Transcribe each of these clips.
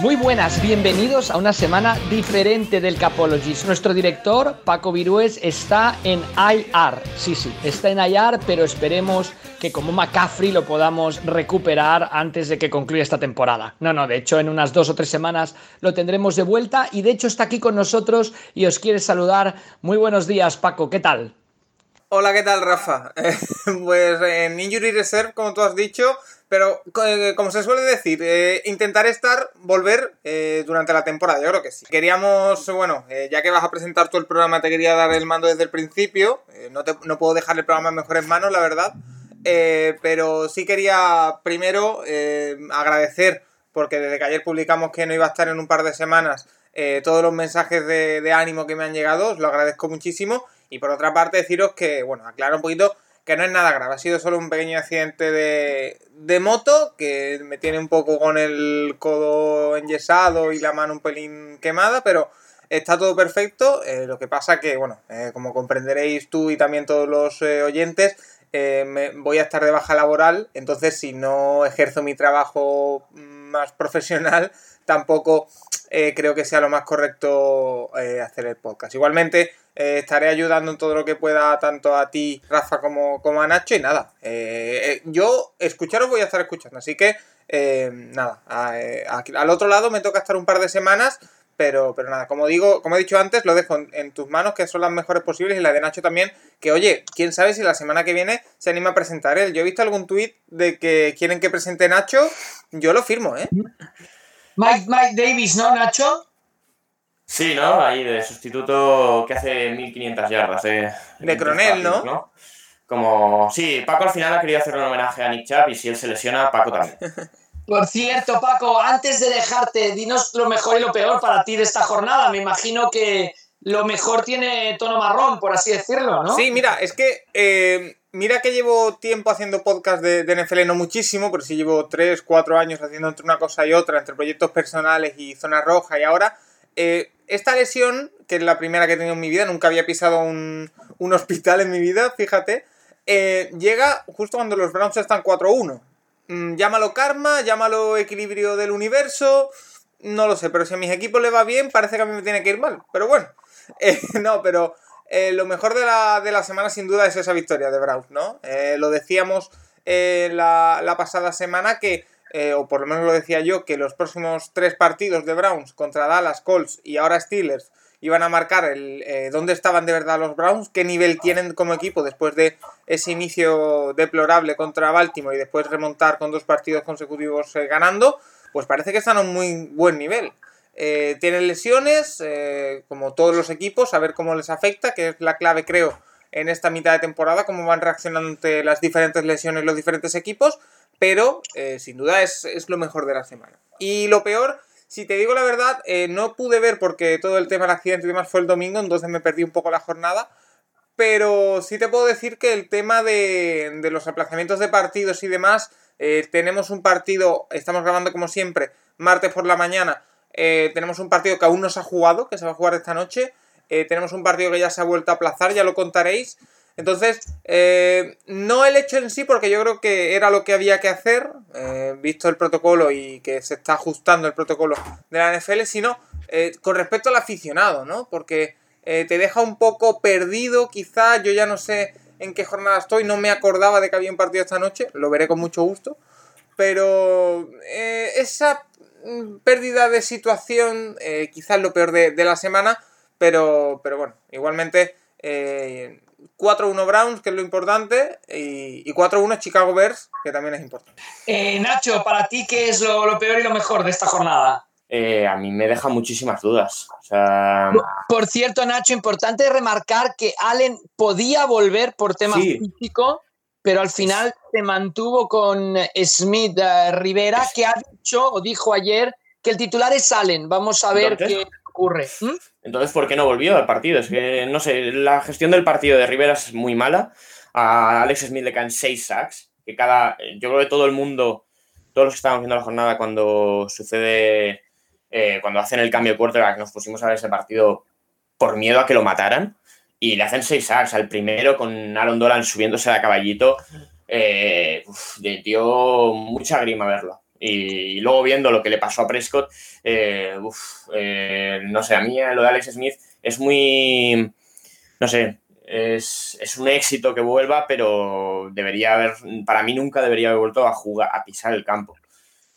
Muy buenas, bienvenidos a una semana diferente del Capologist. Nuestro director, Paco Virués, está en IR. Sí, sí, está en IR, pero esperemos que como McCaffrey lo podamos recuperar antes de que concluya esta temporada. No, no, de hecho en unas dos o tres semanas lo tendremos de vuelta y de hecho está aquí con nosotros y os quiere saludar. Muy buenos días, Paco, ¿qué tal? Hola, ¿qué tal, Rafa? pues en Injury Reserve, como tú has dicho, pero eh, como se suele decir, eh, intentaré estar, volver eh, durante la temporada, yo creo que sí. Queríamos, bueno, ya que vas a presentar todo el programa, te quería dar el mando desde el principio. no, te, no puedo dejar el programa en mejores manos, la verdad. pero sí quería primero agradecer, porque desde que ayer publicamos que no iba a estar en un par de semanas, todos los mensajes de, de ánimo que me han llegado, os lo agradezco muchísimo. Y por otra parte, deciros que, bueno, aclaro un poquito que no es nada grave, ha sido solo un pequeño accidente de, de moto que me tiene un poco con el codo enyesado y la mano un pelín quemada, pero está todo perfecto. Eh, lo que pasa que, bueno, eh, como comprenderéis tú y también todos los eh, oyentes, me, voy a estar de baja laboral, entonces si no ejerzo mi trabajo más profesional, tampoco creo que sea lo más correcto hacer el podcast. Igualmente, eh, estaré ayudando en todo lo que pueda, tanto a ti, Rafa, como, como a Nacho. Y nada, eh, eh, yo escucharos voy a estar escuchando. Así que, nada, al otro lado me toca estar un par de semanas. Pero, pero nada, como digo, como he dicho antes, lo dejo en, tus manos, que son las mejores posibles, y la de Nacho también, que oye, quién sabe si la semana que viene se anima a presentar él. Yo he visto algún tuit de que quieren que presente Nacho, yo lo firmo, ¿eh? Mike, Mike Davis, ¿no, Nacho? Sí, ¿no? Ahí de sustituto que hace 1500 yardas. Eh, de Cronel, ¿no? Como, sí, Paco al final ha querido hacer un homenaje a Nick Chubb y si él se lesiona, Paco también. Por cierto, Paco, antes de dejarte, dinos lo mejor y lo peor para ti de esta jornada. Me imagino que lo mejor tiene tono marrón, por así decirlo, ¿no? Sí, mira, es que eh, mira que llevo tiempo haciendo podcast de, de, NFL, no muchísimo, pero sí llevo 3, 4 años haciendo entre una cosa y otra, entre proyectos personales y zona roja y ahora eh, esta lesión, que es la primera que he tenido en mi vida, nunca había pisado un, hospital en mi vida, fíjate, eh, llega justo cuando los Browns están 4-1. Mm, llámalo karma, llámalo equilibrio del universo, no lo sé, pero si a mis equipos le va bien, parece que a mí me tiene que ir mal. Pero bueno, eh, no, pero lo mejor de la, semana sin duda es esa victoria de Browns, ¿no? lo decíamos la, la pasada semana que eh, o por lo menos lo decía yo, que los próximos tres partidos de Browns contra Dallas, Colts y ahora Steelers iban a marcar el eh, dónde estaban de verdad los Browns, qué nivel tienen como equipo después de ese inicio deplorable contra Baltimore y después remontar con dos partidos consecutivos eh, ganando, pues parece que están a un muy buen nivel. tienen lesiones, como todos los equipos, a ver cómo les afecta, que es la clave creo en esta mitad de temporada, cómo van reaccionando ante las diferentes lesiones los diferentes equipos pero eh, sin duda es, lo mejor de la semana. Y lo peor, si te digo la verdad, eh, no pude ver porque todo el tema del accidente y demás fue el domingo, entonces me perdí un poco la jornada. Pero sí te puedo decir que el tema de, los aplazamientos de partidos y demás, eh, tenemos un partido, estamos grabando como siempre, martes por la mañana, tenemos un partido que aún no se ha jugado, que se va a jugar esta noche, tenemos un partido que ya se ha vuelto a aplazar, ya lo contaréis. Entonces, eh, no el hecho en sí, porque yo creo que era lo que había que hacer, eh, visto el protocolo y que se está ajustando el protocolo de la NFL, sino eh, con respecto al aficionado, ¿no? Porque te deja un poco perdido, quizá, yo ya no sé en qué jornada estoy, no me acordaba de que había un partido esta noche, lo veré con mucho gusto, pero esa mm, pérdida de situación, quizás lo peor de, la semana, pero, pero bueno, igualmente 4-1 Browns, que es lo importante, y, 4-1 Chicago Bears, que también es importante. Eh, Nacho, para ti, ¿qué es lo, peor y lo mejor de esta jornada? Eh, a mí me deja muchísimas dudas. Por cierto, Nacho, importante remarcar que Allen podía volver por tema físico, pero al final se mantuvo con Smith eh, Rivera, que ha dicho o dijo ayer que el titular es Allen. Vamos a ver qué ocurre. ¿Mm? Entonces, ¿por qué no volvió al partido? Es que, no sé, la gestión del partido de Rivera es muy mala. A Alex Smith le caen seis sacks, que cada, yo creo que todo el mundo, todos los que estábamos viendo la jornada cuando sucede, eh, cuando hacen el cambio de quarterback, nos pusimos a ver ese partido por miedo a que lo mataran y le hacen seis sacks al primero con Aaron Dolan subiéndose a caballito. Eh, dio mucha grima verlo. Y, luego viendo lo que le pasó a Prescott, eh, eh, no sé, a mí lo de Alex Smith es muy, no sé, es, un éxito que vuelva, pero debería haber, para mí nunca debería haber vuelto a jugar, a pisar el campo.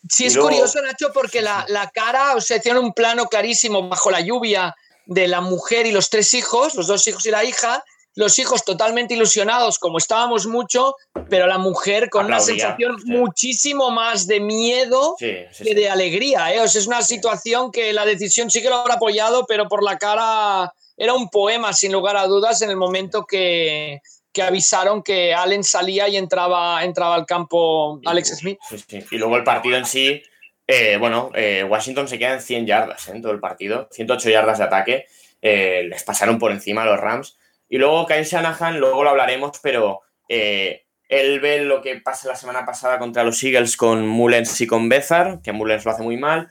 Sí, es curioso, Nacho, porque la, la, cara, o sea, tiene un plano clarísimo bajo la lluvia de la mujer y los tres hijos, los dos hijos y la hija, los hijos totalmente ilusionados, como estábamos mucho, pero la mujer con una sensación muchísimo más de miedo que de alegría. ¿eh? es una situación que la decisión sí que lo habrá apoyado, pero por la cara era un poema, sin lugar a dudas, en el momento que, avisaron que Allen salía y entraba, entraba al campo Alex Smith. Y luego el partido en sí, eh, bueno, eh, Washington se queda en 100 yardas en todo el partido, 108 yardas de ataque, les pasaron por encima a los Rams y luego Kyle Shanahan, luego lo hablaremos, pero eh, él ve lo que pasa la semana pasada contra los Eagles con Mullens y con Bezar, que Mullens lo hace muy mal,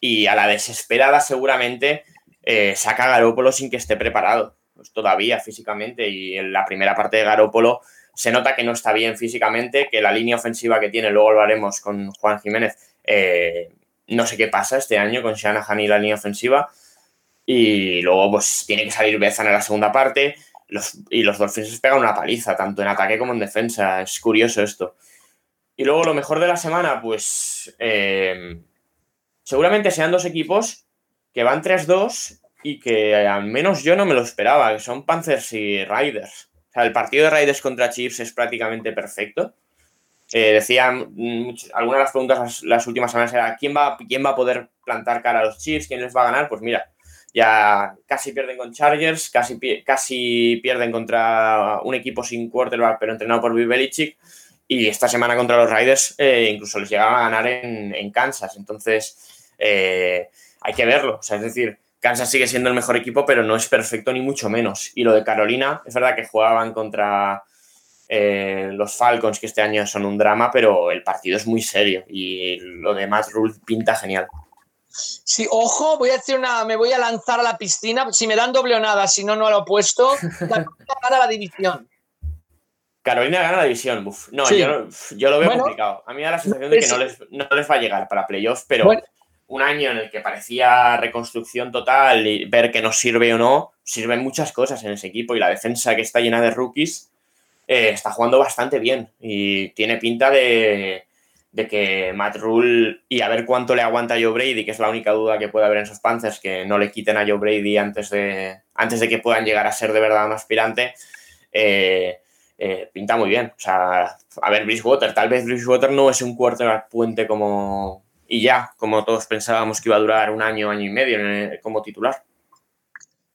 y a la desesperada seguramente eh, saca a Garópolo sin que esté preparado pues, todavía físicamente. Y en la primera parte de Garópolo se nota que no está bien físicamente, que la línea ofensiva que tiene, luego lo haremos con Juan Jiménez, eh, no sé qué pasa este año con Shanahan y la línea ofensiva. Y luego pues tiene que salir Bezan en la segunda parte y los Dolphins pegan una paliza, tanto en ataque como en defensa. Es curioso esto. Y luego lo mejor de la semana, pues eh, seguramente sean dos equipos que van 3-2 y que al menos yo no me lo esperaba, que son Panthers y Riders. O sea, el partido de Riders contra Chiefs es prácticamente perfecto. Eh, decían, algunas de las preguntas las, las, últimas semanas era ¿quién va, ¿quién va a poder plantar cara a los Chiefs? ¿Quién les va a ganar? Pues mira, ya casi pierden con Chargers, casi, casi pierden contra un equipo sin quarterback, pero entrenado por Bill Belichick. Y esta semana contra los Raiders eh, incluso les llegaban a ganar en, Kansas. Entonces, eh, hay que verlo. O sea, es decir, Kansas sigue siendo el mejor equipo, pero no es perfecto ni mucho menos. Y lo de Carolina, es verdad que jugaban contra eh, los Falcons, que este año son un drama, pero el partido es muy serio. Y lo de Matt Rule pinta genial. Sí, ojo, voy a decir una, me voy a lanzar a la piscina. Si me dan doble o nada, si no, no lo he puesto. La gana la división. Carolina gana la división. no, yo, lo veo complicado. A mí me da la sensación de que no les, va a llegar para playoffs, pero un año en el que parecía reconstrucción total y ver que nos sirve o no, sirven muchas cosas en ese equipo y la defensa que está llena de rookies eh, está jugando bastante bien y tiene pinta de, de que Matt Rule y a ver cuánto le aguanta a Joe Brady, que es la única duda que puede haber en esos Panthers, que no le quiten a Joe Brady antes de, antes de que puedan llegar a ser de verdad un aspirante, eh, eh, pinta muy bien. O sea, a ver, Bridgewater, tal vez Bridgewater no es un quarterback puente como y ya, como todos pensábamos que iba a durar un año, año y medio como titular.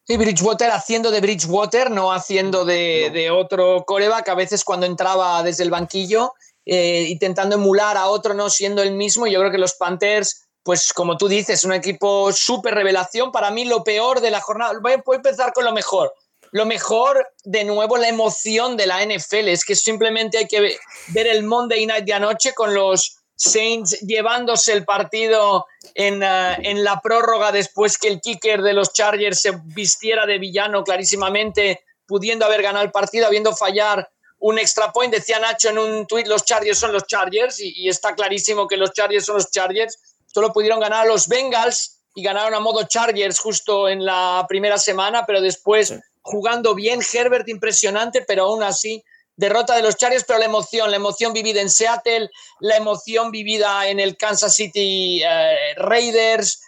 Sí, Bridgewater haciendo de Bridgewater, no haciendo de, de otro coreback. A veces cuando entraba desde el banquillo eh, intentando emular a otro, no siendo el mismo. Yo creo que los Panthers, pues como tú dices, un equipo súper revelación. Para mí lo peor de la jornada, voy a empezar con lo mejor. Lo mejor, de nuevo, la emoción de la NFL. Es que simplemente hay que ver el Monday Night de anoche con los Saints llevándose el partido en, eh, en, la prórroga después que el kicker de los Chargers se vistiera de villano clarísimamente, pudiendo haber ganado el partido, habiendo fallar un extra point. Decía Nacho en un tuit, los Chargers son los Chargers y, está clarísimo que los Chargers son los Chargers. Solo pudieron ganar a los Bengals y ganaron a modo Chargers justo en la primera semana, pero después jugando bien, Herbert impresionante, pero aún así derrota de los Chargers, pero la emoción, la emoción vivida en Seattle, la emoción vivida en el Kansas City eh, Raiders,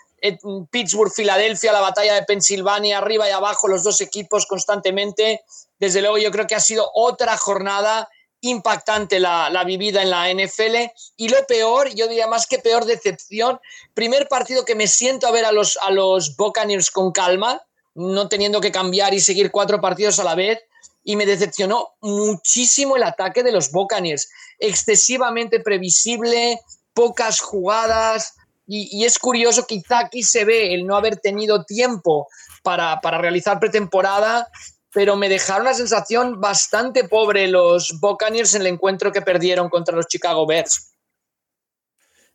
Pittsburgh, Filadelfia, la batalla de Pensilvania, arriba y abajo, los dos equipos constantemente desde luego yo creo que ha sido otra jornada impactante la, vivida en la NFL. Y lo peor, yo diría más que peor decepción, primer partido que me siento a ver a los, a los Buccaneers con calma, no teniendo que cambiar y seguir cuatro partidos a la vez. y me decepcionó muchísimo el ataque de los Buccaneers. Excesivamente previsible, pocas jugadas. Y, es curioso, quizá aquí se ve el no haber tenido tiempo para, para realizar pretemporada, pero me dejaron una sensación bastante pobre los Buccaneers en el encuentro que perdieron contra los Chicago Bears.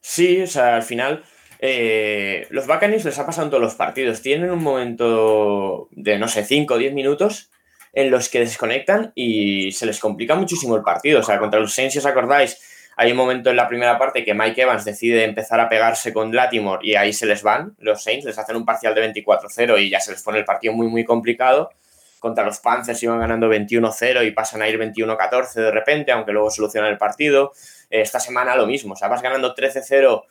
Sí, o sea, al final eh, los Buccaneers les ha pasado en todos los partidos. Tienen un momento de, no sé, 5 o 10 minutos en los que desconectan y se les complica muchísimo el partido. O sea, contra los Saints, si os acordáis, hay un momento en la primera parte que Mike Evans decide empezar a pegarse con Latimore y ahí se les van los Saints, les hacen un parcial de 24-0 y ya se les pone el partido muy, muy complicado. Contra los Panthers iban ganando 21-0 y pasan a ir 21-14 de repente, aunque luego solucionan el partido. Esta semana lo mismo, o sea, vas ganando 13-0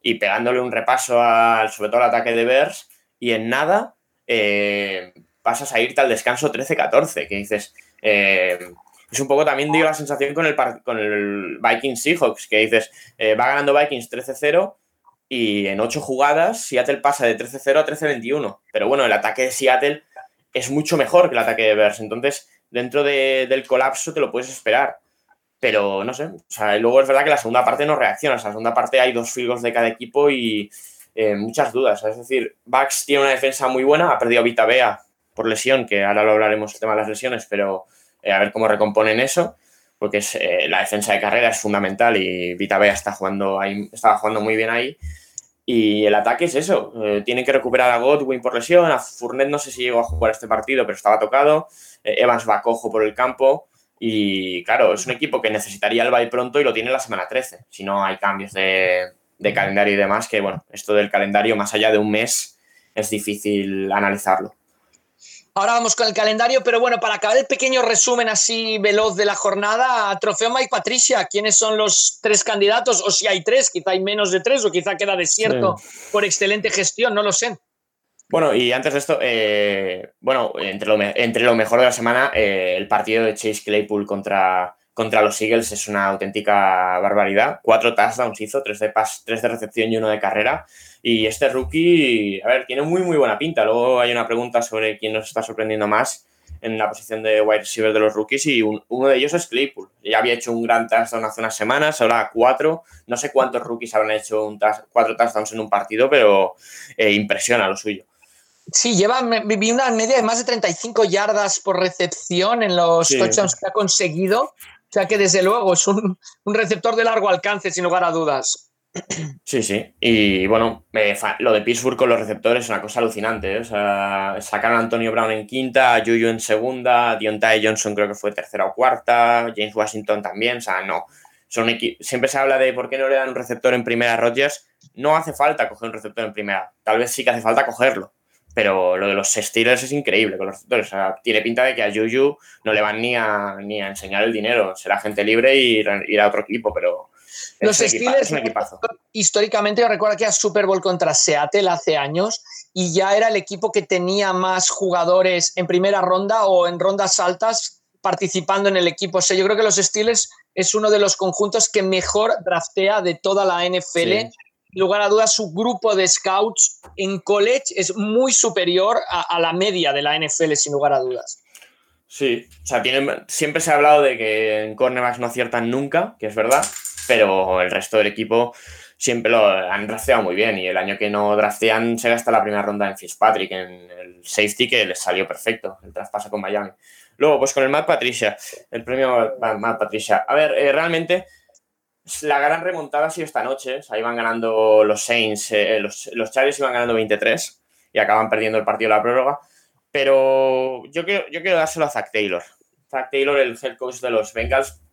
y pegándole un repaso al, sobre todo al ataque de Bears y en nada eh, pasas a irte al descanso 13-14, que dices, eh, es un poco también dio la sensación con el, con el Vikings Seahawks, que dices, eh, va ganando Vikings 13-0 y en 8 jugadas Seattle pasa de 13-0 a 13-21. Pero bueno, el ataque de Seattle es mucho mejor que el ataque de Bears, entonces dentro del colapso te lo puedes esperar. Pero no sé, o luego es verdad que la segunda parte no reacciona, la segunda parte hay dos filos de cada equipo y eh, muchas dudas. Es decir, Bucks tiene una defensa muy buena, ha perdido a Vita Bea por lesión, que ahora lo hablaremos el tema de las lesiones, pero eh, a ver cómo recomponen eso, porque eh, la defensa de carrera es fundamental y Vita Bea está jugando ahí, estaba jugando muy bien ahí. Y el ataque es eso, eh, tienen que recuperar a Godwin por lesión, a Fournette no sé si llegó a jugar este partido, pero estaba tocado, Evans va cojo por el campo y claro, es un equipo que necesitaría el bye pronto y lo tiene la semana 13, si no hay cambios de, de calendario y demás, que bueno, esto del calendario más allá de un mes es difícil analizarlo. Ahora vamos con el calendario, pero bueno, para acabar el pequeño resumen así veloz de la jornada, Trofeo Mike Patricia, ¿quiénes son los tres candidatos? O si hay tres, quizá hay menos de tres, o quizá queda desierto por excelente gestión, no lo sé. Bueno, y antes de esto, eh, bueno, entre lo, entre lo, mejor de la semana, eh, el partido de Chase Claypool contra, contra los Eagles es una auténtica barbaridad. Cuatro touchdowns hizo, tres de, pas, tres de recepción y uno de carrera. Y este rookie, a ver, tiene muy, muy buena pinta. Luego hay una pregunta sobre quién nos está sorprendiendo más en la posición de wide receiver de los rookies y uno de ellos es Claypool. Ya había hecho un gran touchdown hace unas semanas, ahora cuatro. No sé cuántos rookies habrán hecho un cuatro touchdowns en un partido, pero eh, impresiona lo suyo. Sí, lleva, vi una media de más de 35 yardas por recepción en los touchdowns que ha conseguido. O sea que desde luego es un, un receptor de largo alcance, sin lugar a dudas. Sí, sí. Y bueno, lo de Pittsburgh con los receptores es una cosa alucinante. ¿eh? O sea, sacaron a Antonio Brown en quinta, a Juju en segunda, Diontae Johnson creo que fue tercera o cuarta, James Washington también. O sea, no. Son Siempre se habla de por qué no le dan un receptor en primera a Rodgers. No hace falta coger un receptor en primera. Tal vez sí que hace falta cogerlo. Pero lo de los Steelers es increíble con los receptores. Tiene pinta de que a Juju no le van ni a, ni a enseñar el dinero. Será gente libre y ir a otro equipo, pero los Steelers, históricamente, yo recuerdo que era Super Bowl contra Seattle hace años y ya era el equipo que tenía más jugadores en primera ronda o en rondas altas participando en el equipo. O sea, yo creo que los Steelers es uno de los conjuntos que mejor draftea de toda la NFL. En lugar a dudas, su grupo de scouts en college es muy superior a, la media de la NFL, sin lugar a dudas. Sí, o sea, siempre se ha hablado de que en cornerbacks no aciertan nunca, que es verdad, pero el resto del equipo siempre lo han drafteado muy bien y el año que no draftean se gasta la primera ronda en Fitzpatrick, en el safety que les salió perfecto, el traspaso con Miami. Luego, pues con el Matt Patricia, el premio Matt Patricia. A ver, eh, realmente la gran remontada ha sido esta noche, o sea, iban ganando los Saints, eh, los, los Chargers iban ganando 23 y acaban perdiendo el partido de la prórroga, pero yo quiero, yo quiero dárselo a Zach Taylor. Zach Taylor, el head coach de los Bengals,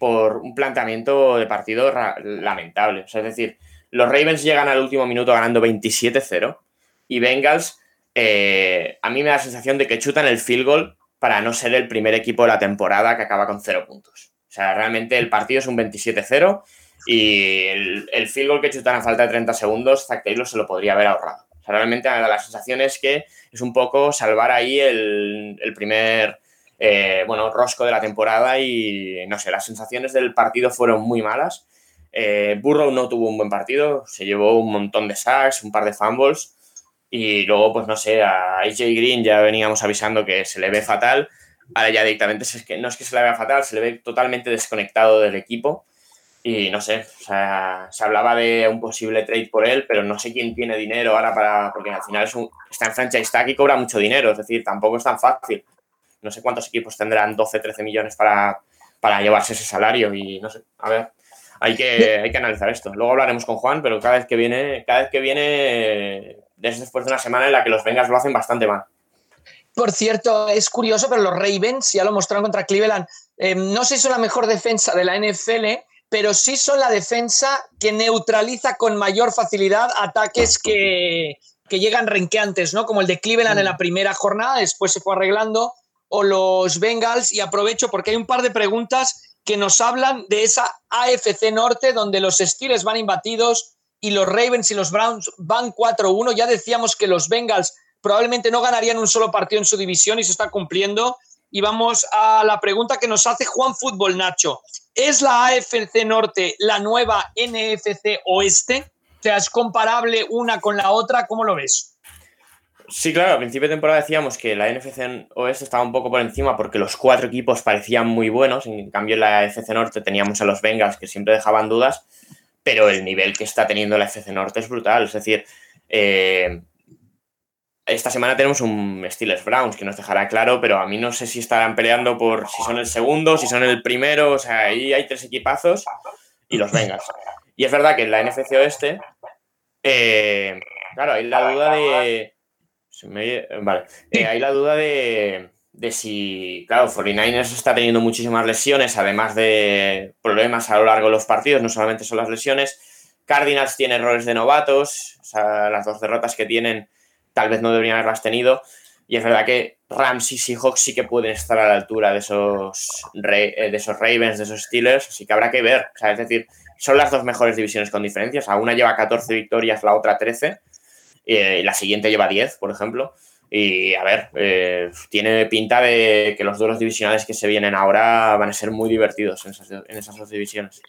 por un planteamiento de partido lamentable. es decir, los Ravens llegan al último minuto ganando 27-0 y Bengals, eh, a mí me da la sensación de que chutan el field goal para no ser el primer equipo de la temporada que acaba con cero puntos. O sea, realmente el partido es un 27-0 y el, field goal que chutan a falta de 30 segundos, Zach Taylor se lo podría haber ahorrado. O sea, realmente la sensación es que es un poco salvar ahí el primer eh, bueno, rosco de la temporada y no sé, las sensaciones del partido fueron muy malas. Eh, Burrow no tuvo un buen partido, se llevó un montón de sacks, un par de fumbles y luego, pues no sé, a AJ Green ya veníamos avisando que se le ve fatal ahora ya directamente es que no es que se le vea fatal, se le ve totalmente desconectado del equipo. Y no sé, o sea, se hablaba de un posible trade por él, pero no sé quién tiene dinero ahora para. Porque al final está en franchise tag y cobra mucho dinero, es decir, tampoco es tan fácil. No sé cuántos equipos tendrán 12, 13 millones para, para llevarse ese salario y no sé, a ver, hay que, hay que analizar esto. Luego hablaremos con Juan, pero cada vez que viene, cada vez que viene, después de una semana en la que los Vengas lo hacen bastante mal. Por cierto, es curioso, pero los Ravens ya lo mostraron contra Cleveland. Eh, no sé si son la mejor defensa de la NFL, pero sí son la defensa que neutraliza con mayor facilidad ataques que, llegan renqueantes, ¿no? Como el de Cleveland en la primera jornada, después se fue arreglando, o los Bengals, y aprovecho porque hay un par de preguntas que nos hablan de esa AFC Norte donde los Steelers van imbatidos y los Ravens y los Browns van 4-1. Ya decíamos que los Bengals probablemente no ganarían un solo partido en su división y se está cumpliendo. Y vamos a la pregunta que nos hace Juan Fútbol Nacho. ¿Es la AFC Norte la nueva NFC Oeste? O sea, ¿es comparable una con la otra? ¿Cómo lo ves? Sí, claro, al principio de temporada decíamos que la NFC Oeste estaba un poco por encima porque los cuatro equipos parecían muy buenos. En cambio, en la AFC Norte teníamos a los Bengals que siempre dejaban dudas, pero el nivel que está teniendo la AFC Norte es brutal. Es decir, eh, esta semana tenemos un Steelers Browns que nos dejará claro, pero a mí no sé si estarán peleando por si son el segundo, si son el primero. O sea, ahí hay tres equipazos y los Bengals. Y es verdad que en la NFC Oeste, eh, claro, hay la duda de. Vale. Eh, hay la duda de, de si, claro, 49ers está teniendo muchísimas lesiones, además de problemas a lo largo de los partidos, no solamente son las lesiones. Cardinals tiene errores de novatos, o sea, las dos derrotas que tienen tal vez no deberían haberlas tenido. Y es verdad que Rams y Seahawks sí que pueden estar a la altura de esos, eh, de esos Ravens, de esos Steelers, así que habrá que ver. es decir, son las dos mejores divisiones con diferencias. una lleva 14 victorias, la otra 13, eh, la siguiente lleva 10, por ejemplo. Y a ver, eh, tiene pinta de que los duelos divisionales que se vienen ahora van a ser muy divertidos en esas, en esas dos divisiones.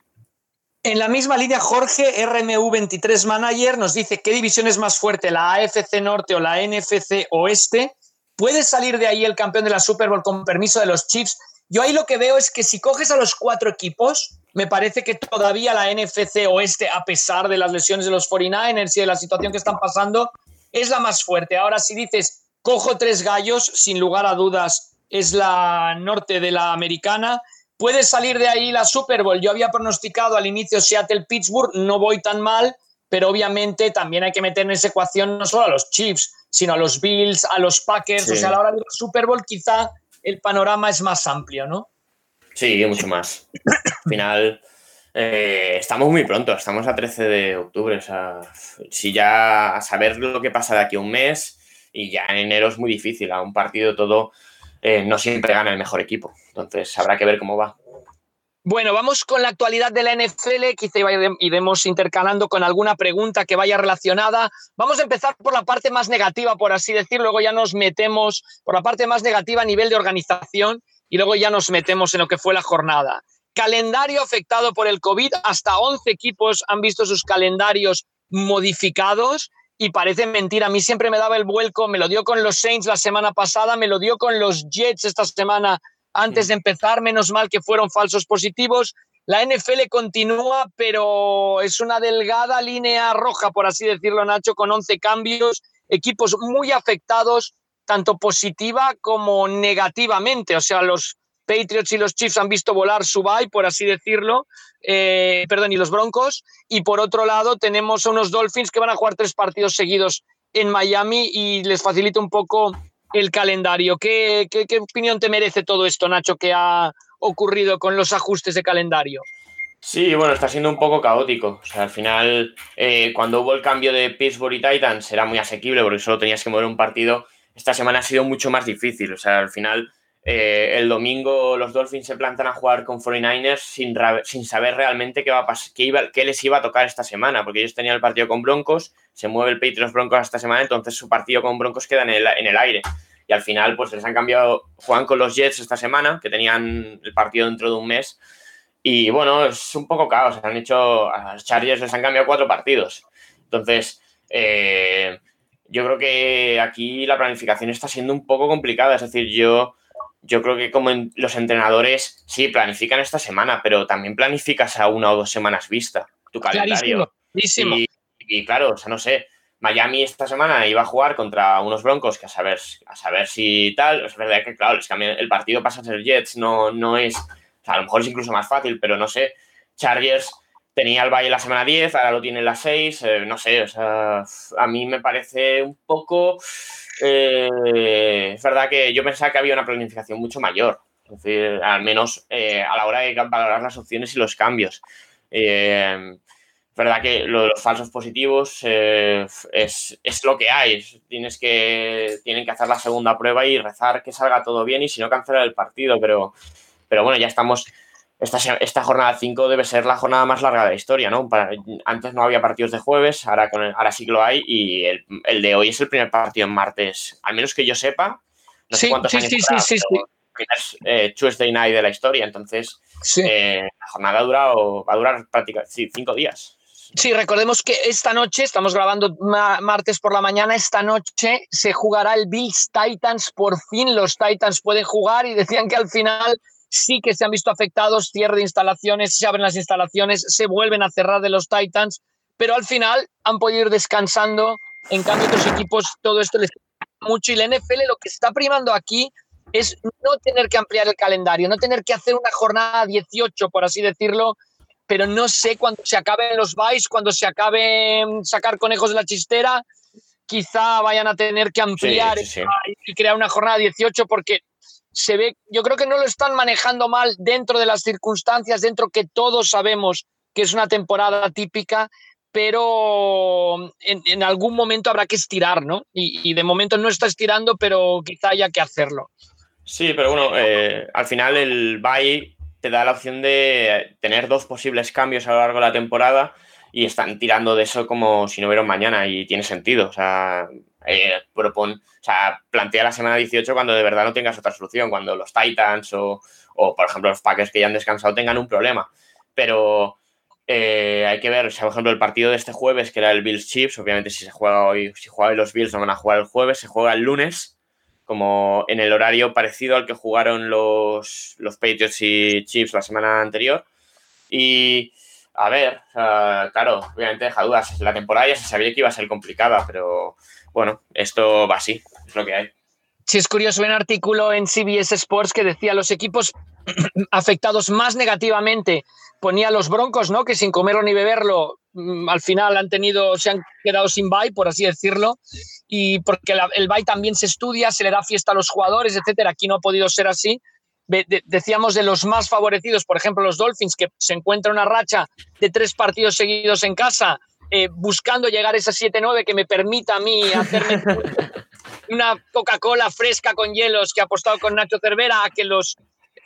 En la misma línea, Jorge, RMU23 Manager, nos dice qué división es más fuerte, la AFC Norte o la NFC Oeste. ¿Puede salir de ahí el campeón de la Super Bowl con permiso de los Chiefs? Yo ahí lo que veo es que si coges a los cuatro equipos, me parece que todavía la NFC Oeste, a pesar de las lesiones de los 49ers y de la situación que están pasando, es la más fuerte. Ahora, si dices, cojo tres gallos, sin lugar a dudas, es la norte de la americana. ¿Puede salir de ahí la Super Bowl? Yo había pronosticado al inicio Seattle-Pittsburgh, no voy tan mal, pero obviamente también hay que meter en esa ecuación no solo a los Chiefs, sino a los Bills, a los Packers. O sea, a la hora de la Super Bowl quizá el panorama es más amplio, ¿no? Sí, mucho más. Al final, eh, estamos muy pronto, estamos a 13 de octubre. O sea, si ya a saber lo que pasa de aquí a un mes y ya en enero es muy difícil. A un partido todo eh, no siempre gana el mejor equipo. Entonces habrá que ver cómo va. Bueno, vamos con la actualidad de la NFL, quizá iremos intercalando con alguna pregunta que vaya relacionada. Vamos a empezar por la parte más negativa, por así decirlo, luego ya nos metemos por la parte más negativa a nivel de organización y luego ya nos metemos en lo que fue la jornada. Calendario afectado por el COVID, hasta 11 equipos han visto sus calendarios modificados y parece mentira. A mí siempre me daba el vuelco, me lo dio con los Saints la semana pasada, me lo dio con los Jets esta semana antes de empezar, menos mal que fueron falsos positivos. La NFL continúa, pero es una delgada línea roja, por así decirlo, Nacho, con 11 cambios, equipos muy afectados, tanto positiva como negativamente. O sea, los Patriots y los Chiefs han visto volar su bye, por así decirlo, eh, perdón, y los Broncos. Y por otro lado, tenemos a unos Dolphins que van a jugar tres partidos seguidos en Miami y les facilita un poco el calendario. ¿Qué, opinión te merece todo esto, Nacho, que ha ocurrido con los ajustes de calendario? Sí, bueno, está siendo un poco caótico. O sea, al final, eh, cuando hubo el cambio de Pittsburgh y Titans, era muy asequible porque solo tenías que mover un partido. Esta semana ha sido mucho más difícil. O sea, al final, eh, el domingo los Dolphins se plantan a jugar con 49ers sin, sin saber realmente qué, va a qué, qué les iba a tocar esta semana, porque ellos tenían el partido con Broncos, se mueve el Patriots Broncos esta semana, entonces su partido con Broncos queda en el, en el aire. Y al final, pues les han cambiado, juegan con los Jets esta semana, que tenían el partido dentro de un mes. Y bueno, es un poco caos. Han hecho, a los Chargers les han cambiado cuatro partidos. Entonces, eh, yo creo que aquí la planificación está siendo un poco complicada. Es decir, yo yo creo que como los entrenadores, sí, planifican esta semana, pero también planificas a una o dos semanas vista tu calendario. Y, y, claro, o sea, no sé, Miami esta semana iba a jugar contra unos Broncos que a saber, a saber si tal, es verdad que claro, es que el partido pasa a ser Jets, no, no es, o sea, a lo mejor es incluso más fácil, pero no sé, Chargers tenía el Valle la semana 10, ahora lo tiene en la 6, eh, no sé, o sea, a mí me parece un poco... Eh, es verdad que yo pensaba que había una planificación mucho mayor, es decir, al menos eh, a la hora de valorar las opciones y los cambios. es verdad que lo de los falsos positivos es, es, lo que hay. Tienes que, tienen que hacer la segunda prueba y rezar que salga todo bien y si no cancelar el partido. Pero, pero bueno, ya estamos esta, jornada 5 debe ser la jornada más larga de la historia, ¿no? antes no había partidos de jueves, ahora, con ahora sí que lo hay y el, de hoy es el primer partido en martes, al menos que yo sepa. No sé cuántos años sí, sí, sí, sí, eh, Tuesday night de la historia, entonces eh, la jornada dura o va a durar prácticamente cinco días. Sí, recordemos que esta noche, estamos grabando martes por la mañana, esta noche se jugará el Bills Titans, por fin los Titans pueden jugar y decían que al final sí que se han visto afectados, cierre de instalaciones, se abren las instalaciones, se vuelven a cerrar de los Titans, pero al final han podido ir descansando. En cambio, otros equipos, todo esto les mucho y la NFL lo que está primando aquí es no tener que ampliar el calendario, no tener que hacer una jornada 18, por así decirlo, pero no sé cuando se acaben los buys, cuando se acabe sacar conejos de la chistera, quizá vayan a tener que ampliar y crear una jornada 18 porque se ve, yo creo que no lo están manejando mal dentro de las circunstancias, dentro que todos sabemos que es una temporada típica, pero en, algún momento habrá que estirar, ¿no? Y, de momento no está estirando, pero quizá haya que hacerlo. Sí, pero bueno, eh, al final el bye te da la opción de tener dos posibles cambios a lo largo de la temporada y están tirando de eso como si no hubiera mañana y tiene sentido. O sea, eh, propon, o sea, plantea la semana 18 cuando de verdad no tengas otra solución, cuando los Titans o, por ejemplo, los Packers que ya han descansado tengan un problema. Pero eh, hay que ver, por ejemplo, el partido de este jueves, que era el Bills Chiefs, obviamente si se juega hoy, si juega hoy los Bills no van a jugar el jueves, se juega el lunes, como en el horario parecido al que jugaron los, los Patriots y Chiefs la semana anterior. Y a ver, claro, obviamente deja dudas. La temporada ya se sabía que iba a ser complicada, pero bueno, esto va así, es lo que hay. Sí, es curioso, un artículo en CBS Sports que decía los equipos afectados más negativamente ponía los Broncos, ¿no? Que sin comerlo ni beberlo, mm, al final han tenido, se han quedado sin bye, por así decirlo, y porque el bye también se estudia, se le da fiesta a los jugadores, etcétera. Aquí no ha podido ser así. decíamos de los más favorecidos, por ejemplo, los Dolphins, que se encuentra una racha de tres partidos seguidos en casa, eh, buscando llegar a esa 7-9 que me permita a mí hacerme una Coca-Cola fresca con hielos que ha apostado con Nacho Cervera a que los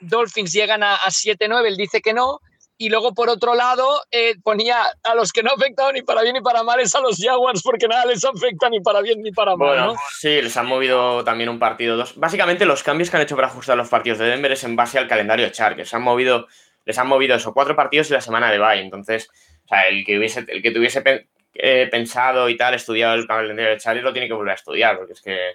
Dolphins llegan a, 7-9, él dice que no. Y luego, por otro lado, eh, ponía a los que no afectado ni para bien ni para mal es a los Jaguars, porque nada les afecta ni para bien ni para mal. Bueno, sí, les han movido también un partido. Dos. Básicamente, los cambios que han hecho para ajustar los partidos de Denver es en base al calendario de Chargers. Han movido, les han movido eso, cuatro partidos y la semana de bye. Entonces, o sea, el que, hubiese, el que tuviese eh, pensado y tal, estudiado el calendario de Charlie, lo tiene que volver a estudiar, porque es que,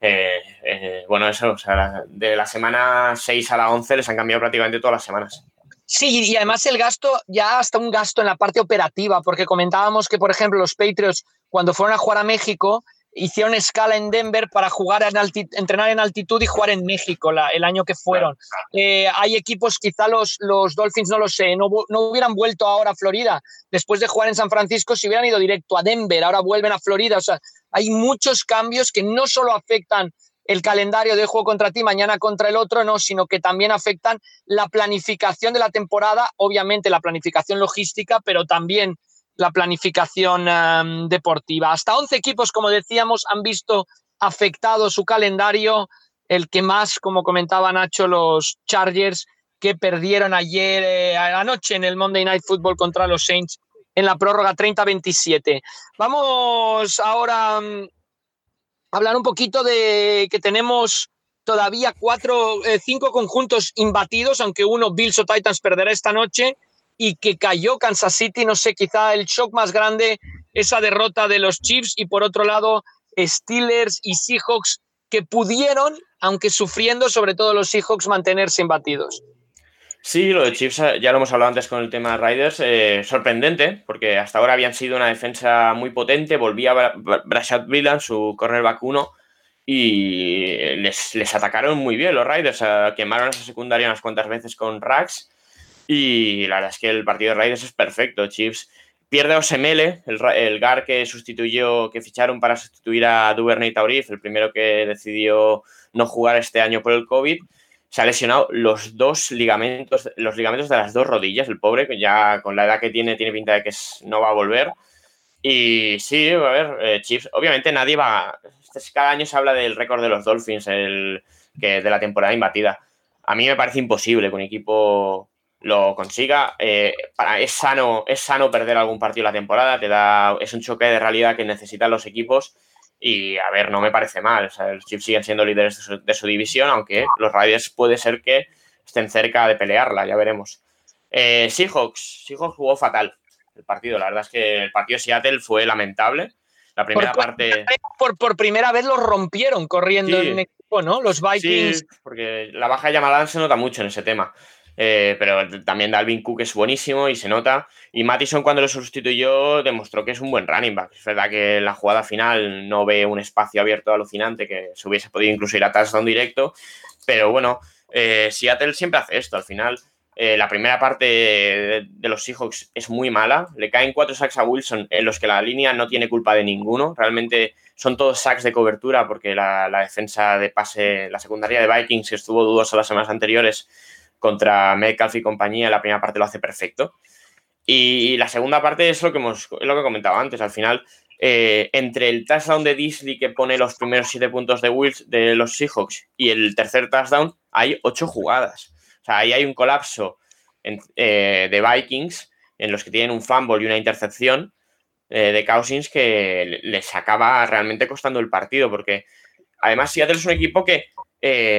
eh, eh, bueno, eso, o sea, de la semana 6 a la 11 les han cambiado prácticamente todas las semanas. Sí, y además el gasto, ya hasta un gasto en la parte operativa, porque comentábamos que, por ejemplo, los Patriots, cuando fueron a jugar a México, hicieron escala en Denver para jugar en entrenar en altitud y jugar en México el año que fueron. Eh, hay equipos, quizá los, los Dolphins, no lo sé, no, no, hubieran vuelto ahora a Florida después de jugar en San Francisco si hubieran ido directo a Denver, ahora vuelven a Florida. O sea, hay muchos cambios que no solo afectan el calendario de juego contra ti, mañana contra el otro, no, sino que también afectan la planificación de la temporada, obviamente la planificación logística, pero también la planificación em, deportiva. Hasta 11 equipos, como decíamos, han visto afectado su calendario. El que más, como comentaba Nacho, los Chargers que perdieron ayer eh, anoche en el Monday Night Football contra los Saints en la prórroga 30-27. Vamos ahora em, a hablar un poquito de que tenemos todavía cuatro, eh, cinco conjuntos imbatidos, aunque uno, Bills o Titans, perderá esta noche y que cayó Kansas City, no sé, quizá el shock más grande, esa derrota de los Chiefs y por otro lado Steelers y Seahawks que pudieron, aunque sufriendo, sobre todo los Seahawks, mantenerse imbatidos. Sí, lo de Chiefs ya lo hemos hablado antes con el tema de Riders, eh, sorprendente, porque hasta ahora habían sido una defensa muy potente, volvía Brashad Villan, su cornerback 1, y les, atacaron muy bien los Riders, quemaron esa secundaria unas cuantas veces con Rax, y la verdad es que el partido de Riders es perfecto, Chiefs pierde a Osemele, el, el GAR que sustituyó, que ficharon para sustituir a Duvernay Taurif, el primero que decidió no jugar este año por el COVID, se ha lesionado los dos ligamentos, los ligamentos de las dos rodillas, el pobre, que ya con la edad que tiene, tiene pinta de que no va a volver. Y sí, a ver, eh, Chips, obviamente nadie va. Este, cada año se habla del récord de los Dolphins, el que de la temporada imbatida. A mí me parece imposible que un equipo lo consiga. Eh, para, es, sano, es sano perder algún partido la temporada, te da, es un choque de realidad que necesitan los equipos y a ver, no me parece mal. O sea, los Chiefs siguen siendo líderes de su, división, aunque los Raiders puede ser que estén cerca de pelearla, ya veremos. Eh, Seahawks, Seahawks jugó fatal el partido. La verdad es que el partido de Seattle fue lamentable. La primera parte. Por, por, primera vez lo rompieron corriendo en equipo, ¿no? Los Vikings. Sí, porque la baja de Yamalán se nota mucho en ese tema. Eh, pero también Dalvin Cook es buenísimo y se nota. Y Mattison cuando lo sustituyó demostró que es un buen running back. Es verdad que en la jugada final no ve un espacio abierto alucinante que se hubiese podido incluso ir a touchdown directo. Pero bueno, eh, Seattle siempre hace esto. Al final, eh, la primera parte de, los Seahawks es muy mala. Le caen cuatro sacks a Wilson en los que la línea no tiene culpa de ninguno. Realmente son todos sacks de cobertura porque la, la defensa de pase, la secundaria de Vikings estuvo dudosa las semanas anteriores contra Metcalf y compañía, la primera parte lo hace perfecto. Y la segunda parte es lo que hemos lo que comentaba antes. Al final, eh, entre el touchdown de Disley que pone los primeros siete puntos de Wills de los Seahawks y el tercer touchdown, hay ocho jugadas. O sea, ahí hay un colapso eh, de Vikings en los que tienen un fumble y una intercepción eh, de Cousins que les acaba realmente costando el partido. Porque además, Seattle es un equipo que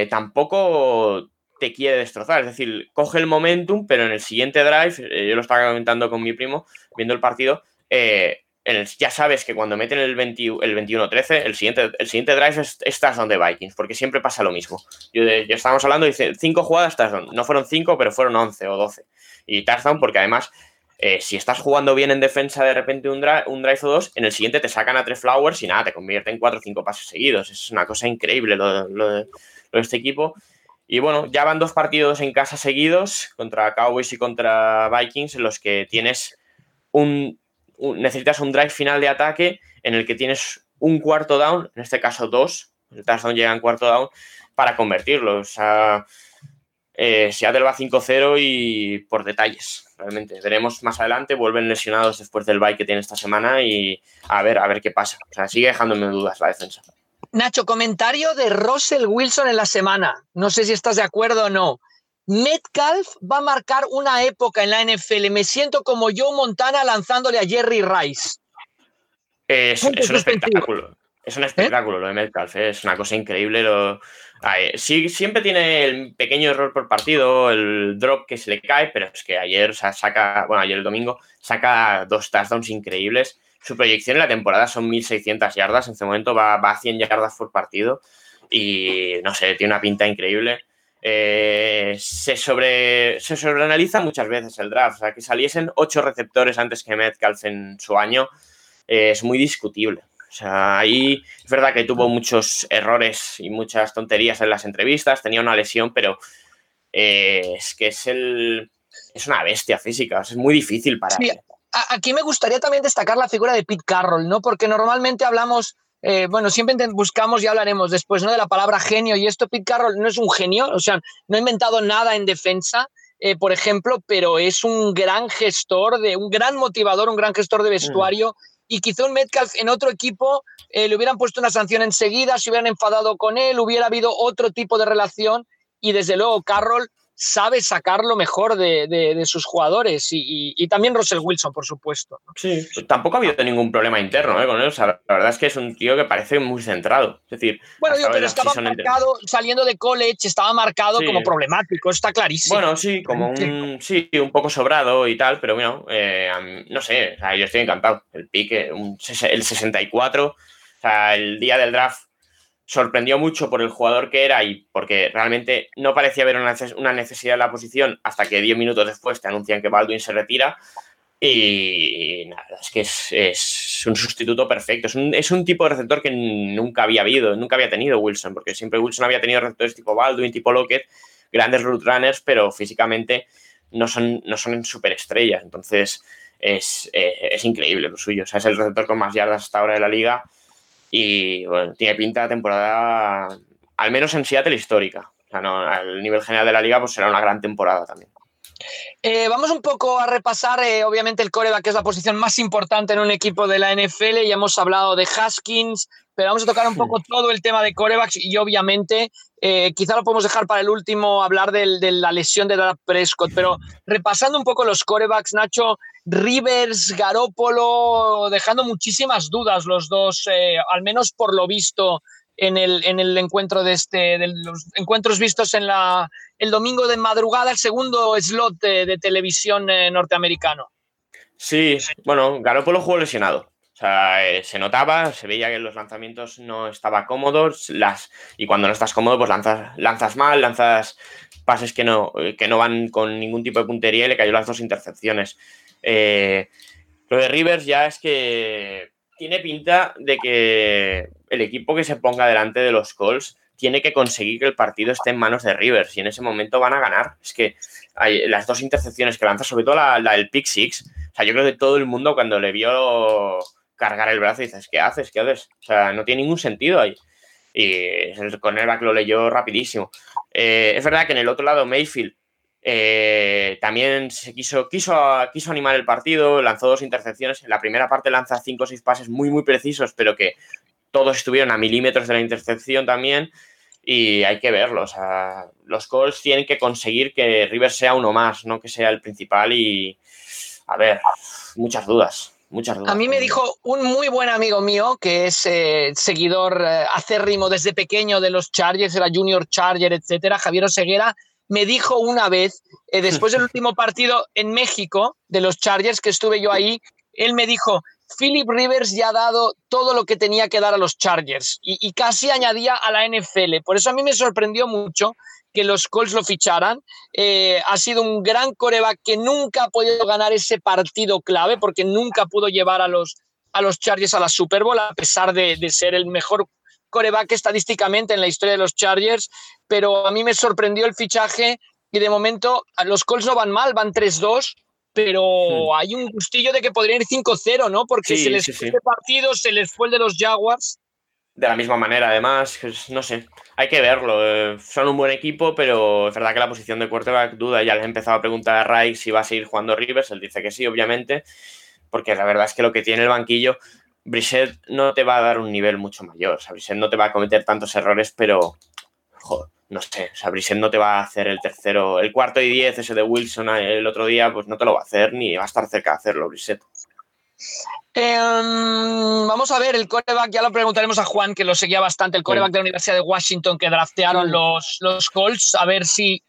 tampoco te quiere destrozar. Es decir, coge el momentum, pero en el siguiente drive, eh, yo lo estaba comentando con mi primo, viendo el partido, eh, ya sabes que cuando meten el, el 21-13, el siguiente, el siguiente drive es, es touchdown de Vikings, porque siempre pasa lo mismo. Yo, ya estábamos hablando, dice, cinco jugadas touchdown. No fueron cinco, pero fueron 11 o 12. Y touchdown porque además... Eh, si estás jugando bien en defensa de repente un, drive, un drive o dos, en el siguiente te sacan a tres flowers y nada, te convierte en cuatro o cinco pases seguidos. Es una cosa increíble lo, lo de este equipo. Y bueno, ya van dos partidos en casa seguidos contra Cowboys y contra Vikings en los que tienes un, necesitas un drive final de ataque en el que tienes un cuarto down, en este caso dos, el touchdown llega en cuarto down para convertirlo. O sea, eh, Seattle va 5-0 y por detalles, realmente. Veremos más adelante, vuelven lesionados después del bye que tiene esta semana y a ver, a ver qué pasa. O sea, sigue dejándome dudas la defensa. Nacho, comentario de Russell Wilson en la semana. No sé si estás de acuerdo o no. Metcalf va a marcar una época en la NFL. Me siento como Joe Montana lanzándole a Jerry Rice. Es, un espectáculo. Es un espectáculo lo de Metcalf. ¿eh? Es una cosa increíble. sí, siempre tiene el pequeño error por partido, el drop que se le cae, pero es que ayer saca, bueno, ayer el domingo, saca dos touchdowns increíbles. Su proyección en la temporada son 1.600 yardas. En este momento va, a 100 yardas por partido. Y no sé, tiene una pinta increíble. Eh, se, sobre, se sobreanaliza muchas veces el draft. O sea, que saliesen ocho receptores antes que Metcalf en su año eh, es muy discutible. O sea, ahí es verdad que tuvo muchos errores y muchas tonterías en las entrevistas, tenía una lesión, pero eh, es que es el. Es una bestia física, es muy difícil para aquí me gustaría también destacar la figura de Pete Carroll, ¿no? Porque normalmente hablamos, eh, bueno, siempre buscamos y hablaremos después, ¿no? De la palabra genio y esto, Pete Carroll no es un genio, o sea, no ha inventado nada en defensa, eh, por ejemplo, pero es un gran gestor, de, un gran motivador, un gran gestor de mm. vestuario. Y quizá un Metcalf en otro equipo eh, le hubieran puesto una sanción enseguida, se hubieran enfadado con él, hubiera habido otro tipo de relación. Y desde luego, Carroll sabe sacar lo mejor de, sus jugadores y, también Russell Wilson, por supuesto. Sí, tampoco ha habido ningún problema interno ¿eh? con él. la verdad es que es un tío que parece muy centrado. Es decir, bueno, pero estaba marcado, saliendo de college, estaba marcado como problemático, está clarísimo. Bueno, sí, como un, sí, un poco sobrado y tal, pero bueno, eh, no sé, yo estoy encantado. El pique, el 64, o sea, el día del draft sorprendió mucho por el jugador que era y porque realmente no parecía haber una necesidad en la posición hasta que 10 minutos después te anuncian que Baldwin se retira. Y nada, es que es, un sustituto perfecto. Es un, tipo de receptor que nunca había habido, nunca había tenido Wilson, porque siempre Wilson había tenido receptores tipo Baldwin, tipo Lockett, grandes root runners, pero físicamente no son, no son superestrellas. Entonces es, eh, es increíble lo suyo. O sea, es el receptor con más yardas hasta ahora de la liga y bueno, tiene pinta de temporada, al menos en Seattle, histórica. O sea, no, al nivel general de la liga, pues será una gran temporada también. Eh, vamos un poco a repasar, eh, obviamente, el coreback, que es la posición más importante en un equipo de la NFL. Ya hemos hablado de Haskins, pero vamos a tocar un poco todo el tema de corebacks y, obviamente, eh, quizá lo podemos dejar para el último, hablar de la lesión de Dara Prescott. Pero repasando un poco los corebacks, Nacho, Rivers, Garópolo, dejando muchísimas dudas los dos, al menos por lo visto en el, en el encuentro de este, de los encuentros vistos en la, el domingo de madrugada, el segundo slot de, televisión eh, norteamericano. Sí, bueno, Garoppolo jugó lesionado. O sea, eh, se notaba, se veía que en los lanzamientos no estaba cómodo, las, y cuando no estás cómodo, pues lanzas, lanzas mal, lanzas pases que no, que no van con ningún tipo de puntería y le cayó las dos intercepciones. Eh, lo de Rivers ya es que tiene pinta de que el equipo que se ponga delante de los Colts tiene que conseguir que el partido esté en manos de Rivers y en ese momento van a ganar. Es que hay las dos intercepciones que lanza, sobre todo la, del pick six, o sea, yo creo que todo el mundo cuando le vio cargar el brazo dices, ¿qué haces? ¿Qué haces? O sea, no tiene ningún sentido ahí. Y el cornerback lo leyó rapidísimo. Eh, es verdad que en el otro lado Mayfield eh, también se quiso, quiso, quiso animar el partido, lanzó dos intercepciones. En la primera parte lanza cinco o seis pases muy, muy precisos, pero que todos estuvieron a milímetros de la intercepción también y hay que verlo. O sea, los Colts tienen que conseguir que Rivers sea uno más, no que sea el principal y, a ver, muchas dudas. Muchas dudas. A mí me dijo un muy buen amigo mío, que es eh, seguidor eh, acérrimo desde pequeño de los Chargers, era Junior Charger, etcétera, Javier Oseguera, me dijo una vez, eh, después del último partido en México de los Chargers, que estuve yo ahí, él me dijo, Philip Rivers ya ha dado todo lo que tenía que dar a los Chargers y, casi añadía a la NFL. Por eso a mí me sorprendió mucho que los Colts lo ficharan. Eh, ha sido un gran coreback que nunca ha podido ganar ese partido clave porque nunca pudo llevar a los, a los Chargers a la Super Bowl, a pesar de, de ser el mejor coreback estadísticamente en la historia de los Chargers. Pero a mí me sorprendió el fichaje y de momento los Colts no van mal, van 3-2 pero hmm. hay un gustillo de que podrían ir 5-0, ¿no? Porque se les fue el partido, se les fue el de los Jaguars. De la misma manera, además, no sé, hay que verlo. Eh, son un buen equipo, pero es verdad que la posición de quarterback duda. Ya les he empezado a preguntar a Ray si va a seguir jugando Rivers. Él dice que sí, obviamente, porque la verdad es que lo que tiene el banquillo, Brissett no te va a dar un nivel mucho mayor. O sea, Brissett no te va a cometer tantos errores, pero joder, no sé, o sea, Brissett no te va a hacer el tercero, el cuarto y diez, ese de Wilson el otro día, pues no te lo va a hacer ni va a estar cerca de hacerlo, Brissett. Em, vamos a ver, el coreback, ya lo preguntaremos a Juan, que lo seguía bastante, el coreback de la Universidad de Washington que draftearon los, los Colts, a ver si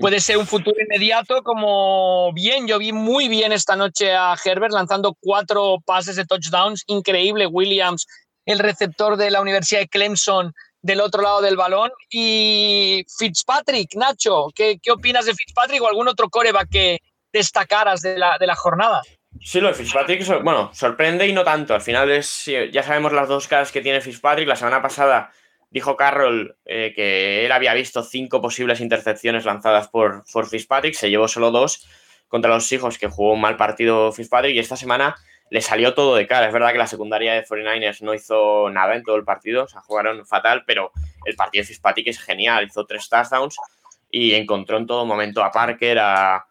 puede ser un futuro inmediato, como bien, yo vi muy bien esta noche a Herbert lanzando cuatro pases de touchdowns, increíble, Williams, el receptor de la Universidad de Clemson, del otro lado del balón. Y Fitzpatrick, Nacho, ¿qué, qué opinas de Fitzpatrick o algún otro coreback que destacaras de la, de la jornada? Sí, lo de Fitzpatrick, bueno, sorprende y no tanto. Al final es, ya sabemos las dos caras que tiene Fitzpatrick. La semana pasada dijo Carroll eh, que él había visto cinco posibles intercepciones lanzadas por, por Fitzpatrick, se llevó solo dos contra los hijos que jugó un mal partido Fitzpatrick y esta semana le salió todo de cara. Es verdad que la secundaria de 49ers no hizo nada en todo el partido, o sea, jugaron fatal, pero el partido de Fitzpatrick es genial. Hizo tres touchdowns y encontró en todo momento a Parker, a,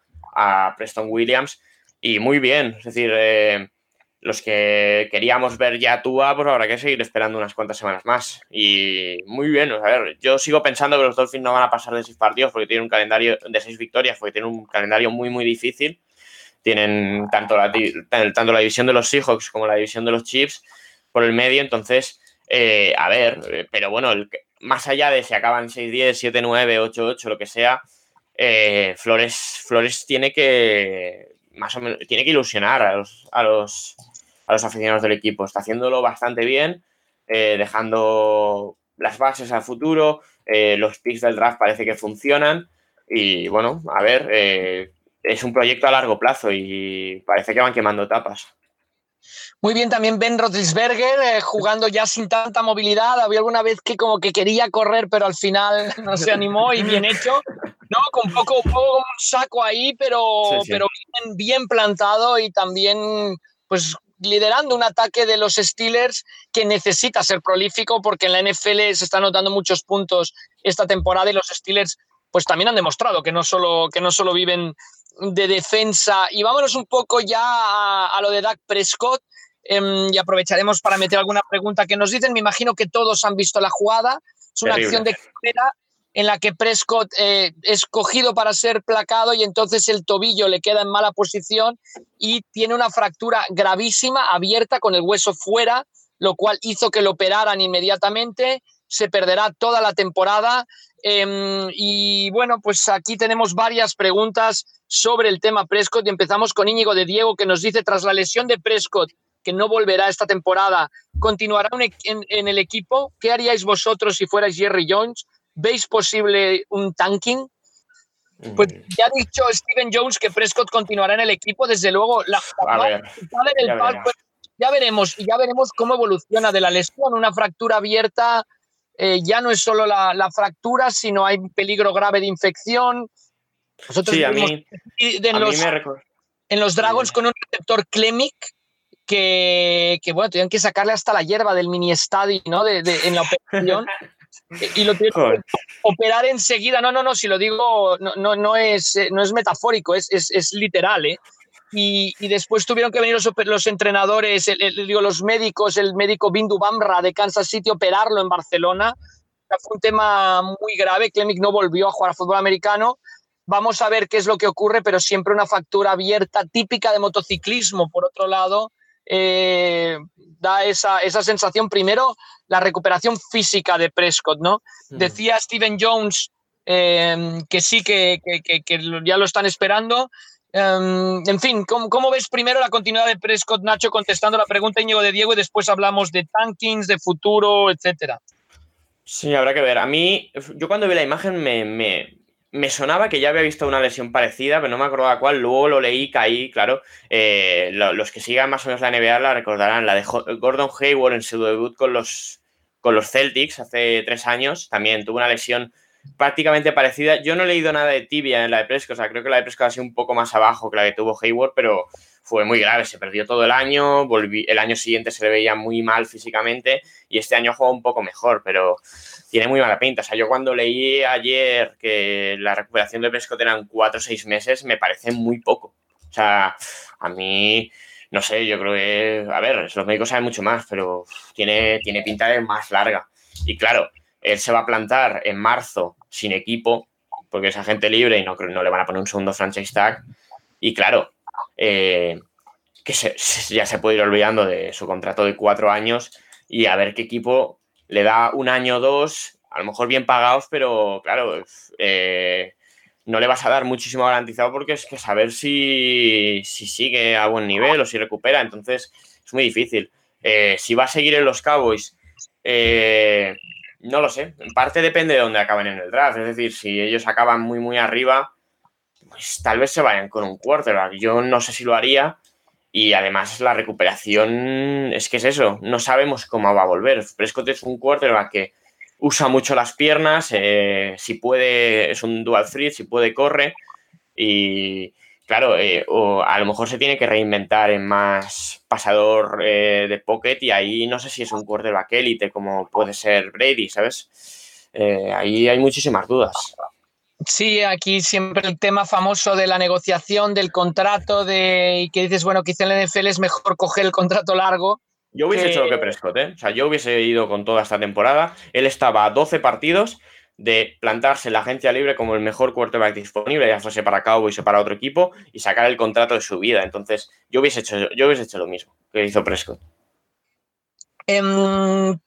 Preston Williams y muy bien. Es decir, eh, los que queríamos ver ya Tua, pues habrá que seguir esperando unas cuantas semanas más. Y muy bien, a ver, yo sigo pensando que los Dolphins no van a pasar de seis partidos porque tienen un calendario de seis victorias, porque tienen un calendario muy, muy difícil tienen tanto la, tanto la división de los Seahawks como la división de los Chiefs por el medio, entonces, eh, a ver, eh, pero bueno, más allá de si acaban 6-10, 7-9, 8-8, lo que sea, eh, Flores, Flores tiene que más o menos tiene que ilusionar a los, a los, a los aficionados del equipo. Está haciéndolo bastante bien, dejando las bases al futuro, eh, los picks del draft parece que funcionan y bueno, a ver, eh, es un proyecto a largo plazo y parece que van quemando tapas. Muy bien, también Ben Roethlisberger eh, jugando ya sin tanta movilidad. Había alguna vez que como que quería correr, pero al final no se animó y bien hecho. No, con poco, un poco un saco ahí, pero, pero bien, bien plantado y también pues liderando un ataque de los Steelers que necesita ser prolífico porque en la NFL se están notando muchos puntos esta temporada y los Steelers pues también han demostrado que no solo, que no solo viven de defensa. Y vámonos un poco ya a, lo de Dak Prescott em, y aprovecharemos para meter alguna pregunta que nos dicen. Me imagino que todos han visto la jugada. Es una acción de carrera en la que Prescott eh, es cogido para ser placado y entonces el tobillo le queda en mala posición y tiene una fractura gravísima, abierta, con el hueso fuera, lo cual hizo que lo operaran inmediatamente. Se perderá toda la temporada. Em, y bueno, pues aquí tenemos varias preguntas sobre el tema Prescott y empezamos con Íñigo de Diego que nos dice, tras la lesión de Prescott, que no volverá esta temporada, ¿continuará en, en el equipo? ¿Qué haríais vosotros si fuerais Jerry Jones? ¿Veis posible un tanking? Pues mm. ya ha dicho Steven Jones que Prescott continuará en el equipo, desde luego la, ya, veremos y ya veremos cómo evoluciona de la lesión, una fractura abierta, eh, ya no es solo la, fractura, sino hay peligro grave de infección. sí, a mí, en, los, en los Dragons con un receptor Clemic que, que, bueno, tenían que sacarle hasta la hierba del mini estadio, ¿no? De, en la operación. y lo que operar enseguida. No, no, no, si lo digo, no, no, no, es, no es metafórico, es, es, es literal, ¿eh? Y, y, después tuvieron que venir los, los entrenadores, el, digo, los médicos, el médico Bindu Bamra de Kansas City, operarlo en Barcelona. Fue un tema muy grave. Clemic no volvió a jugar a fútbol americano. Vamos a ver qué es lo que ocurre, pero siempre una factura abierta típica de motociclismo, por otro lado, eh, da esa, esa, sensación. Primero, la recuperación física de Prescott, ¿no? Mm. Decía Steven Jones eh, que sí, que, que, que, ya lo están esperando. Um, en fin, ¿cómo, ¿cómo, ves primero la continuidad de Prescott, Nacho, contestando la pregunta Íñigo de Diego y después hablamos de tankings, de futuro, etcétera? Sí, habrá que ver. A mí, yo cuando vi la imagen me, me, me sonaba que ya había visto una lesión parecida, pero no me acordaba cuál. Luego lo leí, caí, claro. Eh, los que sigan más o menos la NBA la recordarán. La de Gordon Hayward en su debut con los, con los Celtics hace tres años. También tuvo una lesión prácticamente parecida. Yo no he leído nada de tibia en la de Prescott. O sea, creo que la de Prescott ha sido un poco más abajo que la que tuvo Hayward, pero fue muy grave. Se perdió todo el año. El año siguiente se le veía muy mal físicamente. Y este año jugó un poco mejor, pero tiene muy mala pinta. O sea, yo cuando leí ayer que la recuperación de Prescott eran cuatro o seis meses, me parece muy poco. O sea, a mí, no sé, yo creo que, a ver, los médicos saben mucho más, pero tiene, tiene pinta de más larga. Y claro, él se va a plantar en marzo sin equipo, porque es agente libre y no, le van a poner un segundo franchise tag. Y claro, eh, que ya se puede ir olvidando de su contrato de cuatro años y a ver qué equipo le da un año o dos, a lo mejor bien pagados, pero claro, eh, no le vas a dar muchísimo garantizado porque es que saber si, si sigue a buen nivel o si recupera, entonces es muy difícil. Eh, si va a seguir en los Cowboys, eh, no lo sé. En parte depende de dónde acaben en el draft. Es decir, si ellos acaban muy, muy arriba, pues tal vez se vayan con un quarterback. Yo no sé si lo haría, y además la recuperación es que es eso, no sabemos cómo va a volver. Prescott es un quarterback que usa mucho las piernas, eh, si puede, es un dual threat, si puede, corre. Y claro, eh, o a lo mejor se tiene que reinventar en más pasador eh, de pocket y ahí no sé si es un quarterback élite como puede ser Brady, ¿sabes? ahí hay muchísimas dudas. Sí, aquí siempre el tema famoso de la negociación, del contrato, de y que dices, bueno, quizá en la NFL es mejor coger el contrato largo. Yo hubiese hecho lo que Prescott, ¿eh? O sea, yo hubiese ido con toda esta temporada. Él estaba a 12 partidos de plantarse en la agencia libre como el mejor quarterback disponible, ya fuese para Cowboys o para otro equipo, y sacar el contrato de su vida. Entonces, yo hubiese hecho, yo hubiese hecho lo mismo que hizo Prescott. Em,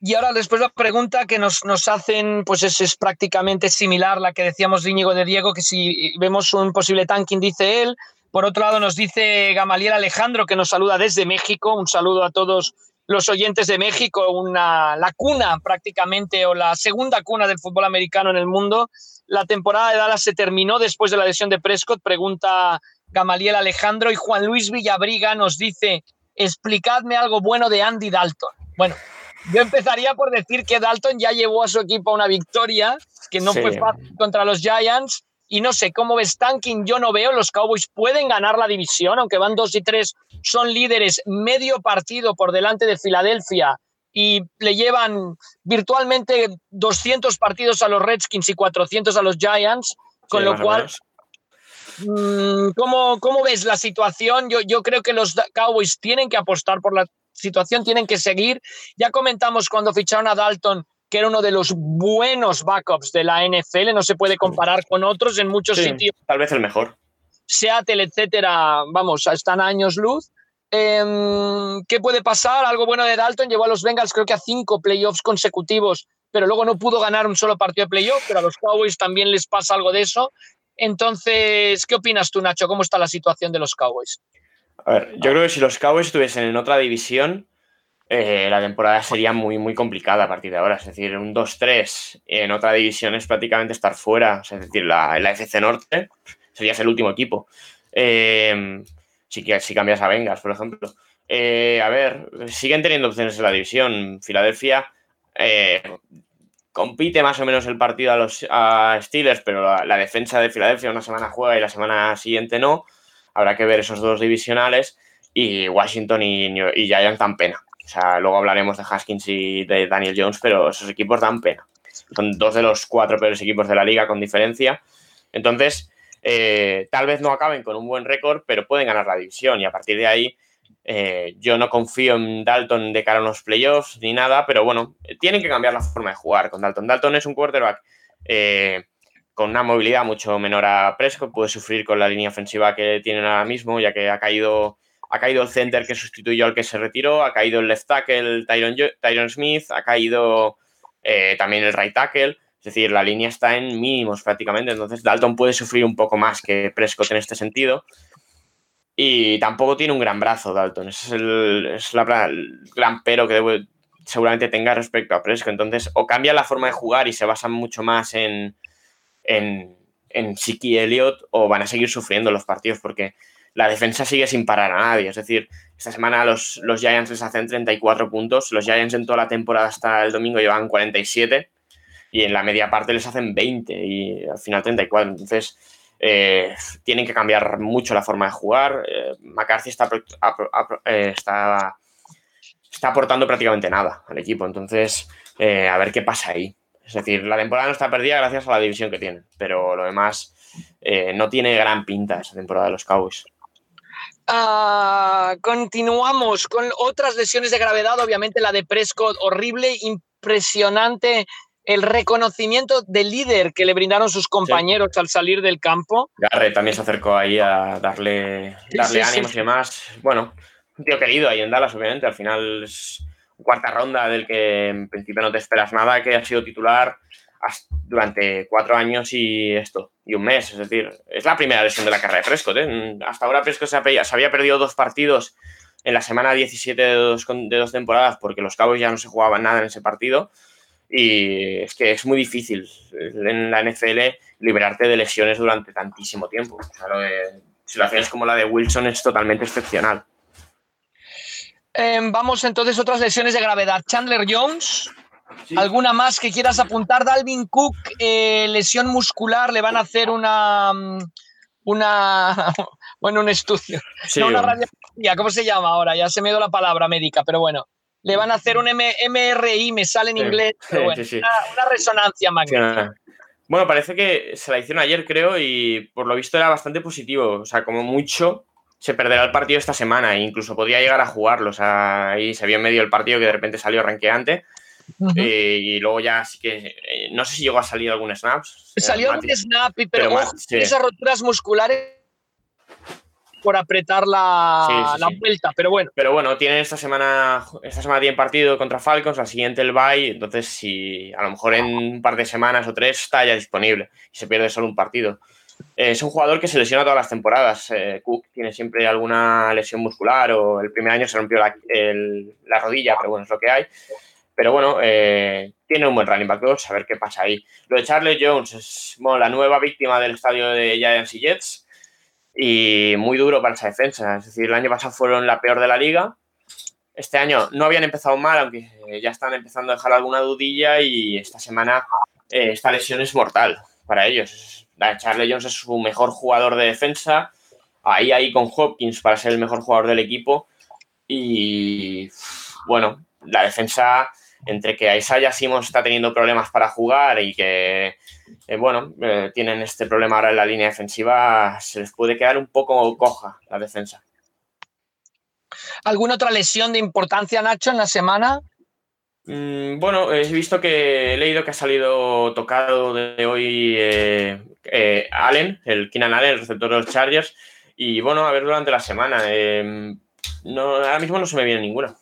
y ahora después la pregunta que nos, nos hacen, pues es, es, prácticamente similar la que decíamos de Íñigo de Diego, que si vemos un posible tanking, dice él. Por otro lado, nos dice Gamaliel Alejandro, que nos saluda desde México. Un saludo a todos los oyentes de México, una, la cuna prácticamente o la segunda cuna del fútbol americano en el mundo. La temporada de Dallas se terminó después de la lesión de Prescott, pregunta Gamaliel Alejandro y Juan Luis Villabriga nos dice, explicadme algo bueno de Andy Dalton. Bueno, yo empezaría por decir que Dalton ya llevó a su equipo a una victoria, que no fue fácil contra los Giants, y no sé cómo ves tanking, yo no veo, los Cowboys pueden ganar la división, aunque van dos y tres, son líderes medio partido por delante de Filadelfia y le llevan virtualmente 200 partidos a los Redskins y 400 a los Giants, con lo cual... Mm, ¿Cómo, ¿Cómo, ves la situación? Yo, yo creo que los Cowboys tienen que apostar por la situación, tienen que seguir. Ya comentamos cuando ficharon a Dalton que era uno de los buenos backups de la NFL, no se puede comparar con otros en muchos sitios. Tal vez el mejor. Seattle, etcétera, vamos, están años luz. Em, ¿Qué puede pasar? Algo bueno de Dalton llevó a los Bengals creo que a cinco playoffs consecutivos, pero luego no pudo ganar un solo partido de playoff, pero a los Cowboys también les pasa algo de eso. Entonces, ¿qué opinas tú, Nacho? ¿Cómo está la situación de los Cowboys? A ver, yo creo que si los Cowboys estuviesen en otra división, eh, la temporada sería muy, muy complicada a partir de ahora. Es decir, un 2-3 en otra división es prácticamente estar fuera. Es decir, la, la FC Norte sería el último equipo. Eh, si, cambias a Vengas, por ejemplo. Eh, a ver, siguen teniendo opciones en la división. Filadelfia compite más o menos el partido a los Steelers, pero la, defensa de Filadelfia una semana juega y la semana siguiente no. Habrá que ver esos dos divisionales. Y Washington y, y Giants dan pena. Sea, luego hablaremos de Haskins y de Daniel Jones, pero esos equipos dan pena. Son dos de los cuatro peores equipos de la liga con diferencia. Entonces, eh, tal vez no acaben con un buen récord, pero pueden ganar la división y a partir de ahí eh, yo no confío en Dalton de cara a unos playoffs ni nada, pero bueno, tienen que cambiar la forma de jugar con Dalton. Dalton es un quarterback eh, con una movilidad mucho menor a Prescott, puede sufrir con la línea ofensiva que tienen ahora mismo, ya que ha caído ha caído el center que sustituyó al que se retiró, ha caído el left tackle Tyron, Smith, ha caído eh, también el right tackle. Es decir, la línea está en mínimos prácticamente. Entonces, Dalton puede sufrir un poco más que Prescott en este sentido. Y tampoco tiene un gran brazo, Dalton. Ese es el, gran pero que seguramente tenga respecto a Prescott. Entonces, o cambia la forma de jugar y se basa mucho más en, en, en Siki Elliott, o van a seguir sufriendo los partidos porque la defensa sigue sin parar a nadie. Es decir, esta semana los, los Giants les hacen 34 puntos. Los Giants en toda la temporada hasta el domingo llevan 47 y en la media parte les hacen 20 y al final 34. Entonces, eh, tienen que cambiar mucho la forma de jugar. Eh, McCarthy está, eh, está, está, aportando prácticamente nada al equipo. Entonces, a ver qué pasa ahí. Es decir, la temporada no está perdida gracias a la división que tienen, pero lo demás no tiene gran pinta esa temporada de los Cowboys. Ah, continuamos con otras lesiones de gravedad, obviamente la de Prescott, horrible, impresionante el reconocimiento del líder que le brindaron sus compañeros al salir del campo. Garrett también se acercó ahí a darle, darle ánimos y demás. Bueno, un tío querido ahí en Dallas, obviamente. Al final es cuarta ronda del que en principio no te esperas nada, que ha sido titular durante cuatro años y esto, y un mes. Es decir, es la primera lesión de la carrera de Prescott. ¿eh? Hasta ahora Prescott se, había perdido dos partidos en la semana 17 de dos, temporadas porque los cabos ya no se jugaban nada en ese partido. Y es que es muy difícil en la NFL liberarte de lesiones durante tantísimo tiempo. Situaciones como la de Wilson es totalmente excepcional. Em, vamos entonces otras lesiones de gravedad. Chandler Jones, ¿Alguna más que quieras apuntar? Dalvin Cook, eh, lesión muscular, le van a hacer una. Mm, una bueno, un estudio. no, una radiografía, ¿cómo se llama ahora? Ya se me dio la palabra médica, pero bueno. Le van a hacer un MRI, me sale en inglés, pero bueno, una, resonancia magnética. Bueno, parece que se la hicieron ayer, creo, y por lo visto era bastante positivo. O sea, como mucho se perderá el partido esta semana e incluso podría llegar a jugarlo. O sea, ahí se vio en medio del partido que de repente salió ranqueante eh, y luego ya sí que eh, no sé si llegó a salir algún snap. Salió algún snap, pero, esas roturas musculares por apretar la, la vuelta, pero bueno. Pero bueno, tienen esta semana, esta semana tienen partido contra Falcons, la siguiente el bye, entonces si a lo mejor en un par de semanas o tres está ya disponible y se pierde solo un partido. eh, es un jugador que se lesiona todas las temporadas. Eh, Cook tiene siempre alguna lesión muscular o el primer año se rompió la, la rodilla, pero bueno, es lo que hay. Pero bueno, eh, tiene un buen running back 2, a ver qué pasa ahí. Lo de Charles Jones es la nueva víctima del estadio de Giants y Jets y muy duro para esa defensa. Es decir, el año pasado fueron la peor de la liga. Este año no habían empezado mal, aunque ya están empezando a dejar alguna dudilla y esta semana eh, esta lesión es mortal para ellos. Charles Jones es su mejor jugador de defensa. Ahí, ahí con Hopkins para ser el mejor jugador del equipo. Y bueno, la defensa entre que Isaiah Simons está teniendo problemas para jugar y que, eh, bueno, eh, tienen este problema ahora en la línea defensiva, se les puede quedar un poco coja la defensa. ¿Alguna otra lesión de importancia, Nacho, en la semana? Mm, bueno, he visto que he leído que ha salido tocado de hoy eh, Allen, el Keenan Allen, el receptor de los Chargers, y bueno, a ver durante la semana. no, ahora mismo no se me viene ninguna.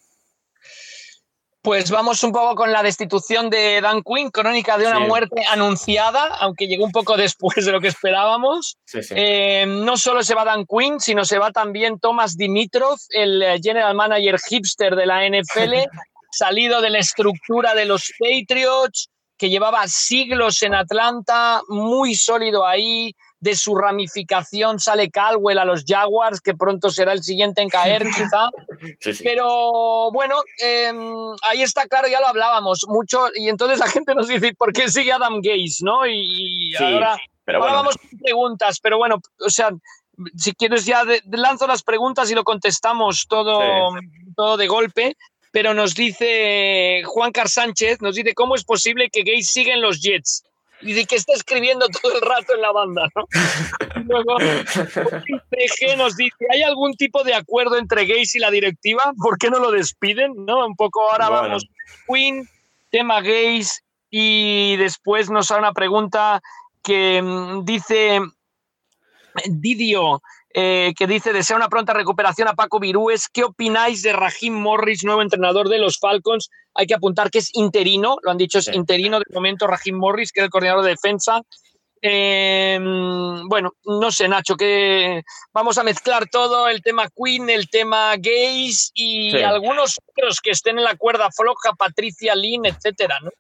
Pues vamos un poco con la destitución de Dan Quinn, crónica de una muerte anunciada, aunque llegó un poco después de lo que esperábamos. Eh, no solo se va Dan Quinn, sino se va también Thomas Dimitrov, el eh, general manager hipster de la NFL, salido de la estructura de los Patriots, que llevaba siglos en Atlanta, muy sólido ahí, de su ramificación sale Caldwell a los Jaguars, que pronto será el siguiente en caer, quizá. Pero bueno, em, ahí está claro, ya lo hablábamos mucho, y entonces la gente nos dice, ¿por qué sigue Adam Gaze? ¿no? Y, ahora, vamos con preguntas, pero bueno, o sea, si quieres ya lanzo las preguntas y lo contestamos todo, todo de golpe. Pero nos dice Juan Car Sánchez, nos dice, ¿cómo es posible que Gaze siga en los Jets? Y de que está escribiendo todo el rato en la banda, ¿no? Luego, PG nos dice, ¿hay algún tipo de acuerdo entre Gays y la directiva? ¿Por qué no lo despiden? ¿No? Un poco ahora vamos, Queen, tema Gays, y después nos da una pregunta que mm, dice Didio, eh, que dice desea una pronta recuperación a Paco Virúes. ¿Qué opináis de Rahim Morris, nuevo entrenador de los Falcons? Hay que apuntar que es interino, lo han dicho, es interino de momento Rahim Morris, que es el coordinador de defensa. Em, bueno, no sé, Nacho, que vamos a mezclar todo el tema Queen, el tema gays y algunos otros que estén en la cuerda floja, Patricia Lynn, etcétera, ¿no?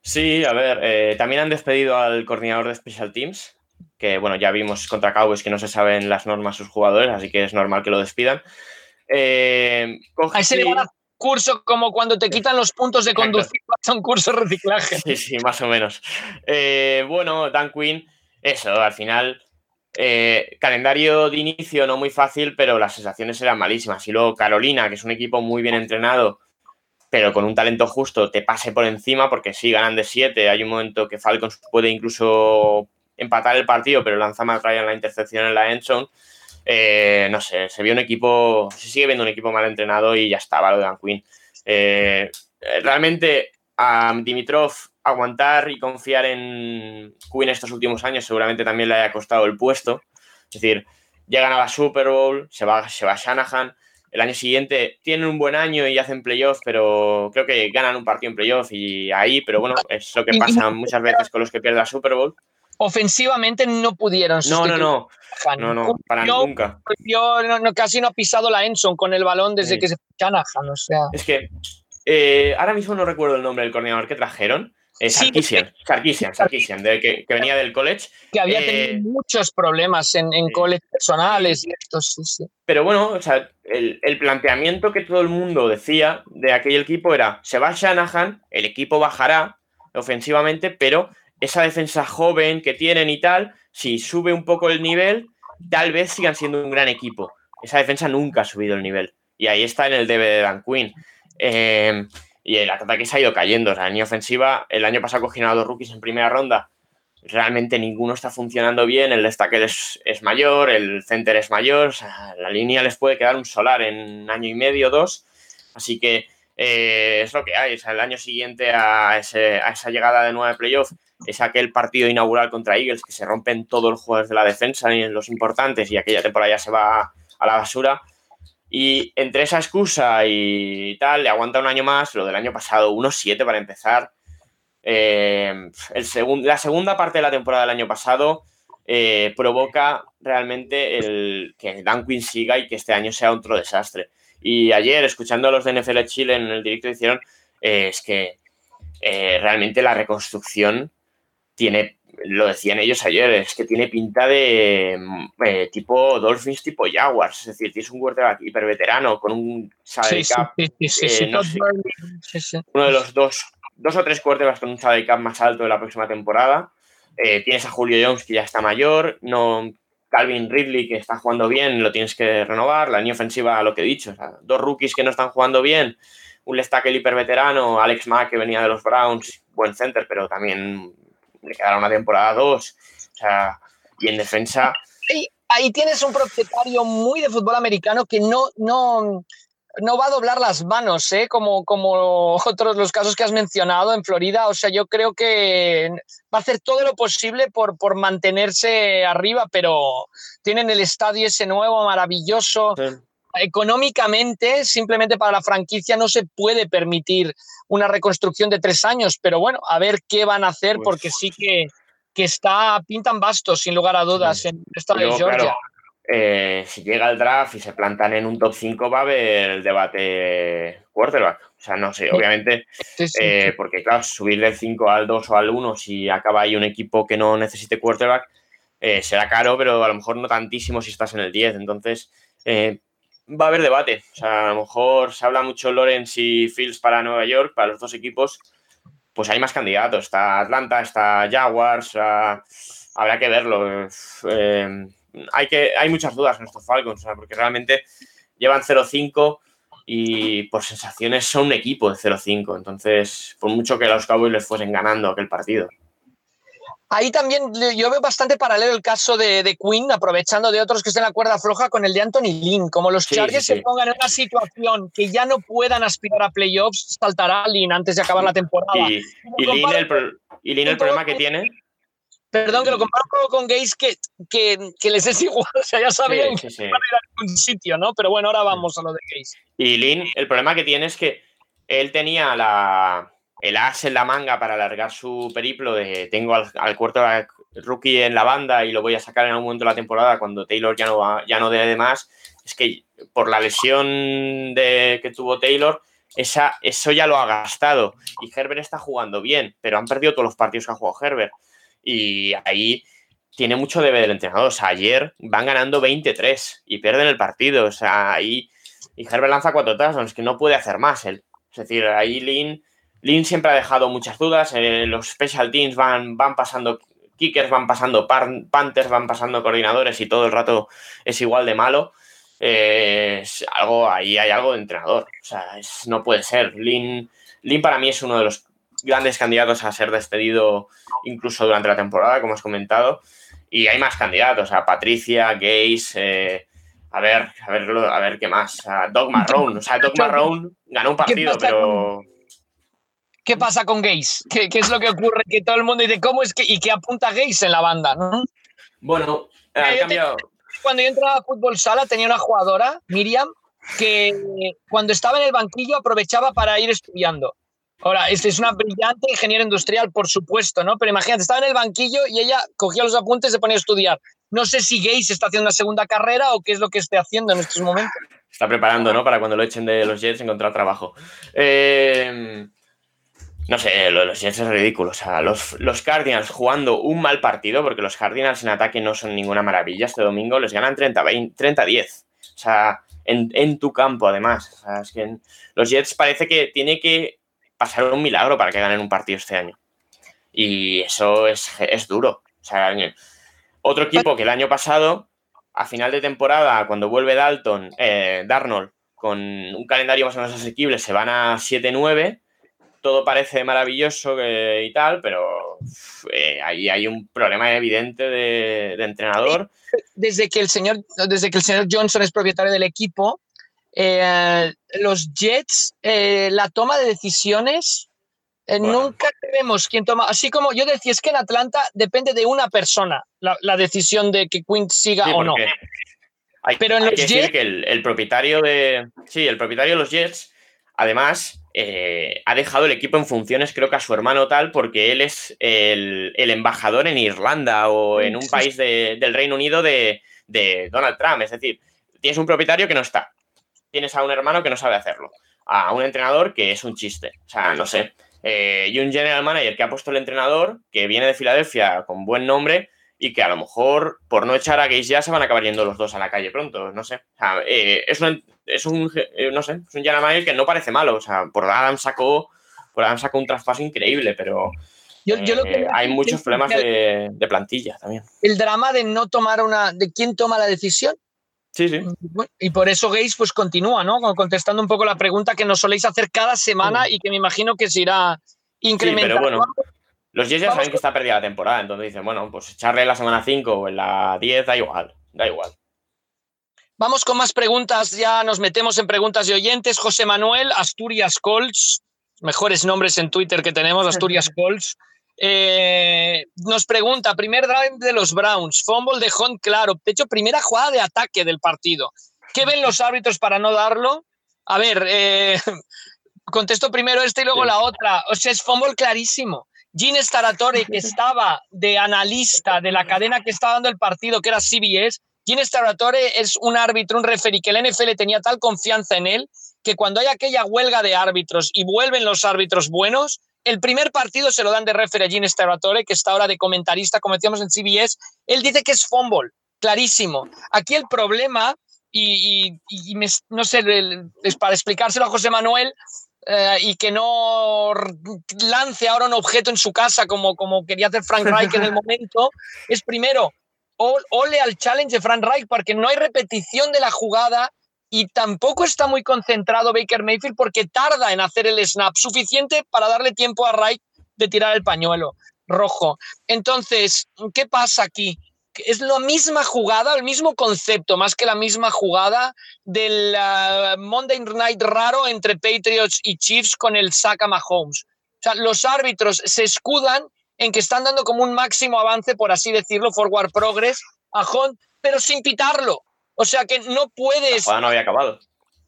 Sí, a ver, eh, también han despedido al coordinador de Special Teams, que bueno, ya vimos contra Cowboys que no se saben las normas sus jugadores, así que es normal que lo despidan. Eh, Ahí se le va a curso como cuando te quitan los puntos de conducir, vas a un curso de reciclaje. Sí, sí, más o menos. Eh, bueno, Dan Quinn, eso, al final, eh, calendario de inicio no muy fácil, pero las sensaciones eran malísimas. Y luego Carolina, que es un equipo muy bien entrenado, pero con un talento justo, te pase por encima, porque sí, ganan de 7. Hay un momento que Falcons puede incluso empatar el partido, pero lanza Matt Ryan la intercepción en la endzone. Eh, no sé, se vio un equipo, se sigue viendo un equipo mal entrenado y ya estaba lo de Dan Quinn. Eh, realmente a Dimitrov aguantar y confiar en Quinn estos últimos años seguramente también le haya costado el puesto. Es decir, llegan a la Super Bowl, se va, se va Shanahan. El año siguiente tienen un buen año y hacen playoffs, pero creo que ganan un partido en playoff y ahí, pero bueno, es lo que pasa muchas veces con los que pierden la Super Bowl ofensivamente no pudieron No, no, no. No, no, para nunca. casi no ha pisado la Enson con el balón desde que se Shanahan, o sea. Es que eh, ahora mismo no recuerdo el nombre del coordinador que trajeron. Eh, Sarkisian, Sarkisian, Sarkisian que, venía del college. Que había tenido eh, muchos problemas en, en college personales y esto, sí, sí. Pero bueno, o sea, el, el, planteamiento que todo el mundo decía de aquel equipo era, se va Shanahan, el equipo bajará ofensivamente, pero esa defensa joven que tienen y tal, si sube un poco el nivel, tal vez sigan siendo un gran equipo. Esa defensa nunca ha subido el nivel. Y ahí está en el debe de Dan Quinn. Eh, y el ataque se ha ido cayendo. O sea, la ofensiva, el año pasado cogieron a dos rookies en primera ronda. Realmente ninguno está funcionando bien. El destaque es, es mayor, el center es mayor. O sea, la línea les puede quedar un solar en año y medio, dos. Así que eh, es lo que hay. O sea, el año siguiente a, a esa llegada de nueve playoff es aquel partido inaugural contra Eagles que se rompen todos los jugadores de la defensa y los importantes y aquella temporada ya se va a la basura. Y entre esa excusa y tal, le aguanta un año más, lo del año pasado, 1-7 para empezar. Eh, el la segunda parte de la temporada del año pasado eh, provoca realmente el que Dan Quinn siga y que este año sea otro desastre. Y ayer, escuchando a los de NFL Chile en el directo, hicieron, eh, es que eh, realmente la reconstrucción tiene, lo decían ellos ayer, es que tiene pinta de mm, tipo Dolphins, tipo Jaguars. Es decir, tienes un quarterback hiperveterano con un salary cap. uno de los dos, dos o tres quarterbacks con un salary cap más alto de la próxima temporada eh, tienes a Julio Jones que ya está mayor, no Calvin Ridley que está jugando bien, lo tienes que renovar, la línea ofensiva, lo que he dicho, dos rookies que no están jugando bien, un left tackle hiper veterano, Alex Mack que venía de los Browns, buen center, pero también le quedará una temporada dos, o sea, y en defensa... ahí tienes un propietario muy de fútbol americano que no, no, no va a doblar las manos, ¿eh? como, como otros los casos que has mencionado en Florida. O sea, yo creo que va a hacer todo lo posible por, por mantenerse arriba, pero tienen el estadio ese nuevo, maravilloso. Económicamente, simplemente para la franquicia no se puede permitir una reconstrucción de tres años, pero bueno, a ver qué van a hacer, pues porque sí que, que está, pintan bastos, sin lugar a dudas, en el estadio de Georgia. Eh, si llega el draft y se plantan en un top 5, va a haber el debate quarterback. O sea, no sé, obviamente, eh, porque claro, subir del 5 al 2 o al 1, si acaba ahí un equipo que no necesite quarterback, eh, será caro, pero a lo mejor no tantísimo si estás en el 10. Entonces, va a haber debate. O sea, a lo mejor se habla mucho Lawrence y Fields para Nueva York, para los dos equipos, pues hay más candidatos. Está Atlanta, está Jaguars, habrá que verlo hay, que, hay muchas dudas en estos Falcons, porque realmente llevan 0-5 y por sensaciones son un equipo de 0-5. Entonces, por mucho que los Cowboys les fuesen ganando aquel partido. Ahí también yo veo bastante paralelo el caso de, de, Quinn, aprovechando de otros que estén en la cuerda floja con el de Anthony Lynn. Como los Chargers se pongan en una situación que ya no puedan aspirar a playoffs, saltará Lynn antes de acabar la temporada. Y, y Lynn, el, y Lynn el problema que tiene Perdón, que lo comparo con gays que, que, les es igual, o sea, ya sabían que van a ir a algún sitio, ¿no? Pero bueno, ahora vamos a lo de gays. Y Lin, el problema que tiene es que él tenía la, el as en la manga para alargar su periplo de tengo al, al cuarto rookie en la banda y lo voy a sacar en algún momento de la temporada cuando Taylor ya no, va, ya no debe de más. Es que por la lesión de, que tuvo Taylor, esa, eso ya lo ha gastado. Y Herbert está jugando bien, pero han perdido todos los partidos que ha jugado Herbert. Y ahí tiene mucho debe del entrenador. O sea, ayer van ganando 23 y pierden el partido. O sea, ahí. Y Herbert lanza cuatro touchdowns, que no puede hacer más él. Es decir, ahí Lin, Lin siempre ha dejado muchas dudas. Eh, los special teams van, van pasando kickers, van pasando panthers, van pasando coordinadores y todo el rato es igual de malo. Eh, algo, ahí hay algo de entrenador. O sea, no puede ser. Lin, Lin para mí es uno de los grandes candidatos a ser despedido incluso durante la temporada, como has comentado. Y hay más candidatos, a Patricia, Gays, eh, a ver, a ver, a ver qué más. A Doc Marrone. O sea, Doc Marrone ganó un partido, pero. ¿Qué pasa con Gays? ¿Qué, es lo que ocurre? Que todo el mundo dice, ¿cómo es que.? Y que apunta Gays en la banda, ¿no? Bueno, ha cambiado. Cuando yo entraba a fútbol sala, tenía una jugadora, Miriam, que cuando estaba en el banquillo aprovechaba para ir estudiando. Ahora, este es una brillante ingeniera industrial, por supuesto, ¿no? Pero imagínate, estaba en el banquillo y ella cogía los apuntes y se ponía a estudiar. No sé si Gates está haciendo una segunda carrera o qué es lo que esté haciendo en estos momentos. Está preparando, ¿no? Para cuando lo echen de los Jets encontrar trabajo. Eh, no sé, los Jets es ridículo. O sea, los, los Cardinals jugando un mal partido, porque los Cardinals en ataque no son ninguna maravilla. Este domingo les ganan 30-10. 30 o sea, en, en, tu campo, además. O sea, es que los Jets parece que tiene que pasar un milagro para que ganen un partido este año. Y eso es, duro. O sea, otro equipo que el año pasado, a final de temporada, cuando vuelve Dalton, eh, Darnold, con un calendario más o menos asequible, se van a 7-9. Todo parece maravilloso y tal, pero eh, ahí hay un problema evidente de, entrenador. Desde que, el señor, desde que el señor Johnson es propietario del equipo, eh, los Jets, eh, la toma de decisiones, eh, nunca vemos quién toma. Así como yo decía, es que en Atlanta depende de una persona la, decisión de que Quinn siga o no. Hay, Pero en los que Jets, que el, propietario de. Sí, el propietario de los Jets, además, eh, ha dejado el equipo en funciones, creo que a su hermano tal, porque él es el, embajador en Irlanda o en un país del Reino Unido de, Donald Trump. Es decir, tienes un propietario que no está, tienes a un hermano que no sabe hacerlo, a un entrenador que es un chiste, o sea, no sé. Eh, y un general manager que ha puesto el entrenador, que viene de Filadelfia con buen nombre y que a lo mejor por no echar a Gaze ya se van a acabar yendo los dos a la calle pronto, no sé. O sea, eh, es, un, es un, eh, no sé, es un General que no parece malo, o sea, por Adam sacó, por Adam sacó un traspaso increíble, pero eh, hay muchos problemas de, plantilla también. El drama de no tomar una, de quién toma la decisión. Sí, sí. Y por eso Gaze pues continúa, ¿no? Contestando un poco la pregunta que nos soléis hacer cada semana y que me imagino que se irá incrementando. pero bueno, los Jets ya saben que está perdida la temporada, entonces dicen, bueno, pues echarle la semana 5 o en la 10 da igual, da igual. Vamos con más preguntas, ya nos metemos en preguntas de oyentes. José Manuel, Asturias Colts, mejores nombres en Twitter que tenemos, Asturias Colts. Eh, nos pregunta, primer drive de los Browns, fumble de Hunt claro, de hecho, primera jugada de ataque del partido. ¿Qué ven los árbitros para no darlo? A ver, eh, contesto primero esta y luego la otra. O sea, es fumble clarísimo. Gene Staratore, que estaba de analista de la cadena que estaba dando el partido, que era CBS, Gene Staratore es un árbitro, un referee que el NFL tenía tal confianza en él que cuando hay aquella huelga de árbitros y vuelven los árbitros buenos, el primer partido se lo dan de referee a Gene Staratore, que está ahora de comentarista, como decíamos en CBS. Él dice que es fumble, clarísimo. Aquí el problema, y, no sé, es para explicárselo a José Manuel, eh, y que no lance ahora un objeto en su casa como, como quería hacer Frank Reich en el momento, es primero, ole al challenge de Frank Reich porque no hay repetición de la jugada y tampoco está muy concentrado Baker Mayfield porque tarda en hacer el snap suficiente para darle tiempo a Reich de tirar el pañuelo rojo. Entonces, ¿qué pasa aquí? es la misma jugada, el mismo concepto, más que la misma jugada del uh, Monday Night raro entre Patriots y Chiefs con el saca Mahomes. O sea, los árbitros se escudan en que están dando como un máximo avance, por así decirlo, forward progress a Hunt, pero sin pitarlo. O sea que no puedes. La no había acabado.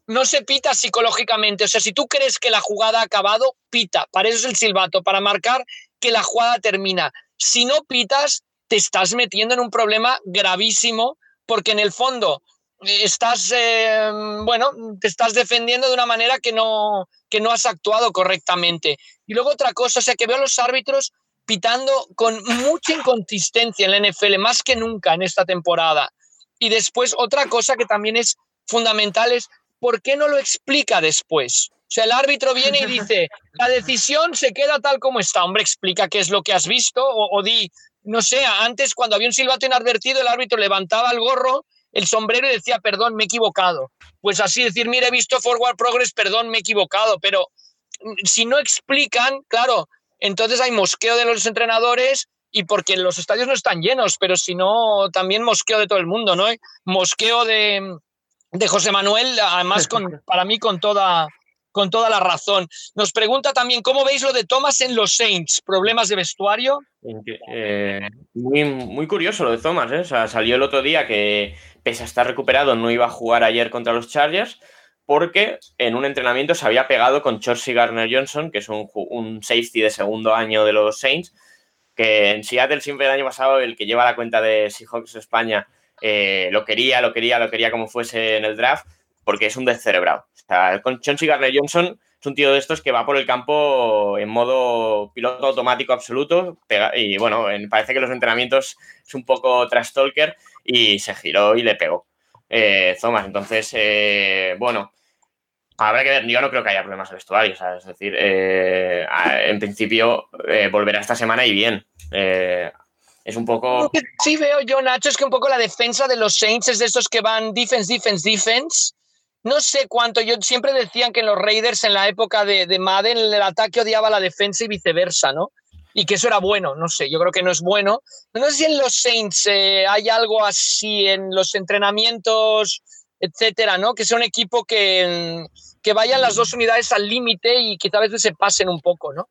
No se pita psicológicamente. O sea, si tú crees que la jugada ha acabado, pita. Para eso es el silbato, para marcar que la jugada termina. Si no pitas, te estás metiendo en un problema gravísimo porque en el fondo eh, estás, eh, bueno, te estás defendiendo de una manera que no, que no has actuado correctamente. Y luego otra cosa, o sea, que veo a los árbitros pitando con mucha inconsistencia en la NFL, más que nunca en esta temporada. Y después otra cosa que también es fundamental es, ¿por qué no lo explica después? O sea, el árbitro viene y dice, la decisión se queda tal como está. Hombre, explica qué es lo que has visto o, o di, no sé, antes cuando había un silbato inadvertido, el árbitro levantaba el gorro, el sombrero y decía, perdón, me he equivocado. Pues así decir, mire, he visto forward progress, perdón, me he equivocado. Pero mm, si no explican, claro, entonces hay mosqueo de los entrenadores y porque los estadios no están llenos, pero si no, también mosqueo de todo el mundo, ¿no? Mosqueo de, de José Manuel, además con, para mí con toda, con toda la razón. Nos pregunta también, ¿cómo veis lo de Thomas en los Saints? ¿Problemas de vestuario? Eh, muy, muy, curioso lo de Thomas, ¿eh? salió el otro día que, pese a estar recuperado, no iba a jugar ayer contra los Chargers porque en un entrenamiento se había pegado con Chorsi Garner Johnson, que es un, un safety de segundo año de los Saints, que en Seattle siempre el año pasado el que lleva la cuenta de Seahawks España eh, lo quería, lo quería, lo quería como fuese en el draft, porque es un descerebrado. O sea, con Chauncey Garner Johnson es un tío de estos que va por el campo en modo piloto automático absoluto y bueno, parece que los entrenamientos es un poco trash talker y se giró y le pegó eh, Thomas. Entonces, eh, bueno, habrá que ver. Yo no creo que haya problemas en vestuario, es decir, eh, en principio volverá esta semana y bien. es un poco. Lo que sí veo yo, Nacho, es que un poco la defensa de los Saints es de estos que van defense, defense, defense no sé cuánto, yo siempre decían que en los Raiders en la época de, de Madden el ataque odiaba la defensa y viceversa, ¿no? Y que eso era bueno, no sé, yo creo que no es bueno. No sé si en los Saints eh, hay algo así, en los entrenamientos, etcétera, ¿no? Que sea un equipo que, que vayan las dos unidades al límite y que a veces se pasen un poco, ¿no?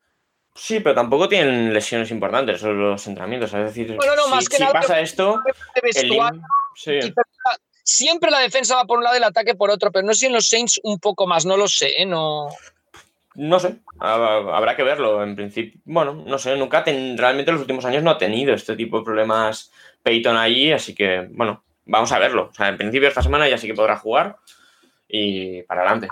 Sí, pero tampoco tienen lesiones importantes esos los entrenamientos. Es decir, bueno, no, más que si pasa esto, el, sí siempre la defensa va por un lado y el ataque por otro, pero no sé si en los Saints un poco más, no lo sé, ¿eh? no. no sé, habrá que verlo. En principio, bueno, no sé, nunca realmente en los últimos años no ha tenido este tipo de problemas Peyton allí, así que, bueno, vamos a verlo. O sea, en principio esta semana ya sí que podrá jugar y para adelante.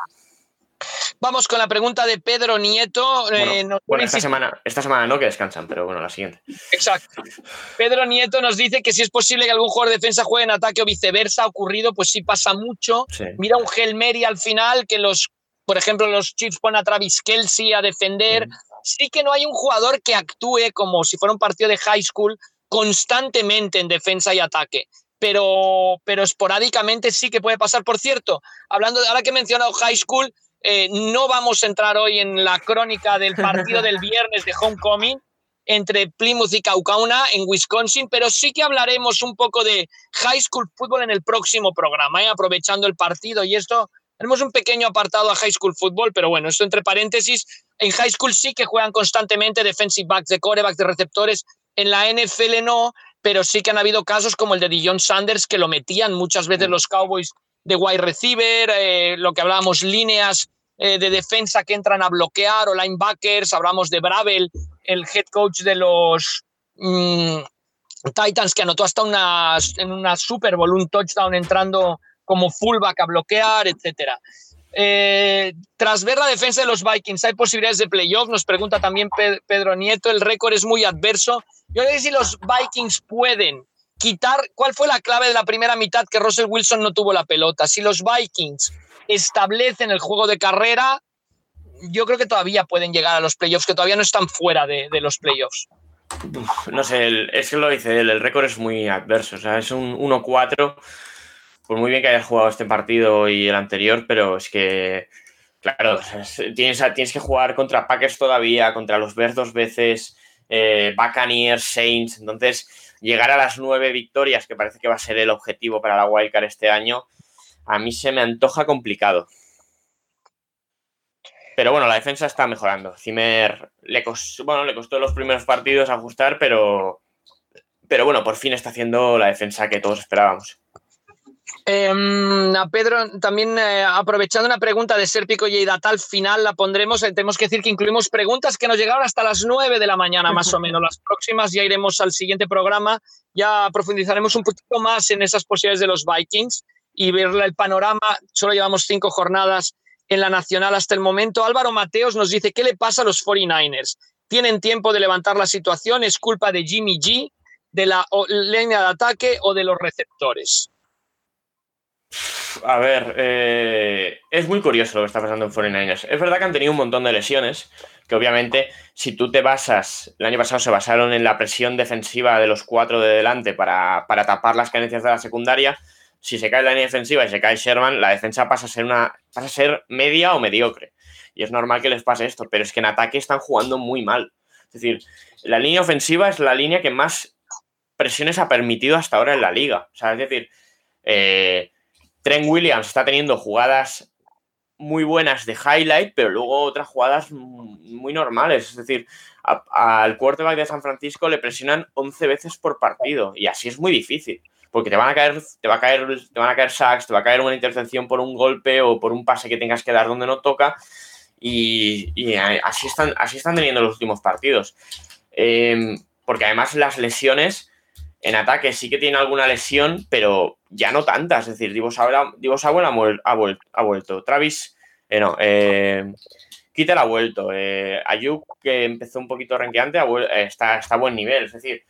Vamos con la pregunta de Pedro Nieto. Eh, bueno, esta, semana, esta semana no, que descansan, pero bueno, la siguiente. Exacto. Pedro Nieto nos dice que si es posible que algún jugador de defensa juegue en ataque o viceversa, ha ocurrido, pues sí pasa mucho. Mira un Gelmeri al final, que los, por ejemplo, los Chiefs ponen a Travis Kelsey a defender. Sí que no hay un jugador que actúe como si fuera un partido de high school constantemente en defensa y ataque pero, pero esporádicamente sí que puede pasar. Por cierto, hablando, ahora que he mencionado high school, eh, no vamos a entrar hoy en la crónica del partido del viernes de Homecoming entre Plymouth y Kaukauna en Wisconsin, pero sí que hablaremos un poco de high school football en el próximo programa, ¿eh? aprovechando el partido y esto. Tenemos un pequeño apartado a high school football, pero bueno, esto entre paréntesis, en high school sí que juegan constantemente defensive backs, de corebacks, de receptores. En la NFL no, pero sí que han habido casos como el de Dion Sanders que lo metían muchas veces los Cowboys de wide receiver, eh, lo que hablábamos, líneas eh, de defensa que entran a bloquear o linebackers, hablamos de Bravel, el head coach de los mm, Titans que anotó hasta una, en una Super Bowl un touchdown entrando como fullback a bloquear, etc. Eh, tras ver la defensa de los Vikings, ¿hay posibilidades de playoff? Nos pregunta también Pedro Nieto. El récord es muy adverso. Yo no sé si los Vikings pueden quitar, ¿cuál fue la clave de la primera mitad que Russell Wilson no tuvo la pelota? Si los Vikings establecen el juego de carrera, yo creo que todavía pueden llegar a los playoffs, que todavía no están fuera de, los playoffs. No sé, es que lo dice él, el récord es muy adverso, o sea, es un 1-4, por muy bien que hayas jugado este partido y el anterior, pero es que, claro, tienes, tienes que jugar contra Packers todavía, contra los Bears dos veces, eh, Buccaneers, Saints, entonces llegar a las nueve victorias, que parece que va a ser el objetivo para la Wildcard este año, a mí se me antoja complicado. Pero bueno, la defensa está mejorando. Zimmer le costó, bueno, le costó los primeros partidos ajustar, pero, pero bueno, por fin está haciendo la defensa que todos esperábamos. Em, a Pedro, también eh, aprovechando una pregunta de Serpico y al final la pondremos. Eh, tenemos que decir que incluimos preguntas que nos llegaron hasta las 9 de la mañana, más o menos. Las próximas ya iremos al siguiente programa, ya profundizaremos un poquito más en esas posibilidades de los Vikings y ver el panorama. Solo llevamos cinco jornadas en la nacional hasta el momento. Álvaro Mateos nos dice: ¿Qué le pasa a los 49ers? ¿Tienen tiempo de levantar la situación? ¿Es culpa de Jimmy G, de la línea de ataque o de los receptores? A ver, eh, es muy curioso lo que está pasando en 49ers. Es verdad que han tenido un montón de lesiones, que obviamente si tú te basas, el año pasado se basaron en la presión defensiva de los cuatro de delante para, tapar las carencias de la secundaria, si se cae la línea defensiva y se cae Sherman, la defensa pasa a ser una pasa a ser media o mediocre. Y es normal que les pase esto, pero es que en ataque están jugando muy mal. Es decir, la línea ofensiva es la línea que más presiones ha permitido hasta ahora en la liga. O sea, es decir, eh, Trent Williams está teniendo jugadas muy buenas de highlight, pero luego otras jugadas muy normales. Es decir, al quarterback de San Francisco le presionan 11 veces por partido y así es muy difícil. Porque te van a caer, te va a caer, te van a caer sacks, te va a caer una intercepción por un golpe o por un pase que tengas que dar donde no toca. Y, así, están, así están teniendo los últimos partidos. Em, porque además las lesiones en ataque sí que tiene alguna lesión, pero ya no tantas. Es decir, Divo Samuel ha, ha, vuelto. Travis, eh, no, eh, ha vuelto. Eh, Ayuk, que empezó un poquito renqueante, está, está a buen nivel. Es decir,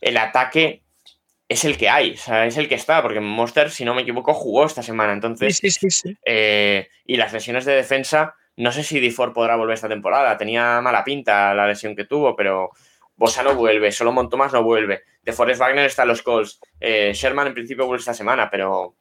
el ataque es el que hay, o sea, es el que está, porque Monster, si no me equivoco, jugó esta semana. Entonces, sí, sí, sí, eh, y las lesiones de defensa, no sé si DeFord podrá volver esta temporada. Tenía mala pinta la lesión que tuvo, pero Bosa no vuelve, Solomon Thomas no vuelve. De Forest Wagner están los calls. Eh, Sherman en principio vuelve esta semana, pero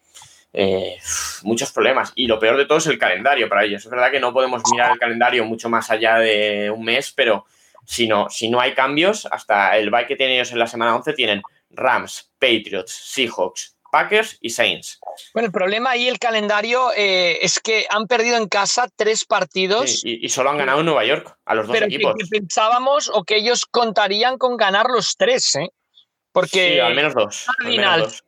eh, muchos problemas. Y lo peor de todo es el calendario para ellos. Es verdad que no podemos mirar el calendario mucho más allá de un mes, pero si no, si no hay cambios, hasta el bye que tienen ellos en la semana 11 tienen Rams, Patriots, Seahawks, Packers y Saints. Bueno, el problema ahí, el calendario, eh, es que han perdido en casa tres partidos. y, solo han ganado en Nueva York, a los dos equipos. Que, pensábamos o que ellos contarían con ganar los tres, ¿eh? Porque al menos dos. Cardinals,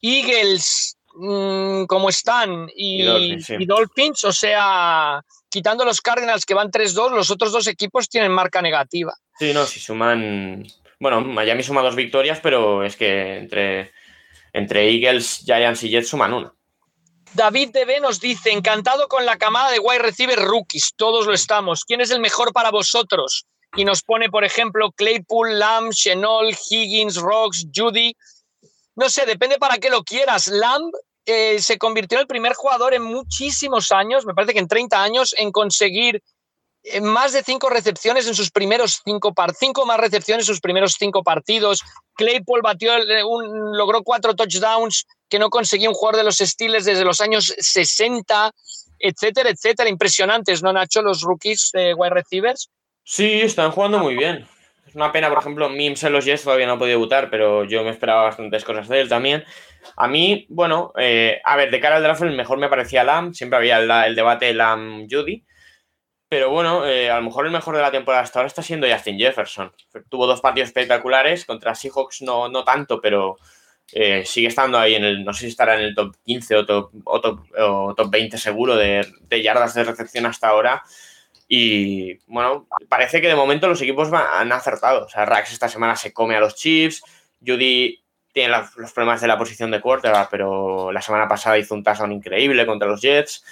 Eagles, mm, como están y, Dolphins, o sea, quitando los Cardinals que van 3-2, los otros dos equipos tienen marca negativa. Sí, no, si suman. Bueno, Miami suma dos victorias, pero es que entre, entre Eagles, Giants y Jets suman una. David DB nos dice, encantado con la camada de wide receiver rookies, todos lo estamos. ¿Quién es el mejor para vosotros? Y nos pone, por ejemplo, Claypool, Lamb, Chenol, Higgins, Rocks, Judy. No sé, depende para qué lo quieras. Lamb eh, se convirtió en el primer jugador en muchísimos años, me parece que en 30 años, en conseguir eh, más de cinco recepciones en sus primeros cinco par cinco más recepciones en sus primeros cinco partidos. Claypool batió un, logró cuatro touchdowns que no conseguía un jugador de los Steelers desde los años 60, etcétera, etcétera. Impresionantes, ¿no, Nacho? Los rookies de wide receivers. Sí, están jugando muy bien. Es una pena, por ejemplo, Mims en los Jets todavía no ha podido debutar, pero yo me esperaba bastantes cosas de él también. A mí, bueno, eh, a ver, de cara al draft, el mejor me parecía Lam, siempre había el, debate Lam-Judy. Pero bueno, eh, a lo mejor el mejor de la temporada hasta ahora está siendo Justin Jefferson. Tuvo dos partidos espectaculares, contra Seahawks no, no tanto, pero eh, sigue estando ahí en el, no sé si estará en el top 15 o top, o top, 20 seguro de, yardas de recepción hasta ahora. Y bueno, parece que de momento los equipos han acertado. O sea, Rax esta semana se come a los Chiefs, Judy tiene los problemas de la posición de quarterback, pero la semana pasada hizo un touchdown increíble contra los Jets.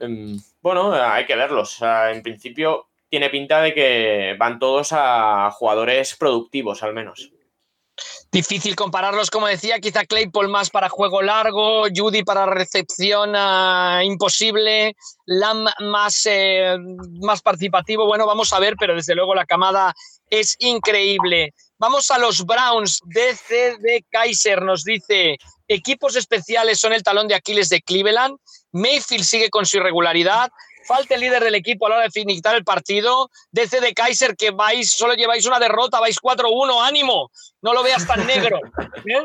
Em, bueno, hay que verlos. en principio tiene pinta de que van todos a jugadores productivos, al menos. Difícil compararlos, como decía, quizá Claypool más para juego largo, Judy para recepción ah, imposible, Lam más, eh, más participativo. Bueno, vamos a ver, pero desde luego la camada es increíble. Vamos a los Browns. DC de Kaiser nos dice: equipos especiales son el talón de Aquiles de Cleveland. Mayfield sigue con su irregularidad falta el líder del equipo a la hora de finiquitar el partido. DC de Kaiser, que vais, solo lleváis una derrota, vais 4-1, ánimo, no lo veas tan negro. ¿eh?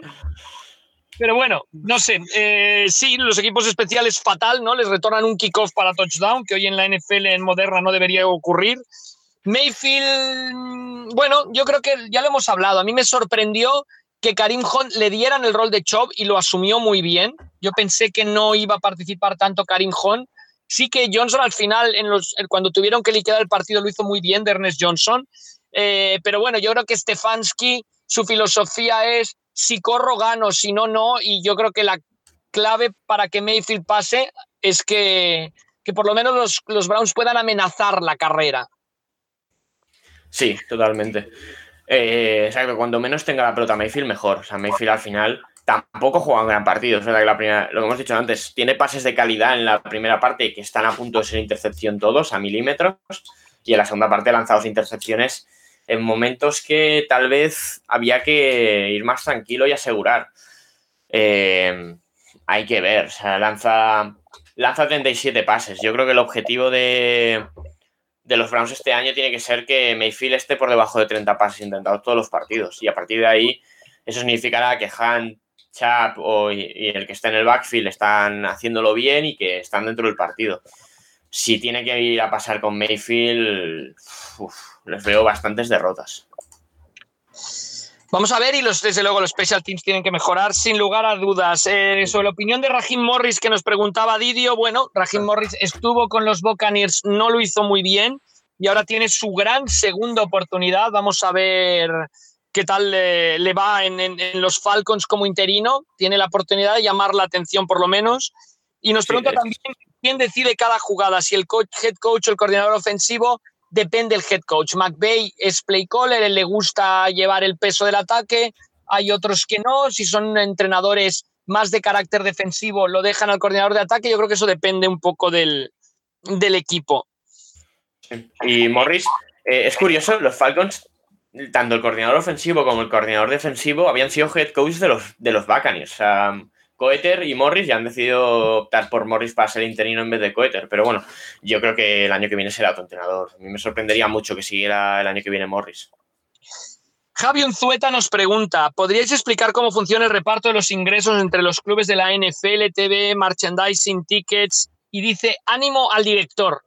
Pero bueno, no sé, eh, sí, los equipos especiales fatal, ¿no? Les retornan un kickoff para touchdown, que hoy en la NFL en moderna no debería ocurrir. Mayfield, bueno, yo creo que ya lo hemos hablado. A mí me sorprendió que Karim Hunt le dieran el rol de Chop y lo asumió muy bien. Yo pensé que no iba a participar tanto Karim Hunt Sí que Johnson al final, los, cuando tuvieron que liquidar el partido, lo hizo muy bien de Ernest Johnson. Eh, pero bueno, yo creo que Stefanski, su filosofía es si corro, gano, si no, no. Y yo creo que la clave para que Mayfield pase es que, que por lo menos los, los, Browns puedan amenazar la carrera. Sí, totalmente. Eh, exacto, cuando menos tenga la pelota Mayfield, mejor. O sea, Mayfield al final tampoco juega un gran partido. Es verdad que la primera, lo que hemos dicho antes, tiene pases de calidad en la primera parte que están a punto de ser intercepción todos, a milímetros, y en la segunda parte lanzados intercepciones en momentos que tal vez había que ir más tranquilo y asegurar. Eh, hay que ver, o sea, lanza, lanza 37 pases. Yo creo que el objetivo de, de los Browns este año tiene que ser que Mayfield esté por debajo de 30 pases intentados todos los partidos. Y a partir de ahí, eso significará que Hunt Chap o, y, el que está en el backfield están haciéndolo bien y que están dentro del partido. Si tiene que ir a pasar con Mayfield, les veo bastantes derrotas. Vamos a ver, y los, desde luego los special teams tienen que mejorar, sin lugar a dudas. Eh, sobre la opinión de Rahim Morris que nos preguntaba Didio, bueno, Rahim Morris estuvo con los Buccaneers, no lo hizo muy bien y ahora tiene su gran segunda oportunidad. Vamos a ver qué tal le, va en, los Falcons como interino. Tiene la oportunidad de llamar la atención por lo menos. Y nos pregunta también quién decide cada jugada, si el coach, head coach o el coordinador ofensivo. Depende del head coach. McVeigh es play caller, él le gusta llevar el peso del ataque. Hay otros que no. Si son entrenadores más de carácter defensivo, lo dejan al coordinador de ataque. Yo creo que eso depende un poco del, equipo. Y Morris, eh, es curioso, los Falcons tanto el coordinador ofensivo como el coordinador defensivo habían sido head coach de los, de los Buccaneers. Coeter y Morris ya han decidido optar por Morris para ser interino en vez de Coeter. Pero bueno, yo creo que el año que viene será otro entrenador. A mí me sorprendería mucho que siguiera el año que viene Morris. Javi Unzueta nos pregunta, ¿podríais explicar cómo funciona el reparto de los ingresos entre los clubes de la NFL, TV, merchandising, tickets? Y dice, ánimo al director,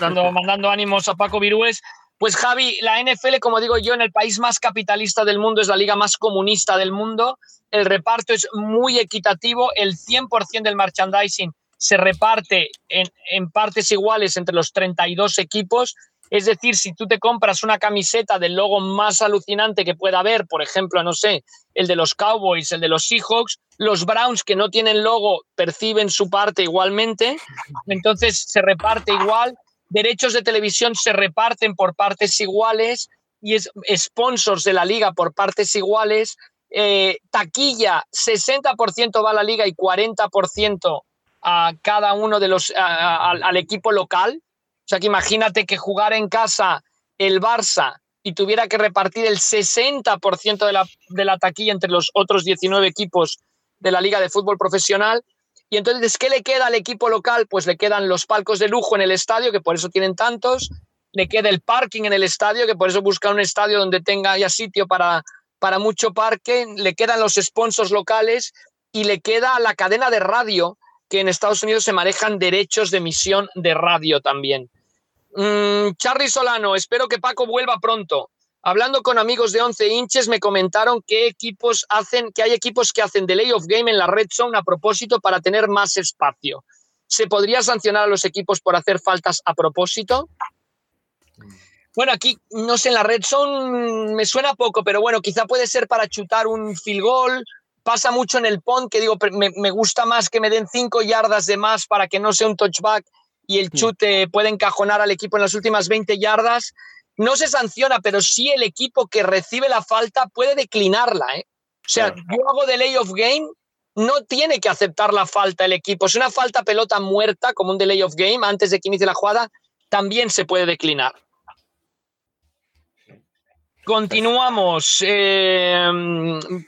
dando, mandando ánimos a Paco Virués. Pues Javi, la NFL, como digo yo, en el país más capitalista del mundo, es la liga más comunista del mundo. El reparto es muy equitativo. El 100% del merchandising se reparte en, partes iguales entre los 32 equipos. Es decir, si tú te compras una camiseta del logo más alucinante que pueda haber, por ejemplo, no sé, el de los Cowboys, el de los Seahawks, los Browns que no tienen logo perciben su parte igualmente, entonces se reparte igual derechos de televisión se reparten por partes iguales y es sponsors de la liga por partes iguales. Eh, taquilla, 60% va a la liga y 40% a cada uno de los, al equipo local. O sea que imagínate que jugar en casa el Barça y tuviera que repartir el 60% de la, de la taquilla entre los otros 19 equipos de la liga de fútbol profesional, y entonces, ¿qué le queda al equipo local? Pues le quedan los palcos de lujo en el estadio, que por eso tienen tantos, le queda el parking en el estadio, que por eso busca un estadio donde tenga ya sitio para, para mucho parque, le quedan los sponsors locales y le queda la cadena de radio, que en Estados Unidos se manejan derechos de emisión de radio también. Mm, Charly Solano, espero que Paco vuelva pronto. Hablando con amigos de 11 inches, me comentaron que equipos hacen, que hay equipos que hacen delay of game en la red zone a propósito para tener más espacio. ¿Se podría sancionar a los equipos por hacer faltas a propósito? Bueno, aquí no sé, en la red zone me suena poco, pero bueno, quizá puede ser para chutar un field goal. Pasa mucho en el pont, que digo, me, me gusta más que me den cinco yardas de más para que no sea un touchback y el chute puede encajonar al equipo en las últimas 20 yardas no se sanciona, pero sí el equipo que recibe la falta puede declinarla. ¿eh? O sea, yo hago delay of game, no tiene que aceptar la falta el equipo. Si una falta pelota muerta, como un delay of game, antes de que inicie la jugada, también se puede declinar. Continuamos. Eh,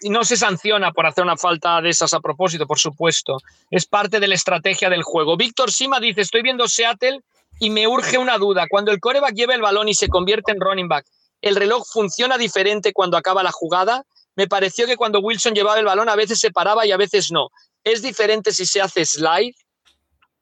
no se sanciona por hacer una falta de esas a propósito, por supuesto. Es parte de la estrategia del juego. Víctor Sima dice: Estoy viendo Seattle y me urge una duda. Cuando el coreback lleva el balón y se convierte en running back, ¿el reloj funciona diferente cuando acaba la jugada? Me pareció que cuando Wilson llevaba el balón a veces se paraba y a veces no. ¿Es diferente si se hace slide?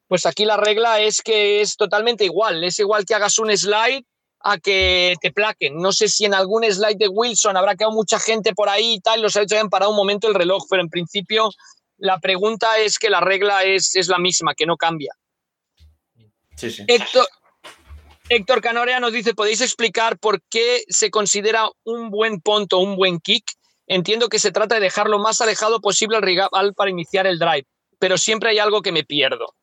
Pues aquí la regla es que es totalmente igual. Es igual que hagas un slide a que te plaquen. No sé si en algún slide de Wilson habrá quedado mucha gente por ahí y tal, los ha hecho hayan parado un momento el reloj, pero en principio la pregunta es que la regla es, es la misma, que no cambia. Héctor, Canorea nos dice, ¿podéis explicar por qué se considera un buen punto, un buen kick? Entiendo que se trata de dejar lo más alejado posible al rival para iniciar el drive, pero siempre hay algo que me pierdo.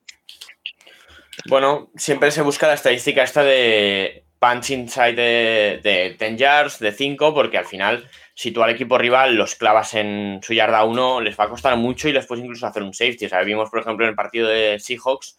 Bueno, siempre se busca la estadística esta de punch inside de, de 10 yards, de 5, porque al final, si tú al equipo rival los clavas en su yarda 1, les va a costar mucho y les puedes incluso hacer un safety. O sea, vimos, por ejemplo, en el partido de Seahawks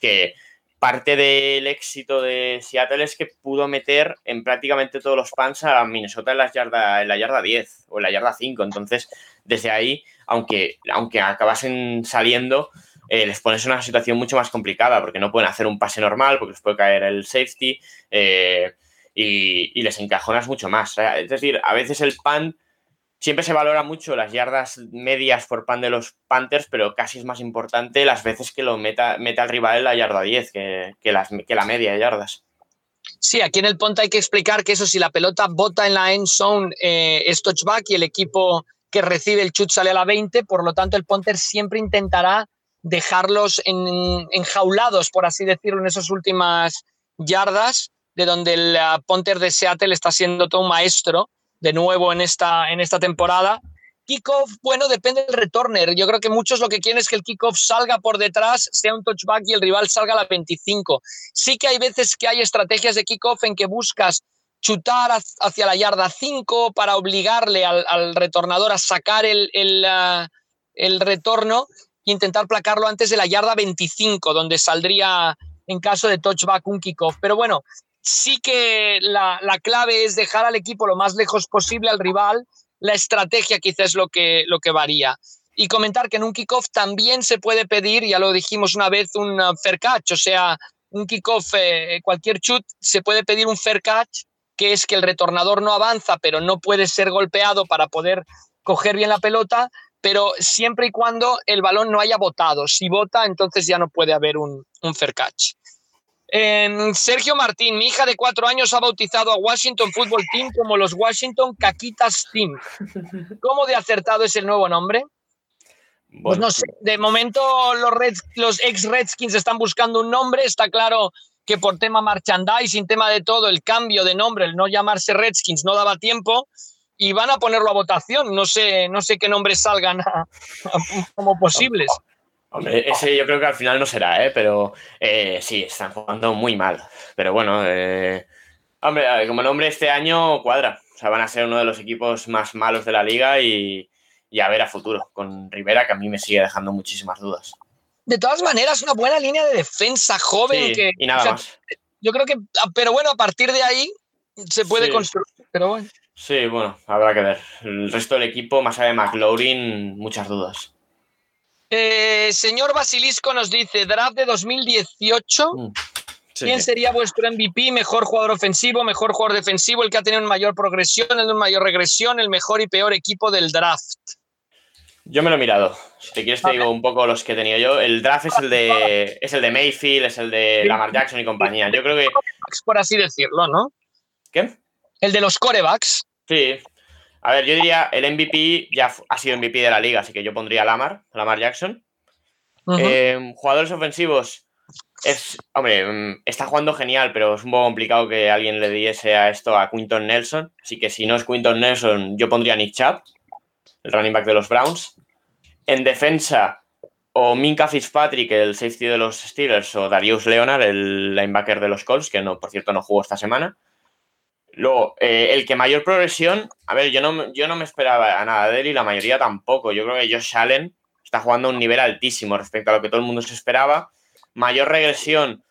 que parte del éxito de Seattle es que pudo meter en prácticamente todos los pans a Minnesota en la yarda, en la yarda 10 o en la yarda 5. Entonces, desde ahí, aunque, aunque acabasen saliendo, eh, les pones en una situación mucho más complicada porque no pueden hacer un pase normal, porque les puede caer el safety eh, y, y, les encajonas mucho más. Es decir, a veces el pan Siempre se valora mucho las yardas medias por pan de los Panthers, pero casi es más importante las veces que lo meta, al rival en la yarda 10 que, que, la media de yardas. Sí, aquí en el punto hay que explicar que eso, si la pelota bota en la end zone, eh, es touchback y el equipo que recibe el chut sale a la 20, por lo tanto el punter siempre intentará dejarlos en, enjaulados, por así decirlo, en esas últimas yardas, de donde el punter de Seattle está siendo todo un maestro de nuevo en esta, en esta temporada. Kickoff, bueno, depende del returner. Yo creo que muchos lo que quieren es que el kickoff salga por detrás, sea un touchback y el rival salga a la 25. Sí que hay veces que hay estrategias de kickoff en que buscas chutar hacia la yarda 5 para obligarle al, retornador a sacar el, el, uh, el retorno e intentar placarlo antes de la yarda 25, donde saldría en caso de touchback un kickoff. Pero bueno, sí que la, clave es dejar al equipo lo más lejos posible al rival. La estrategia quizás es lo que, lo que varía. Y comentar que en un kickoff también se puede pedir, ya lo dijimos una vez, un uh, fair catch, o sea, un kickoff, eh, cualquier chut, se puede pedir un fair catch, que es que el retornador no avanza, pero no puede ser golpeado para poder coger bien la pelota, pero siempre y cuando el balón no haya botado. Si bota, entonces ya no puede haber un, un fair catch. Sergio Martín, mi hija de cuatro años ha bautizado a Washington Football Team como los Washington Caquitas Team. ¿Cómo de acertado es el nuevo nombre? pues no sé, de momento los, los ex Redskins están buscando un nombre, está claro que por tema merchandising, tema de todo, el cambio de nombre, el no llamarse Redskins no daba tiempo y van a ponerlo a votación, no sé, no sé qué nombres salgan como posibles. Hombre, ese yo creo que al final no será, ¿eh? pero eh, sí, están jugando muy mal. Pero bueno, eh, hombre, como nombre este año cuadra. O sea, van a ser uno de los equipos más malos de la liga y, a ver a futuro con Rivera, que a mí me sigue dejando muchísimas dudas. De todas maneras, una buena línea de defensa joven. que, y nada más. Yo creo que, ah, pero bueno, a partir de ahí se puede construir. Pero bueno. Sí, bueno, habrá que ver. El resto del equipo, más allá de McLaurin, muchas dudas. Eh, señor Basilisco nos dice, draft de 2018. Mm, ¿Quién sería vuestro MVP, mejor jugador ofensivo, mejor jugador defensivo, el que ha tenido una mayor progresión, el de una mayor regresión, el mejor y peor equipo del draft? Yo me lo he mirado. Si te quieres te digo un poco los que he tenido yo. El draft es el de es el de Mayfield, es el de Lamar Jackson y compañía. Yo creo que por así decirlo, ¿no? ¿Qué? El de los corebacks. Sí. A ver, yo diría, el MVP ya ha sido MVP de la liga, así que yo pondría a Lamar, Lamar Jackson. Em, jugadores ofensivos, es, hombre, mm, está jugando genial, pero es un poco complicado que alguien le diese a esto a Quinton Nelson. Así que si no es Quinton Nelson, yo pondría a Nick Chubb, el running back de los Browns. En defensa, o Minka Fitzpatrick, el safety de los Steelers, o Darius Leonard, el linebacker de los Colts, que no, por cierto no jugó esta semana. Luego, eh, el que mayor progresión, a ver, yo no, yo no me esperaba a nada de él y la mayoría tampoco. Yo creo que Josh Allen está jugando a un nivel altísimo respecto a lo que todo el mundo se esperaba. Mayor regresión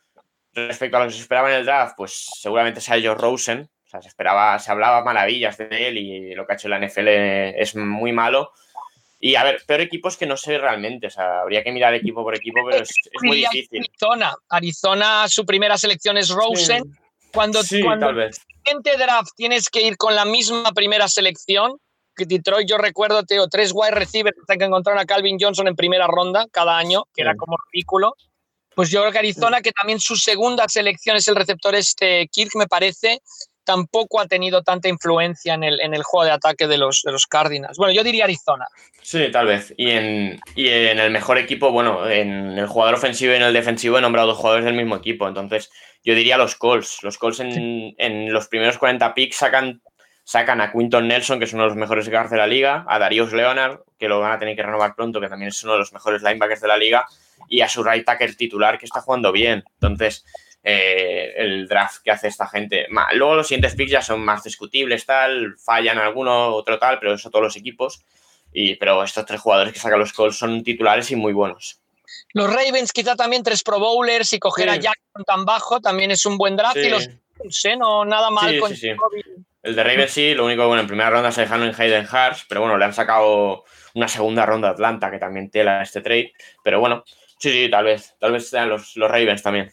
respecto a lo que se esperaba en el draft, pues seguramente sea Josh Rosen. O sea, se esperaba, se hablaba maravillas de él y lo que ha hecho la NFL es muy malo. Y a ver, peor equipos que no sé realmente. O sea, habría que mirar equipo por equipo, pero es, muy difícil. Arizona. Arizona, su primera selección es Rosen. Cuando, sí, cuando tal vez. Siguiente draft tienes que ir con la misma primera selección, que Detroit, yo recuerdo, Teo, tres wide receivers que encontraron a Calvin Johnson en primera ronda cada año, que era como ridículo. Pues yo creo que Arizona, que también su segunda selección es el receptor este Kirk, me parece, tampoco ha tenido tanta influencia en el, en el juego de ataque de los, de los Cardinals. Bueno, yo diría Arizona. Sí, tal vez. Y en, y en el mejor equipo, bueno, en el jugador ofensivo y en el defensivo he nombrado dos jugadores del mismo equipo. Entonces, yo diría los Colts. Los Colts en, en los primeros 40 picks sacan, sacan a Quinton Nelson, que es uno de los mejores guards de la liga, a Darius Leonard, que lo van a tener que renovar pronto, que también es uno de los mejores linebackers de la liga, y a su right tackle titular, que está jugando bien. Entonces, eh, el draft que hace esta gente. Luego los siguientes picks ya son más discutibles, tal, fallan alguno, otro tal, pero eso todos los equipos. Y, pero estos tres jugadores que sacan los Colts son titulares y muy buenos. Los Ravens, quizá también tres Pro Bowlers y coger a Jackson tan bajo también es un buen draft. Y los no nada mal con El de Ravens sí, lo único bueno, en primera ronda se dejaron en Hayden Hurst, pero bueno, le han sacado una segunda ronda a Atlanta, que también tela este trade. Pero bueno, sí, sí, tal vez, tal vez sean los, los Ravens también.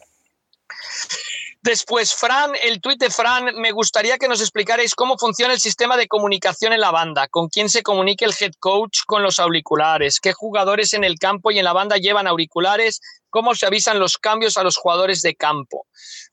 Después, Fran, el tuit de Fran, me gustaría que nos explicarais cómo funciona el sistema de comunicación en la banda, con quién se comunica el head coach con los auriculares, qué jugadores en el campo y en la banda llevan auriculares, cómo se avisan los cambios a los jugadores de campo.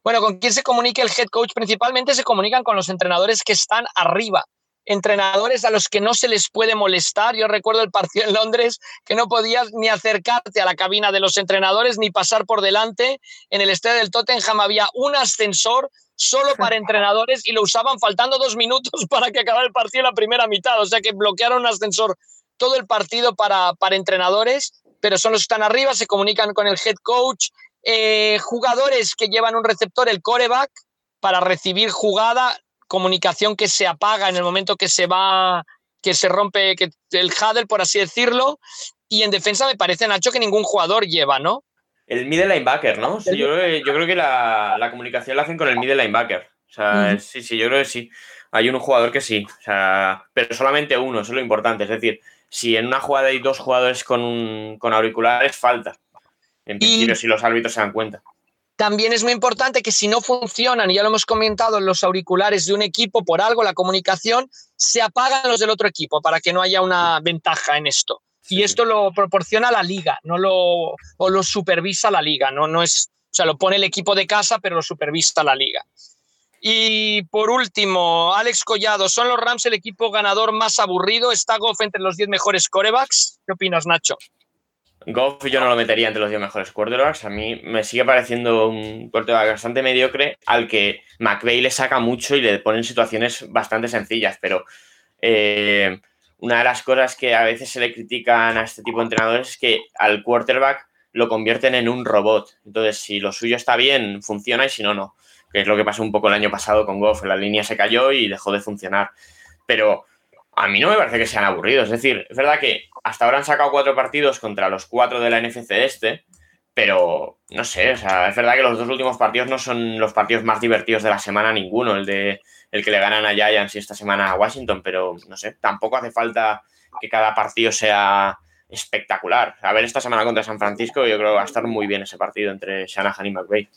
Bueno, con quién se comunica el head coach principalmente se comunican con los entrenadores que están arriba, entrenadores a los que no se les puede molestar. Yo recuerdo el partido en Londres que no podías ni acercarte a la cabina de los entrenadores ni pasar por delante. En el estadio del Tottenham había un ascensor solo para entrenadores y lo usaban faltando dos minutos para que acabara el partido en la primera mitad. O sea que bloquearon un ascensor todo el partido para, para entrenadores, pero son los que están arriba, se comunican con el head coach. Eh, jugadores que llevan un receptor, el coreback, para recibir jugada, comunicación que se apaga en el momento que se va, que se rompe que el huddle, por así decirlo. Y en defensa me parece, Nacho, que ningún jugador lleva, ¿no? El middle linebacker, ¿no? Sí, yo, creo que la, comunicación la hacen con el middle linebacker. O sea, sí, sí, yo creo que sí. Hay un jugador que sí. O sea, pero solamente uno, eso es lo importante. Es decir, si en una jugada hay dos jugadores con, con auriculares, falta. En principio, si los árbitros se dan cuenta. También es muy importante que si no funcionan, y ya lo hemos comentado, los auriculares de un equipo por algo, la comunicación, se apagan los del otro equipo para que no haya una ventaja en esto. Y esto lo proporciona la liga, no lo, o lo supervisa la liga, no, no, es, O sea, lo pone el equipo de casa, pero lo supervisa la liga. Y por último, Alex Collado, ¿son los Rams el equipo ganador más aburrido? ¿Está Goff entre los 10 mejores corebacks? ¿Qué opinas, Nacho? Goff yo no lo metería entre los 10 mejores quarterbacks. A mí me sigue pareciendo un quarterback bastante mediocre al que McVeigh le saca mucho y le pone en situaciones bastante sencillas. Pero eh, una de las cosas que a veces se le critican a este tipo de entrenadores es que al quarterback lo convierten en un robot. Entonces, si lo suyo está bien, funciona y si no, no. Que es lo que pasó un poco el año pasado con Goff. La línea se cayó y dejó de funcionar. Pero a mí no me parece que sean aburridos. Es decir, es verdad que hasta ahora han sacado cuatro partidos contra los cuatro de la NFC este, pero no sé, o sea, es verdad que los dos últimos partidos no son los partidos más divertidos de la semana ninguno, el de el que le ganan a Giants y esta semana a Washington, pero no sé, tampoco hace falta que cada partido sea espectacular. A ver, esta semana contra San Francisco, yo creo que va a estar muy bien ese partido entre Shanahan y McVay.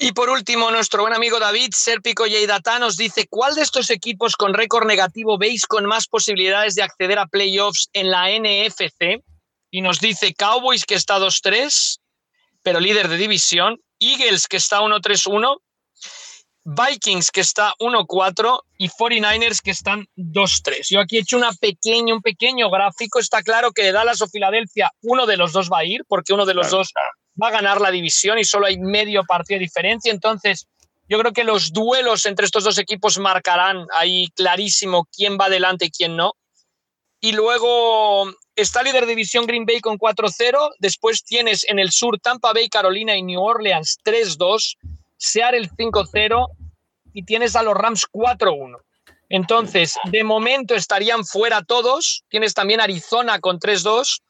Y por último, nuestro buen amigo David Serpico Yeidata nos dice: ¿Cuál de estos equipos con récord negativo veis con más posibilidades de acceder a playoffs en la NFC? Y nos dice Cowboys que está 2-3, pero líder de división, Eagles que está 1-3-1, Vikings que está 1-4 y 49ers que están 2-3. Yo aquí he hecho una pequeña, un pequeño gráfico. Está claro que de Dallas o Filadelfia uno de los dos va a ir, porque uno de los dos va a ganar la división y solo hay medio partido de diferencia. Entonces, yo creo que los duelos entre estos dos equipos marcarán ahí clarísimo quién va adelante y quién no. Y luego está líder de división Green Bay con 4-0. Después tienes en el sur Tampa Bay, Carolina y New Orleans 3-2. Seattle 5-0 y tienes a los Rams 4-1. Entonces, de momento estarían fuera todos. Tienes también Arizona con 3-2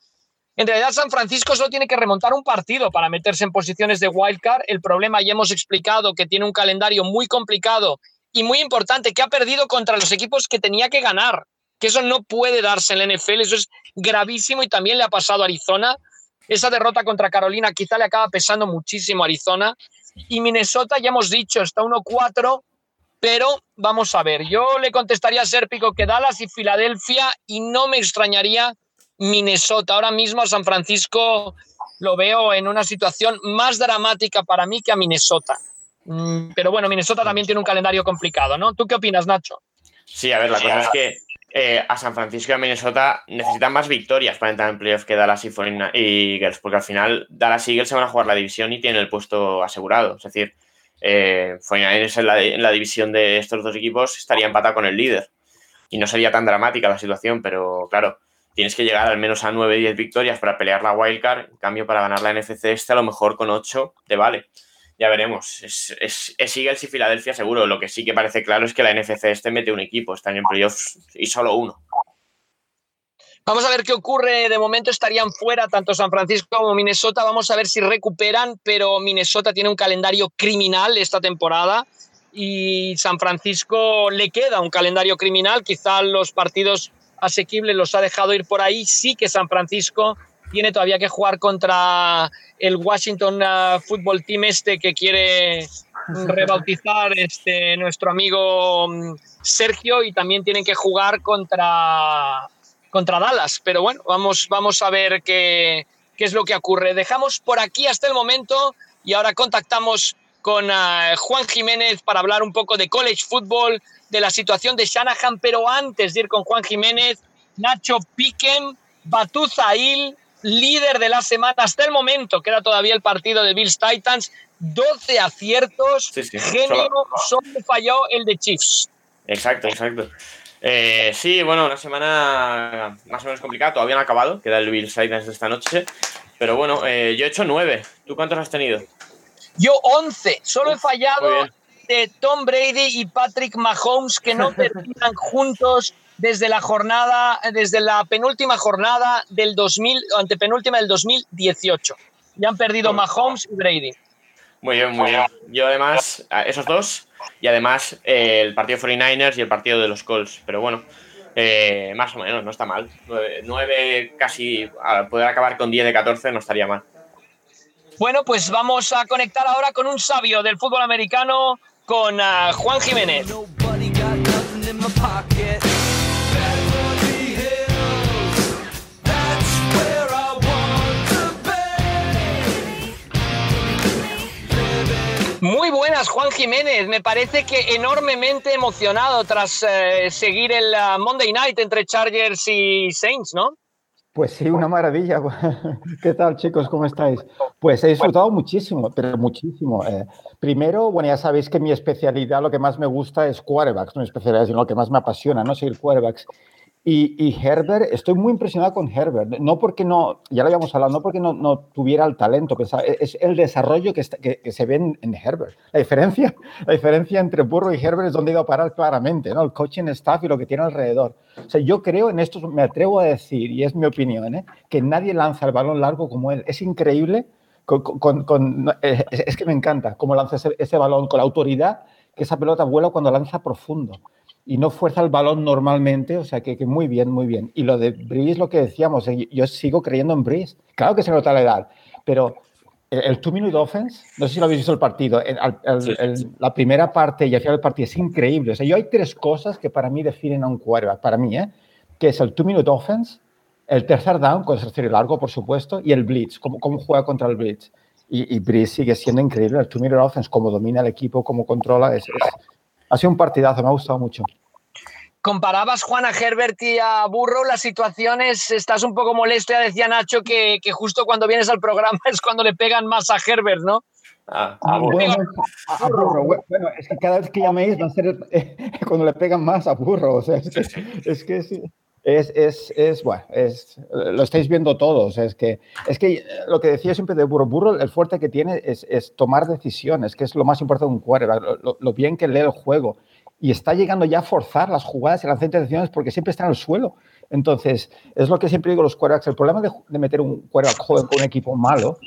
en realidad, San Francisco solo tiene que remontar un partido para meterse en posiciones de wildcard. El problema ya hemos explicado que tiene un calendario muy complicado y muy importante, que ha perdido contra los equipos que tenía que ganar. Que eso no puede darse en la NFL, eso es gravísimo y también le ha pasado a Arizona. Esa derrota contra Carolina quizá le acaba pesando muchísimo a Arizona. Y Minnesota, ya hemos dicho, está 1-4, pero vamos a ver. Yo le contestaría a Serpico que Dallas y Filadelfia y no me extrañaría Minnesota. Ahora mismo a San Francisco lo veo en una situación más dramática para mí que a Minnesota. Mm, pero bueno, Minnesota también tiene un calendario complicado, ¿no? ¿Tú qué opinas, Nacho? Sí, a ver, la cosa es que eh, a San Francisco y a Minnesota necesitan más victorias para entrar en playoff que Dallas y Eagles, porque al final Dallas y Eagles se van a jugar la división y tienen el puesto asegurado. Es decir, eh, en la, en la división de estos dos equipos estaría empatado con el líder. Y no sería tan dramática la situación, pero claro, tienes que llegar al menos a 9-10 victorias para pelear la wildcard. En cambio, para ganar la NFC este, a lo mejor con 8 te vale. Ya veremos. Es, es, es Eagles y Filadelfia seguro. Lo que sí que parece claro es que la NFC este mete un equipo. Están en playoffs y solo uno. Vamos a ver qué ocurre. De momento estarían fuera tanto San Francisco como Minnesota. Vamos a ver si recuperan, pero Minnesota tiene un calendario criminal esta temporada y San Francisco le queda un calendario criminal. Quizá los partidos asequible los ha dejado ir por ahí. Sí que San Francisco tiene todavía que jugar contra el Washington uh, Football Team este que quiere rebautizar este, nuestro amigo mm, Sergio y también tienen que jugar contra, contra Dallas. Pero bueno, vamos, vamos a ver qué, qué es lo que ocurre. Dejamos por aquí hasta el momento y ahora contactamos con uh, Juan Jiménez para hablar un poco de college football, de la situación de Shanahan, pero antes de ir con Juan Jiménez, Nacho Piquem, Batuzail, líder de la semana hasta el momento, que era todavía el partido de Bills Titans, 12 aciertos, genio, solo... falló el de Chiefs. Exacto, exacto. Eh, sí, bueno, una semana más o menos complicada, todavía no ha acabado, queda el Bills Titans de esta noche, pero bueno, eh, yo he hecho 9. ¿Tú cuántos has tenido? Yo 11, solo he fallado de Tom Brady y Patrick Mahomes que no terminan juntos desde la jornada, desde la penúltima jornada del 2000, antepenúltima del 2018. Ya han perdido Mahomes y Brady. Muy bien, muy bien. Yo además, esos dos, y además eh, el partido 49ers y el partido de los Colts. Pero bueno, eh, más o menos, no está mal. 9, casi, poder acabar con 10 de 14 no estaría mal. Bueno, pues vamos a conectar ahora con un sabio del fútbol americano, con uh, Juan Jiménez. buenas, Juan Jiménez. Me parece que enormemente emocionado tras eh, seguir el uh, Monday Night entre Chargers y Saints, ¿no? Pues sí, una maravilla. ¿Qué tal, chicos? ¿Cómo estáis? Pues he disfrutado muchísimo, pero muchísimo. Eh, primero, bueno, ya sabéis que mi especialidad, lo que más me gusta es quarterbacks, no mi especialidad, sino lo que más me apasiona, ¿no? Seguir quarterbacks. Y, Herbert, estoy muy impresionado con Herbert, no porque no, ya lo habíamos hablado, no porque no, no tuviera el talento, es el desarrollo que, que, se ve en, Herbert. La diferencia, la diferencia entre Burro y Herbert es donde iba a parar claramente, ¿no? El coaching staff y lo que tiene alrededor. O sea, yo creo en esto, me atrevo a decir, y es mi opinión, ¿eh? que nadie lanza el balón largo como él. Es increíble, con, con, eh, es, que me encanta cómo lanza ese, ese balón, con la autoridad que esa pelota vuela cuando lanza profundo y no fuerza el balón normalmente, o sea que, que, muy bien, muy bien. Y lo de Breeze, lo que decíamos, eh, yo sigo creyendo en Breeze. Claro que se nota la edad, pero el, two-minute offense, no sé si lo habéis visto el partido, la primera parte y al final del partido es increíble. O sea, yo hay tres cosas que para mí definen a un quarterback, para mí, ¿eh? que es el two-minute offense, el tercer down, con el tercer largo, por supuesto, y el blitz, cómo, cómo juega contra el blitz. Y, y Breeze sigue siendo increíble, el two-minute offense, cómo domina el equipo, cómo controla, es, ha sido un partidazo, me ha gustado mucho. Comparabas, Juan, a Herbert y a Burrow, las situaciones, estás un poco molesto, ya decía Nacho que, justo cuando vienes al programa es cuando le pegan más a Herbert, ¿no? Ah, ah bueno, a, burro. Bueno, es que cada vez que llaméis va a ser cuando le pegan más a burro. O sea, es que, es, que es, es, es, bueno, es, lo estáis viendo todos. Es que, es que lo que decía siempre de burro, burro, el fuerte que tiene es, es tomar decisiones, que es lo más importante de un quarterback, lo, lo, bien que lee el juego y está llegando ya a forzar las jugadas y las intercepciones porque siempre está en el suelo. Entonces, es lo que siempre digo los quarterbacks. El problema de, meter un quarterback joven con un equipo malo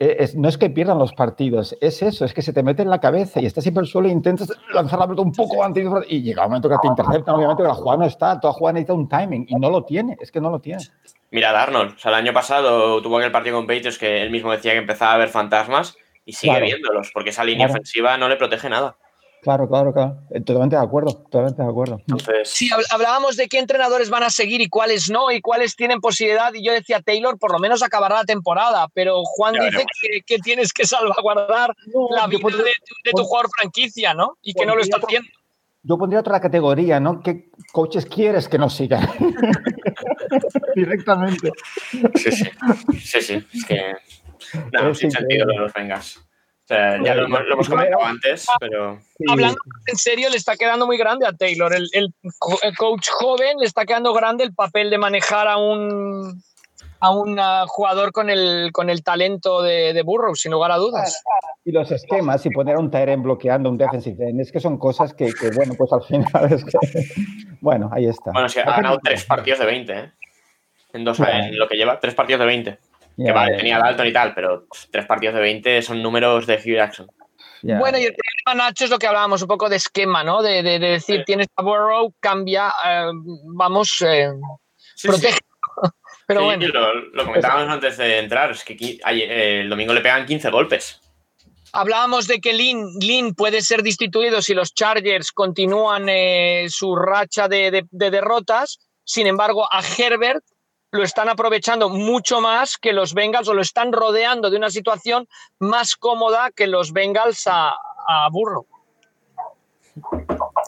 eh, no es que pierdan los partidos, es eso, es que se te mete en la cabeza y estás siempre en el suelo e intentas lanzar la pelota un poco antes y llega un momento que te interceptan, obviamente que la jugada no está, toda jugada necesita un timing y no lo tiene, es que no lo tiene. Mira, Arnold, o sea, el año pasado tuvo aquel partido con Patriots que él mismo decía que empezaba a ver fantasmas y sigue viéndolos porque esa línea ofensiva no le protege nada. Claro, claro, claro. Eh, totalmente de acuerdo, totalmente de acuerdo. Entonces... Sí, hablábamos de qué entrenadores van a seguir y cuáles no, y cuáles tienen posibilidad. Y yo decía, Taylor por lo menos acabará la temporada, pero Juan dice que, tienes que salvaguardar la vida de, tu jugador franquicia, ¿no? Y que no lo está haciendo. Yo pondría otra categoría, ¿no? ¿Qué coaches quieres que nos sigan? Directamente. Sí, sí. Sí, sí. Es que. No, sin sentido de los vengas. O sea, ya lo, hemos comentado antes, pero. Hablando en serio, le está quedando muy grande a Taylor. El, coach joven le está quedando grande el papel de manejar a un, a un ah, jugador con el, con el talento de, de Burrow, sin lugar a dudas. Y los esquemas y poner un Tyrant bloqueando un defensive end, es que son cosas que, que, bueno, pues al final es que. Bueno, ahí está. Bueno, sí, ha ganado tres partidos de 20, ¿eh? En, dos, en lo que lleva, tres partidos de 20 que vale, tenía Dalton y tal, pero tres partidos de 20 son números de Hugh Jackson. Bueno, y el problema, Nacho, es lo que hablábamos, un poco de esquema, ¿no? De, decir, tienes a Burrow, cambia, eh, vamos, eh, protege. Pero bueno. Lo, comentábamos antes de entrar, es que eh, el domingo le pegan 15 golpes. Hablábamos de que Lin, Lin puede ser destituido si los Chargers continúan su racha de derrotas. Sin embargo, a Herbert lo están aprovechando mucho más que los Bengals o lo están rodeando de una situación más cómoda que los Bengals a, Burro.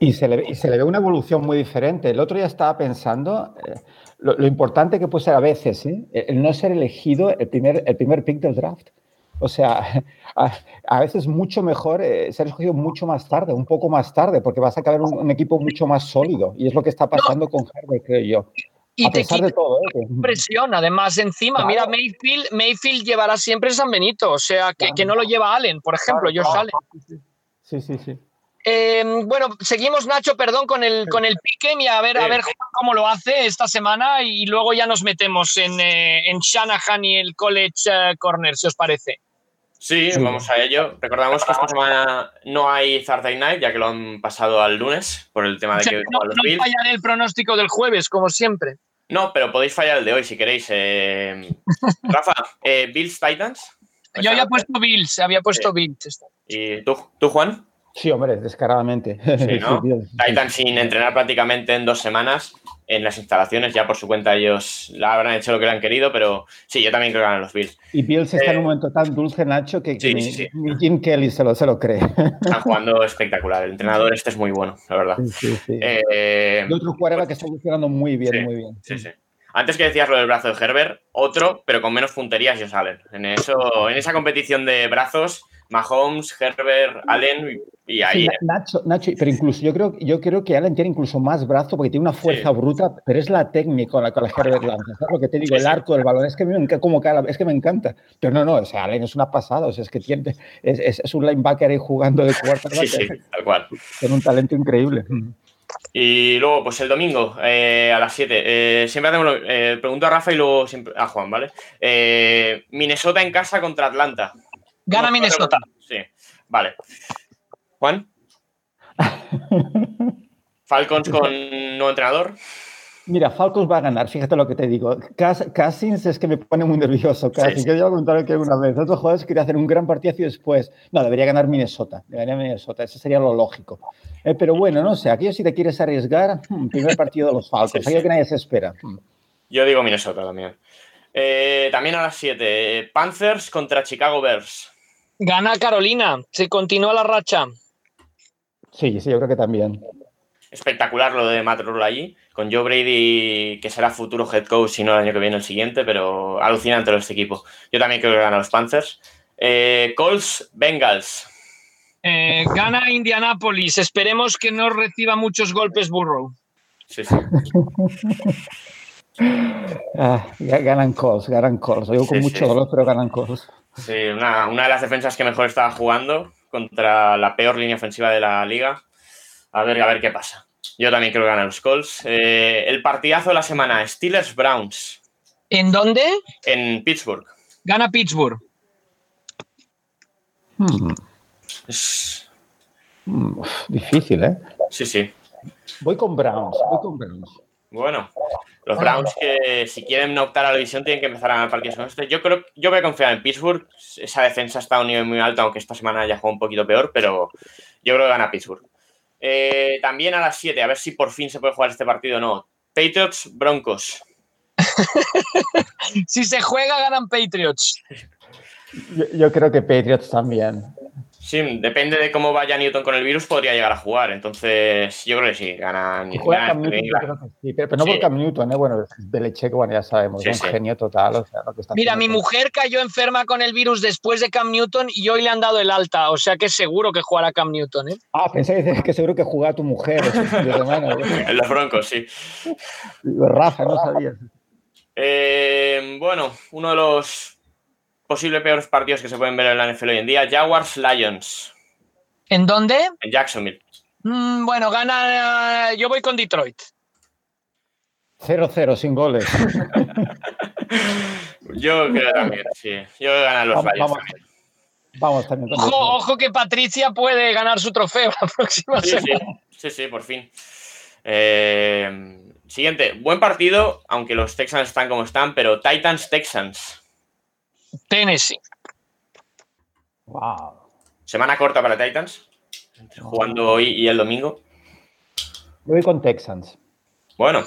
Y se, le, ve una evolución muy diferente. El otro día estaba pensando eh, lo, importante que puede ser a veces ¿eh? el no ser elegido el primer, el primer pick del draft. O sea, a, veces mucho mejor eh, ser escogido mucho más tarde, un poco más tarde, porque vas a acabar un, un equipo mucho más sólido. Y es lo que está pasando con Herbert, creo yo y te quita todo, ¿eh? presión. Además, encima, mira, Mayfield, Mayfield llevará siempre San Benito, o sea, que, que no lo lleva Allen, por ejemplo, yo sale. Sí, sí, sí. Em, bueno, seguimos, Nacho, perdón, con el, con el pique y a ver, a ver cómo lo hace esta semana y luego ya nos metemos en, eh, en Shanahan y el College eh, Corner, si os parece. Sí, vamos a ello. Recordamos que esta semana no hay Thursday Night, ya que lo han pasado al lunes por el tema de que no, los no fallan el pronóstico del jueves, como siempre. No, pero podéis fallar el de hoy si queréis. Eh, Rafa, eh, Bills Titans. Yo había puesto Bills, había puesto Bills. ¿Y tú, tú, Juan? Sí, hombre, descaradamente. Sí, ¿no? Titans sin entrenar prácticamente en dos semanas en las instalaciones, ya por su cuenta ellos la habrán hecho lo que le han querido, pero sí, yo también creo que ganan los Bills. Y Bills está en un eh, momento tan dulce, Nacho, que, ni, Jim Kelly se lo, se lo cree. Están jugando espectacular. El entrenador este es muy bueno, la verdad. Sí, sí, eh, otro jugador que está funcionando muy bien, muy bien. Sí, sí. Antes que decías lo del brazo de Herbert, otro, pero con menos punterías, ellos salen. En, eso, en esa competición de brazos, Mahomes, Herbert, Allen y ahí. Nacho, Nacho, pero incluso yo creo, yo creo que Allen tiene incluso más brazo porque tiene una fuerza bruta, pero es la técnica con la que Herbert lanza. ¿sabes lo que te digo? el arco del balón. Es que, me, como es que me encanta. Pero no, no, o sea, Allen es una pasada. O sea, es que tiene, es, es, un linebacker ahí jugando de cuarta. Sí, sí, tal cual. Tiene un talento increíble. Y luego, pues el domingo eh, a las 7. Eh, siempre hacemos. Eh, pregunto a Rafa y luego a Juan, ¿vale? Minnesota en casa contra Atlanta. Gana Minnesota. Sí, vale. Juan. Falcons con nuevo entrenador. Mira, Falcons va a ganar, fíjate lo que te digo. Cassins es que me pone muy nervioso. Cassins, yo ya contar que alguna vez. Otros jugadores quería hacer un gran partido y después. No, debería ganar Minnesota. Debería Minnesota, eso sería lo lógico. Eh, pero bueno, no sé, aquí si te quieres arriesgar, hmm, primer partido de los Falcons, sí, que nadie se espera. Hmm. Yo digo Minnesota también. Eh, también a las 7, Panthers contra Chicago Bears. Gana Carolina, se continúa la racha. Sí, sí, yo creo que también. Espectacular lo de Matt Rule allí, con Joe Brady, que será futuro head coach, si no el año que viene el siguiente, pero alucinante lo de este equipo. Yo también creo que gana los Panthers. Eh, Colts, Bengals. Eh, gana Indianapolis. Esperemos que no reciba muchos golpes Burrow. Sí, sí. ah, ganan Colts, ganan Colts. Digo con mucho dolor, pero ganan Colts. Sí, una, una, de las defensas que mejor estaba jugando contra la peor línea ofensiva de la liga. A ver, a ver qué pasa. Yo también creo que ganan los Colts. Eh, el partidazo de la semana, Steelers-Browns. ¿En dónde? En Pittsburgh. Gana Pittsburgh. Hmm. Hmm, difícil, ¿eh? Sí, sí. Voy con Browns, voy con Browns. Bueno, los Browns que si quieren optar a la división tienen que empezar a ganar partidos con este. Yo creo, yo voy a confiar en Pittsburgh. Esa defensa está a un nivel muy alto, aunque esta semana ya jugó un poquito peor, pero yo creo que gana Pittsburgh. Eh, también a las 7, a ver si por fin se puede jugar este partido o no. Patriots, Broncos. si se juega, ganan Patriots. yo, creo que Patriots también. Sí, depende de cómo vaya Newton con el virus, podría llegar a jugar. Entonces, yo creo que sí, gana. juega Cam Newton, que sí, pero, no por Cam Newton, ¿eh? bueno, Belichick, bueno, ya sabemos, es un genio total. O sea, lo que está Mira, mi mujer cayó enferma con el virus después de Cam Newton y hoy le han dado el alta, o sea que seguro que jugará Cam Newton. ¿eh? Ah, pensé que, seguro que juega tu mujer. en los Broncos, sí. Rafa, no sabías. Eh, bueno, uno de los posible peores partidos que se pueden ver en la NFL hoy en día. Jaguars Lions. ¿En dónde? En Jacksonville. Mm, bueno, gana. Yo voy con Detroit. 0-0, sin goles. Yo creo también, sí. Yo voy a ganar los Lions. Vamos, también. Ojo, ojo, que Patricia puede ganar su trofeo la próxima sí, semana. Sí, sí, por fin. Eh, siguiente, buen partido, aunque los Texans están como están, pero Titans-Texans. Tennessee. Wow. Semana corta para Titans, jugando hoy y el domingo. Voy con Texans. Bueno,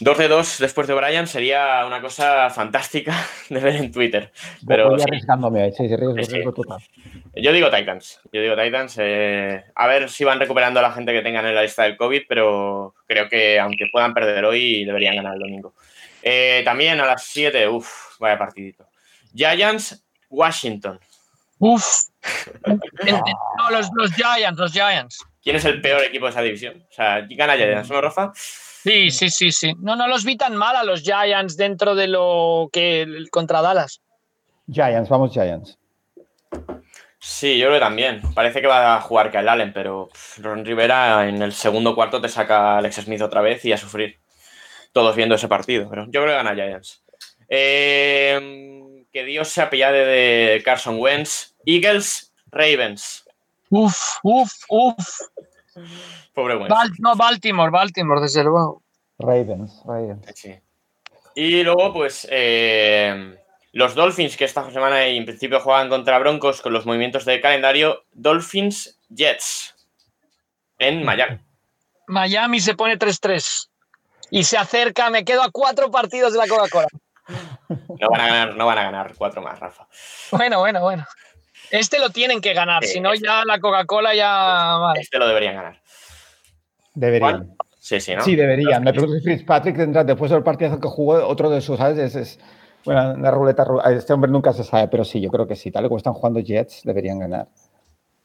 2 de 2 después de Brian sería una cosa fantástica de ver en Twitter. Pero arriesgándome, sí, riesgo, total. Yo digo Titans. Yo digo Titans. Eh, a ver si van recuperando a la gente que tengan en la lista del COVID, pero creo que aunque puedan perder hoy, deberían ganar el domingo. Eh, también a las 7, uff, vaya partidito. Giants, Washington. Uf. no, los, Giants, los Giants. ¿Quién es el peor equipo de esa división? O sea, gana Giants, ¿no, Rafa? Sí, sí, sí, sí. No, no los vi tan mal a los Giants dentro de lo que contra Dallas. Giants, vamos Giants. Sí, yo creo que también. Parece que va a jugar Kyle Allen, pero Ron Rivera en el segundo cuarto te saca Alex Smith otra vez y a sufrir. Todos viendo ese partido, pero yo creo que gana Giants. Eh, que Dios se apiade de Carson Wentz. Eagles, Ravens. Uf, uf, uf. Pobre Wentz. no, Baltimore, Baltimore, desde luego. Ravens, Ravens. Sí. Y luego, pues, eh, los Dolphins, que esta semana en principio juegan contra Broncos con los movimientos de calendario. Dolphins Jets en Miami. Miami se pone 3-3 y se acerca, me quedo a cuatro partidos de la Coca-Cola. No van a ganar, no van a ganar cuatro más, Rafa. Bueno, bueno, bueno. Este lo tienen que ganar, si no ya la Coca-Cola ya... Este lo deberían ganar. Deberían. Sí, sí, ¿no? Sí, deberían. Me pregunto si Fitzpatrick tendrá, después del partido que jugó, otro de sus, ¿sabes? Es, bueno, la ruleta, este hombre nunca se sabe, pero sí, yo creo que sí. Tal como están jugando Jets, deberían ganar.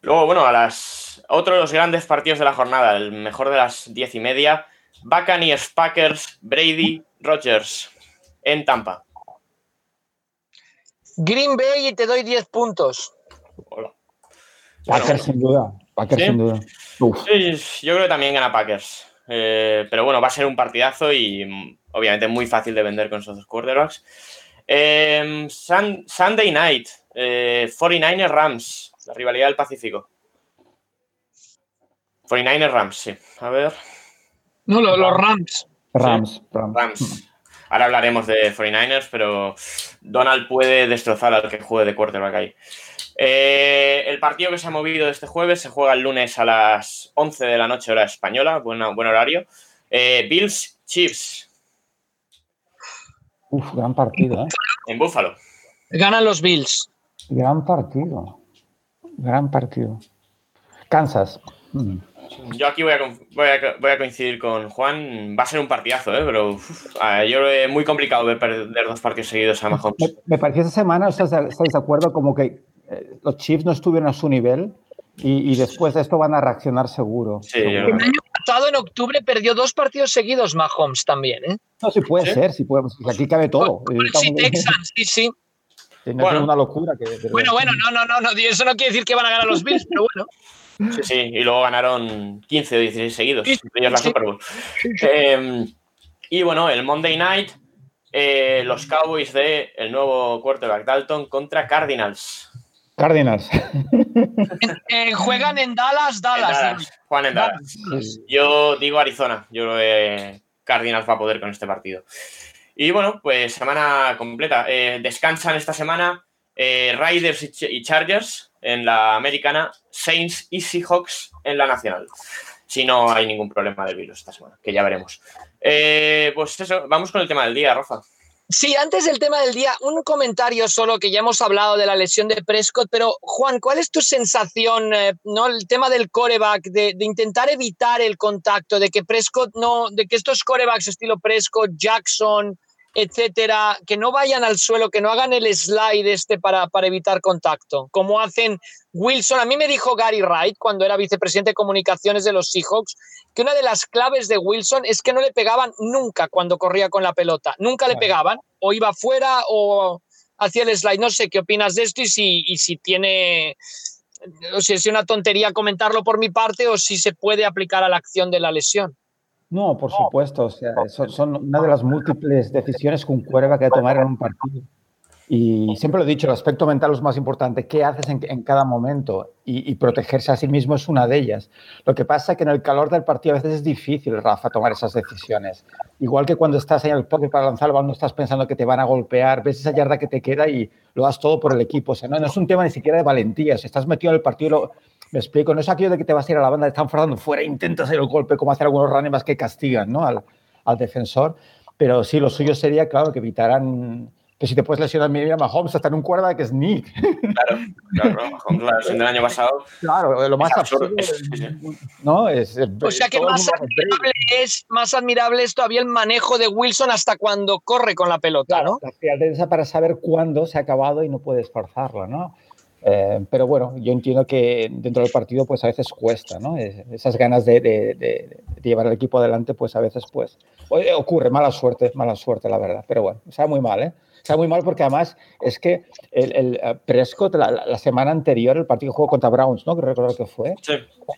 Luego, bueno, a las otro de los grandes partidos de la jornada, el mejor de las diez y media, Buccaneers, Packers, Brady, Rogers en Tampa. Green Bay y te doy 10 puntos. Hola. Packers sin duda. Packers ¿Sí? sin duda. Sí, yo creo que también gana Packers. Eh, pero bueno, va a ser un partidazo y mm, obviamente muy fácil de vender con esos dos quarterbacks. Eh, Sun- Sunday night, eh, 49ers Rams, la rivalidad del Pacífico. 49ers Rams, sí. A ver, No, lo- los Rams. Rams, Rams. Rams. Ahora hablaremos de 49ers, pero Donald puede destrozar al que juegue de quarterback ahí. Eh, el partido que se ha movido este jueves se juega el lunes a las 11 de la noche, hora española, buen horario. Eh, Bills Chiefs Uf, gran partido, ¿eh? en Buffalo. Ganan los Bills. Gran partido. Gran partido. Kansas. Mm. Yo aquí voy a, voy a- voy a coincidir con Juan. Va a ser un partidazo, ¿eh? pero uf, yo lo veo muy complicado ver perder dos partidos seguidos a Me, Mahomes. me pareció esta semana, ¿estáis de, estáis de acuerdo? Como que eh, los Chiefs no estuvieron a su nivel y, y después de esto van a reaccionar seguro. Sí, seguro. El año pasado, en octubre, perdió dos partidos seguidos Mahomes también. ¿eh? No, sí puede ¿Sí? ser, sí puede, pues aquí cabe todo. Sí, Texans, sí, sí. Sí, no Bueno. es una locura. Que, que- Bueno, bueno, no, no, no, no. Eso no quiere decir que van a ganar los Bills, pero bueno. Sí, sí, y luego ganaron 15 o 16 seguidos, Sí, entre ellos la sí. Super Bowl. Eh, y bueno, el Monday Night, eh, los Cowboys de el nuevo quarterback Dalton contra Cardinals. Cardinals. Eh, juegan en Dallas, En Dallas. Dallas. Juan en Dallas. Yo digo Arizona. Yo creo que Cardinals va a poder con este partido. Y bueno, pues semana completa. Eh, descansan esta semana eh, Riders y, Ch- y Chargers en la americana, Saints y Seahawks en la nacional. Si no hay ningún problema del virus esta semana, que ya veremos. Eh, pues eso, vamos con el tema del día, Rafa. Sí, antes del tema del día, un comentario solo que ya hemos hablado de la lesión de Prescott, pero Juan, ¿cuál es tu sensación, eh, no, el tema del coreback, de, de intentar evitar el contacto, de que Prescott no, de que estos corebacks estilo Prescott, Jackson, etcétera, que no vayan al suelo, que no hagan el slide este para, para evitar contacto, como hacen Wilson. A mí me dijo Gary Wright cuando era vicepresidente de comunicaciones de los Seahawks que una de las claves de Wilson es que no le pegaban nunca cuando corría con la pelota. Nunca le pegaban, o iba fuera o hacía el slide. No sé qué opinas de esto y si, y si tiene, o si es una tontería comentarlo por mi parte o si se puede aplicar a la acción de la lesión. No, por supuesto. O sea, son, son una de las múltiples decisiones que un hay que tomar en un partido. Y siempre lo he dicho, el aspecto mental es más importante. ¿Qué haces en, en cada momento? Y, y protegerse a sí mismo es una de ellas. Lo que pasa es que en el calor del partido a veces es difícil, Rafa, tomar esas decisiones. Igual que cuando estás ahí en el pocket para lanzar el balón, no estás pensando que te van a golpear, ves esa yarda que te queda y lo das todo por el equipo. O sea, no, no es un tema ni siquiera de valentía. Si estás metido en el partido, lo- me explico, no es aquello de que te vas a ir a la banda, te están forzando fuera, intentas hacer el golpe como hacen algunos backs que castigan ¿no? al, al defensor. Pero sí, lo suyo sería, claro, que evitaran que si te puedes lesionar, mira, Mahomes está en un quarterback que es Nick. Claro, claro, Mahomes, la versión del año pasado. Claro, lo más Es absurdo, absurdo, es- ¿no? Es, O sea que más admirable, es, más admirable es todavía el manejo de Wilson hasta cuando corre con la pelota, ¿no? La frialdad para saber cuándo se ha acabado y no puedes forzarla, ¿no? Eh, pero bueno, yo entiendo que dentro del partido pues a veces cuesta, ¿no? Es- Esas ganas de, de- de- de llevar al equipo adelante pues a veces pues oye, ocurre, mala suerte, mala suerte la verdad, pero bueno, está muy mal, ¿eh? Está muy mal porque además es que el, el, eh, Prescott la, la- la semana anterior, el partido que jugó contra Browns, ¿no? Que recuerdo que fue, Sí.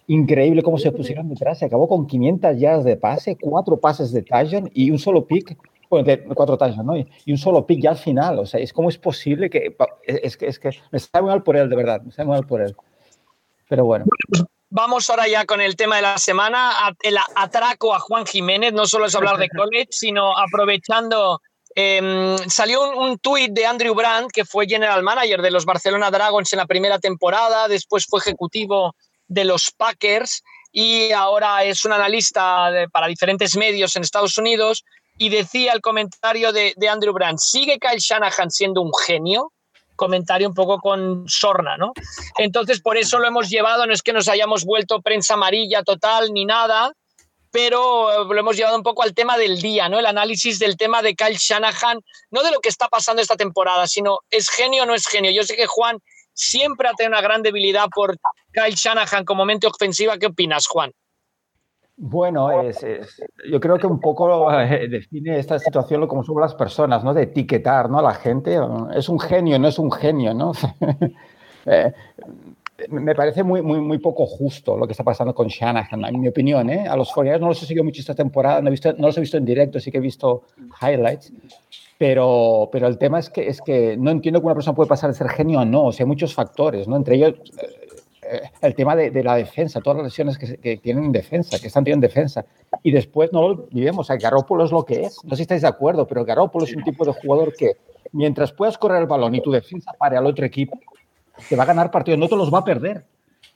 increíble cómo se pusieron detrás, se acabó con 500 yardas de pase, cuatro pases de touchdown y un solo pick, bueno, de cuatro touchdowns, ¿no? Y, y un solo pick ya al final, o sea, es como es posible que, es, que, es que me está muy mal por él, de verdad, me está muy mal por él. Pero bueno, Vamos ahora ya con el tema de la semana, el atraco a Juan Jiménez, no solo es hablar de college, sino aprovechando, em, salió un, un tuit de Andrew Brandt, que fue general manager de los Barcelona Dragons en la primera temporada, después fue ejecutivo de los Packers y ahora es un analista para diferentes medios en Estados Unidos y decía el comentario de, Andrew Brandt, ¿sigue Kyle Shanahan siendo un genio? comentario un poco con sorna, ¿no? Entonces, por eso lo hemos llevado, no es que nos hayamos vuelto prensa amarilla total ni nada, pero lo hemos llevado un poco al tema del día, ¿no? El análisis del tema de Kyle Shanahan, no de lo que está pasando esta temporada, sino es genio o no es genio. Yo sé que Juan siempre ha tenido una gran debilidad por Kyle Shanahan como mente ofensiva. ¿Qué opinas, Juan? Bueno, es, yo creo que un poco eh, define esta situación como son las personas, ¿no? De etiquetar, ¿no? A la gente. Es un genio, no es un genio, ¿no? Eh, me parece muy, muy, muy poco justo lo que está pasando con Shanahan, en mi opinión. ¿eh? A los 49 no los he seguido mucho esta temporada, no, he visto, no los he visto en directo, sí que he visto highlights. Pero, pero el tema es que, es que no entiendo cómo una persona puede pasar de ser genio o no. O sea, hay muchos factores, ¿no? Entre ellos, eh, el tema de, la defensa, todas las lesiones que, que, tienen en defensa, que están teniendo en defensa. Y después no lo olvidemos, Garópolo es lo que es. No sé si estáis de acuerdo, pero Garópolo es un tipo de jugador que mientras puedas correr el balón y tu defensa pare al otro equipo, te va a ganar partidos, no te los va a perder.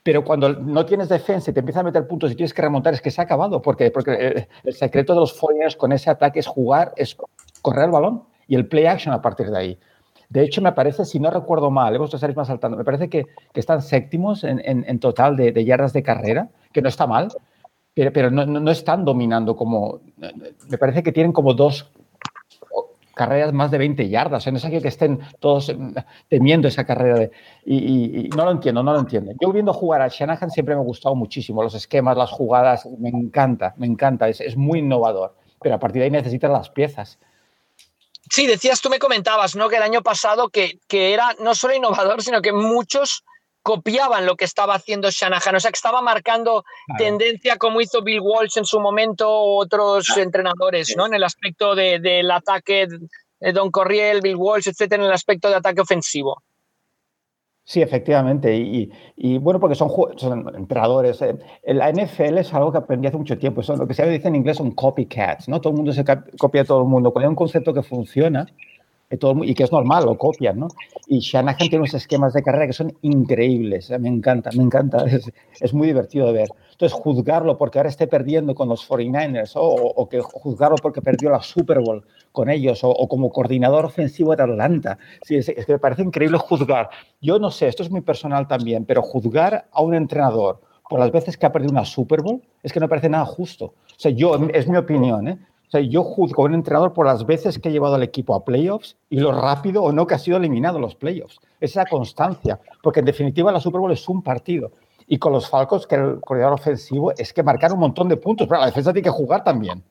Pero cuando no tienes defensa y te empiezan a meter puntos y tienes que remontar, es que se ha acabado. Porque, porque el, secreto de los Foreigners con ese ataque es jugar, es correr el balón y el play action a partir de ahí. De hecho, me parece, si no recuerdo mal, hemos de más saltando, me parece que, que están séptimos en, en, total de, de, yardas de carrera, que no está mal, pero, pero no, no, están dominando como. Me parece que tienen como dos carreras más de 20 yardas. no es que estén todos em, temiendo esa carrera. De, y, y, no lo entiendo, no lo entiendo. Yo viendo jugar a Shanahan siempre me ha gustado muchísimo. Los esquemas, las jugadas, me encanta, me encanta. Es, es muy innovador. Pero a partir de ahí necesitas las piezas. Sí, decías, tú me comentabas, ¿no? Que el año pasado que, que era no solo innovador, sino que muchos copiaban lo que estaba haciendo Shanahan, o sea, que estaba marcando claro. tendencia como hizo Bill Walsh en su momento otros claro. entrenadores, ¿no? En el aspecto de, del ataque, de Don Corriel, Bill Walsh, etcétera, en el aspecto de ataque ofensivo. Sí, efectivamente. Y, y, bueno, porque son, son entrenadores. Eh, la NFL es algo que aprendí hace mucho tiempo. Son lo que se dice en inglés son copycats, ¿no? Todo el mundo se copia a todo el mundo. Cuando hay un concepto que funciona, todo, y que es normal, lo copian, ¿no? Y Shanahan tiene unos esquemas de carrera que son increíbles, me encanta, me encanta, es, es, muy divertido de ver. Entonces, juzgarlo porque ahora esté perdiendo con los 49ers o, que juzgarlo porque perdió la Super Bowl con ellos o, como coordinador ofensivo de Atlanta, sí, es, es, que me parece increíble juzgar. Yo no sé, esto es muy personal también, pero juzgar a un entrenador por las veces que ha perdido una Super Bowl es que no me parece nada justo. O sea, yo, es mi opinión, ¿eh? O sea, yo juzgo a un entrenador por las veces que ha llevado al equipo a playoffs y lo rápido o no que ha sido eliminado en los playoffs. Esa constancia, porque en definitiva la Super Bowl es un partido. Y con los Falcons, que el coordinador ofensivo es que marcar un montón de puntos, pero la defensa tiene que jugar también.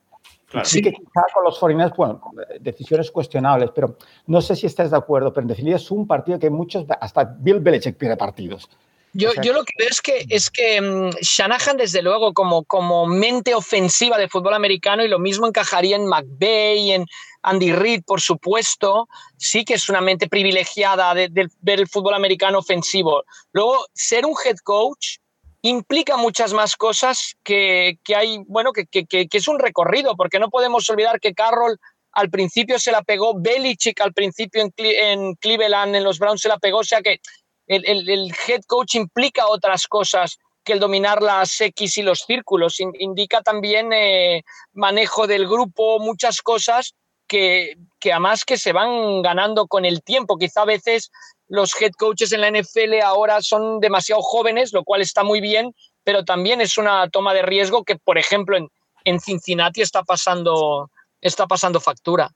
Claro. Sí que quizá con los 49 bueno, decisiones cuestionables, pero no sé si estás de acuerdo, pero en definitiva es un partido que muchos, hasta Bill Belichick pierde partidos. Yo, yo, lo que veo es que, es que um, Shanahan, desde luego, como, como mente ofensiva de fútbol americano, y lo mismo encajaría en McVeigh, en Andy Reid, por supuesto, sí que es una mente privilegiada de, de, ver el fútbol americano ofensivo. Luego, ser un head coach implica muchas más cosas que, que hay, bueno, que, que, que, es un recorrido, porque no podemos olvidar que Carroll al principio se la pegó, Belichick al principio en, en Cleveland, en los Browns se la pegó, o sea que el, el, el, head coach implica otras cosas que el dominar las X y los círculos. indica también eh, manejo del grupo, muchas cosas que, que además que se van ganando con el tiempo. Quizá a veces los head coaches en la NFL ahora son demasiado jóvenes, lo cual está muy bien, pero también es una toma de riesgo que, por ejemplo, en, en Cincinnati está pasando, está pasando factura.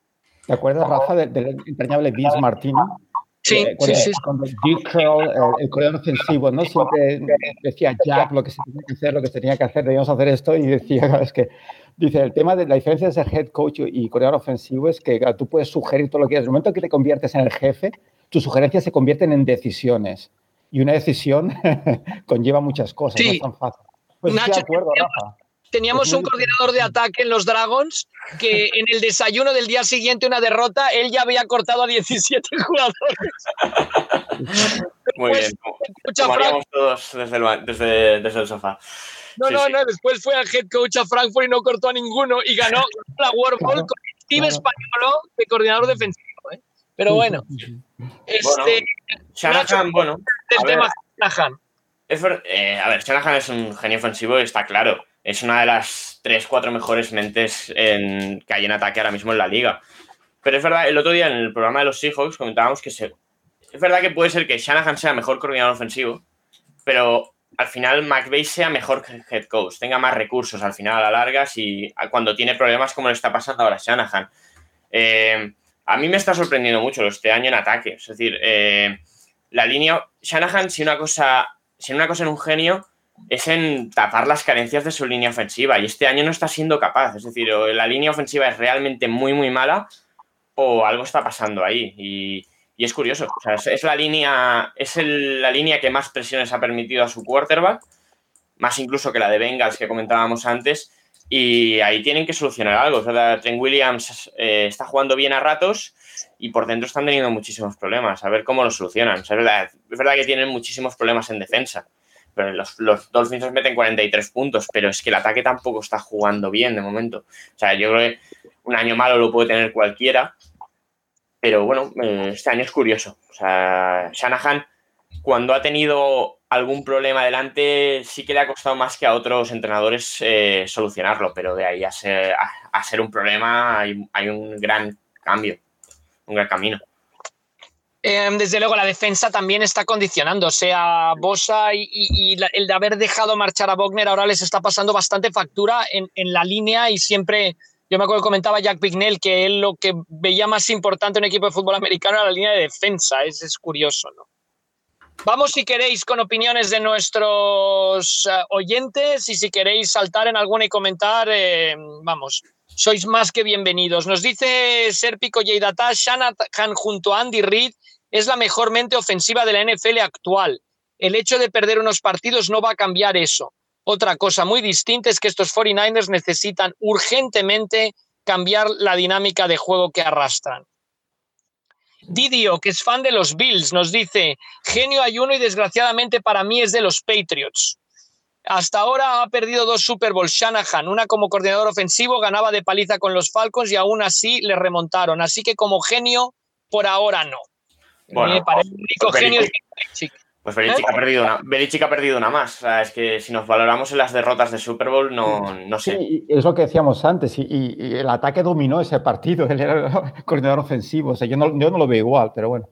¿Te acuerdas, Rafa, del, del entrañable Vince Martino? Sí, eh, cuando, sí, sí. Cuando Dick Curl, el, el coreano ofensivo, ¿no? Siempre decía Jack lo que se tenía que hacer, lo que se tenía que hacer, debíamos hacer esto, y decía, es que, dice, el tema de la diferencia ser head coach y coreano ofensivo es que tú puedes sugerir todo lo que quieras. En el momento que te conviertes en el jefe, tus sugerencias se convierten en decisiones. Y una decisión conlleva muchas cosas, sí. no es tan fácil. Pues Nacho, estoy de acuerdo, Rafa teníamos un coordinador de ataque en los Dragons que en el desayuno del día siguiente, una derrota, él ya había cortado a 17 jugadores. Muy después, bien, como haríamos todos desde el, desde, desde el sofá. No, sí, no, sí. no, después fue al head coach a Frankfurt y no cortó a ninguno y ganó la World Bowl con Steve Españolo de coordinador defensivo. ¿eh? Pero bueno, este, bueno, Shanahan, bueno, el tema Shanahan. Eh, a ver, Shanahan es un genio ofensivo y está claro. Es una de las tres, cuatro mejores mentes que hay en ataque ahora mismo en la liga. Pero es verdad, el otro día en el programa de los Seahawks comentábamos que es verdad que puede ser que Shanahan sea mejor coordinador ofensivo, pero al final McVeigh sea mejor head coach, tenga más recursos al final a la larga y cuando tiene problemas como le está pasando ahora a Shanahan. Eh, a mí me está sorprendiendo mucho este año en ataque. Es decir, eh, la línea. Shanahan, si una cosa. Si una cosa en un genio, es en tapar las carencias de su línea ofensiva. Y este año no está siendo capaz. Es decir, o la línea ofensiva es realmente muy, muy mala, o algo está pasando ahí. Y, es curioso. Es, la línea. Es la línea que más presiones ha permitido a su quarterback. Más incluso que la de Bengals que comentábamos antes. Y ahí tienen que solucionar algo. O Trent Williams eh, está jugando bien a ratos y por dentro están teniendo muchísimos problemas. A ver cómo lo solucionan. es, verdad, que tienen muchísimos problemas en defensa. Pero los, los Dolphins meten 43 puntos, pero es que el ataque tampoco está jugando bien de momento. O sea, yo creo que un año malo lo puede tener cualquiera, pero bueno, eh, este año es curioso. O sea, Shanahan, cuando ha tenido algún problema adelante, sí que le ha costado más que a otros entrenadores eh, solucionarlo, pero de ahí a ser, un problema hay, un gran cambio, un gran camino. Em, desde luego, la defensa también está condicionando. O sea, Bosa y, el de haber dejado marchar a Wagner ahora les está pasando bastante factura en, la línea y siempre. Yo me acuerdo que comentaba Jack Pignell que él lo que veía más importante en un equipo de fútbol americano era la línea de defensa. Es, curioso, ¿no? Vamos, si queréis, con opiniones de nuestros eh, oyentes y si queréis saltar en alguna y comentar, eh, vamos, sois más que bienvenidos. Nos dice Serpico Yeidata, Shanahan junto a Andy Reid es la mejor mente ofensiva de la NFL actual. El hecho de perder unos partidos no va a cambiar eso. Otra cosa muy distinta es que estos 49ers necesitan urgentemente cambiar la dinámica de juego que arrastran. Didio, que es fan de los Bills, nos dice, genio ayuno y desgraciadamente para mí es de los Patriots. Hasta ahora ha perdido dos Super Bowls Shanahan, una como coordinador ofensivo, ganaba de paliza con los Falcons y aún así le remontaron. Así que como genio, por ahora no. Bueno, para el único pues genio es pues Belichick, ha perdido una, Belichick ha perdido una más. O sea, es que si nos valoramos en las derrotas de Super Bowl, no, no sé. Sí, es lo que decíamos antes. Y, el ataque dominó ese partido. Él era el coordinador ofensivo. O sea, yo no, yo no lo veo igual, pero bueno.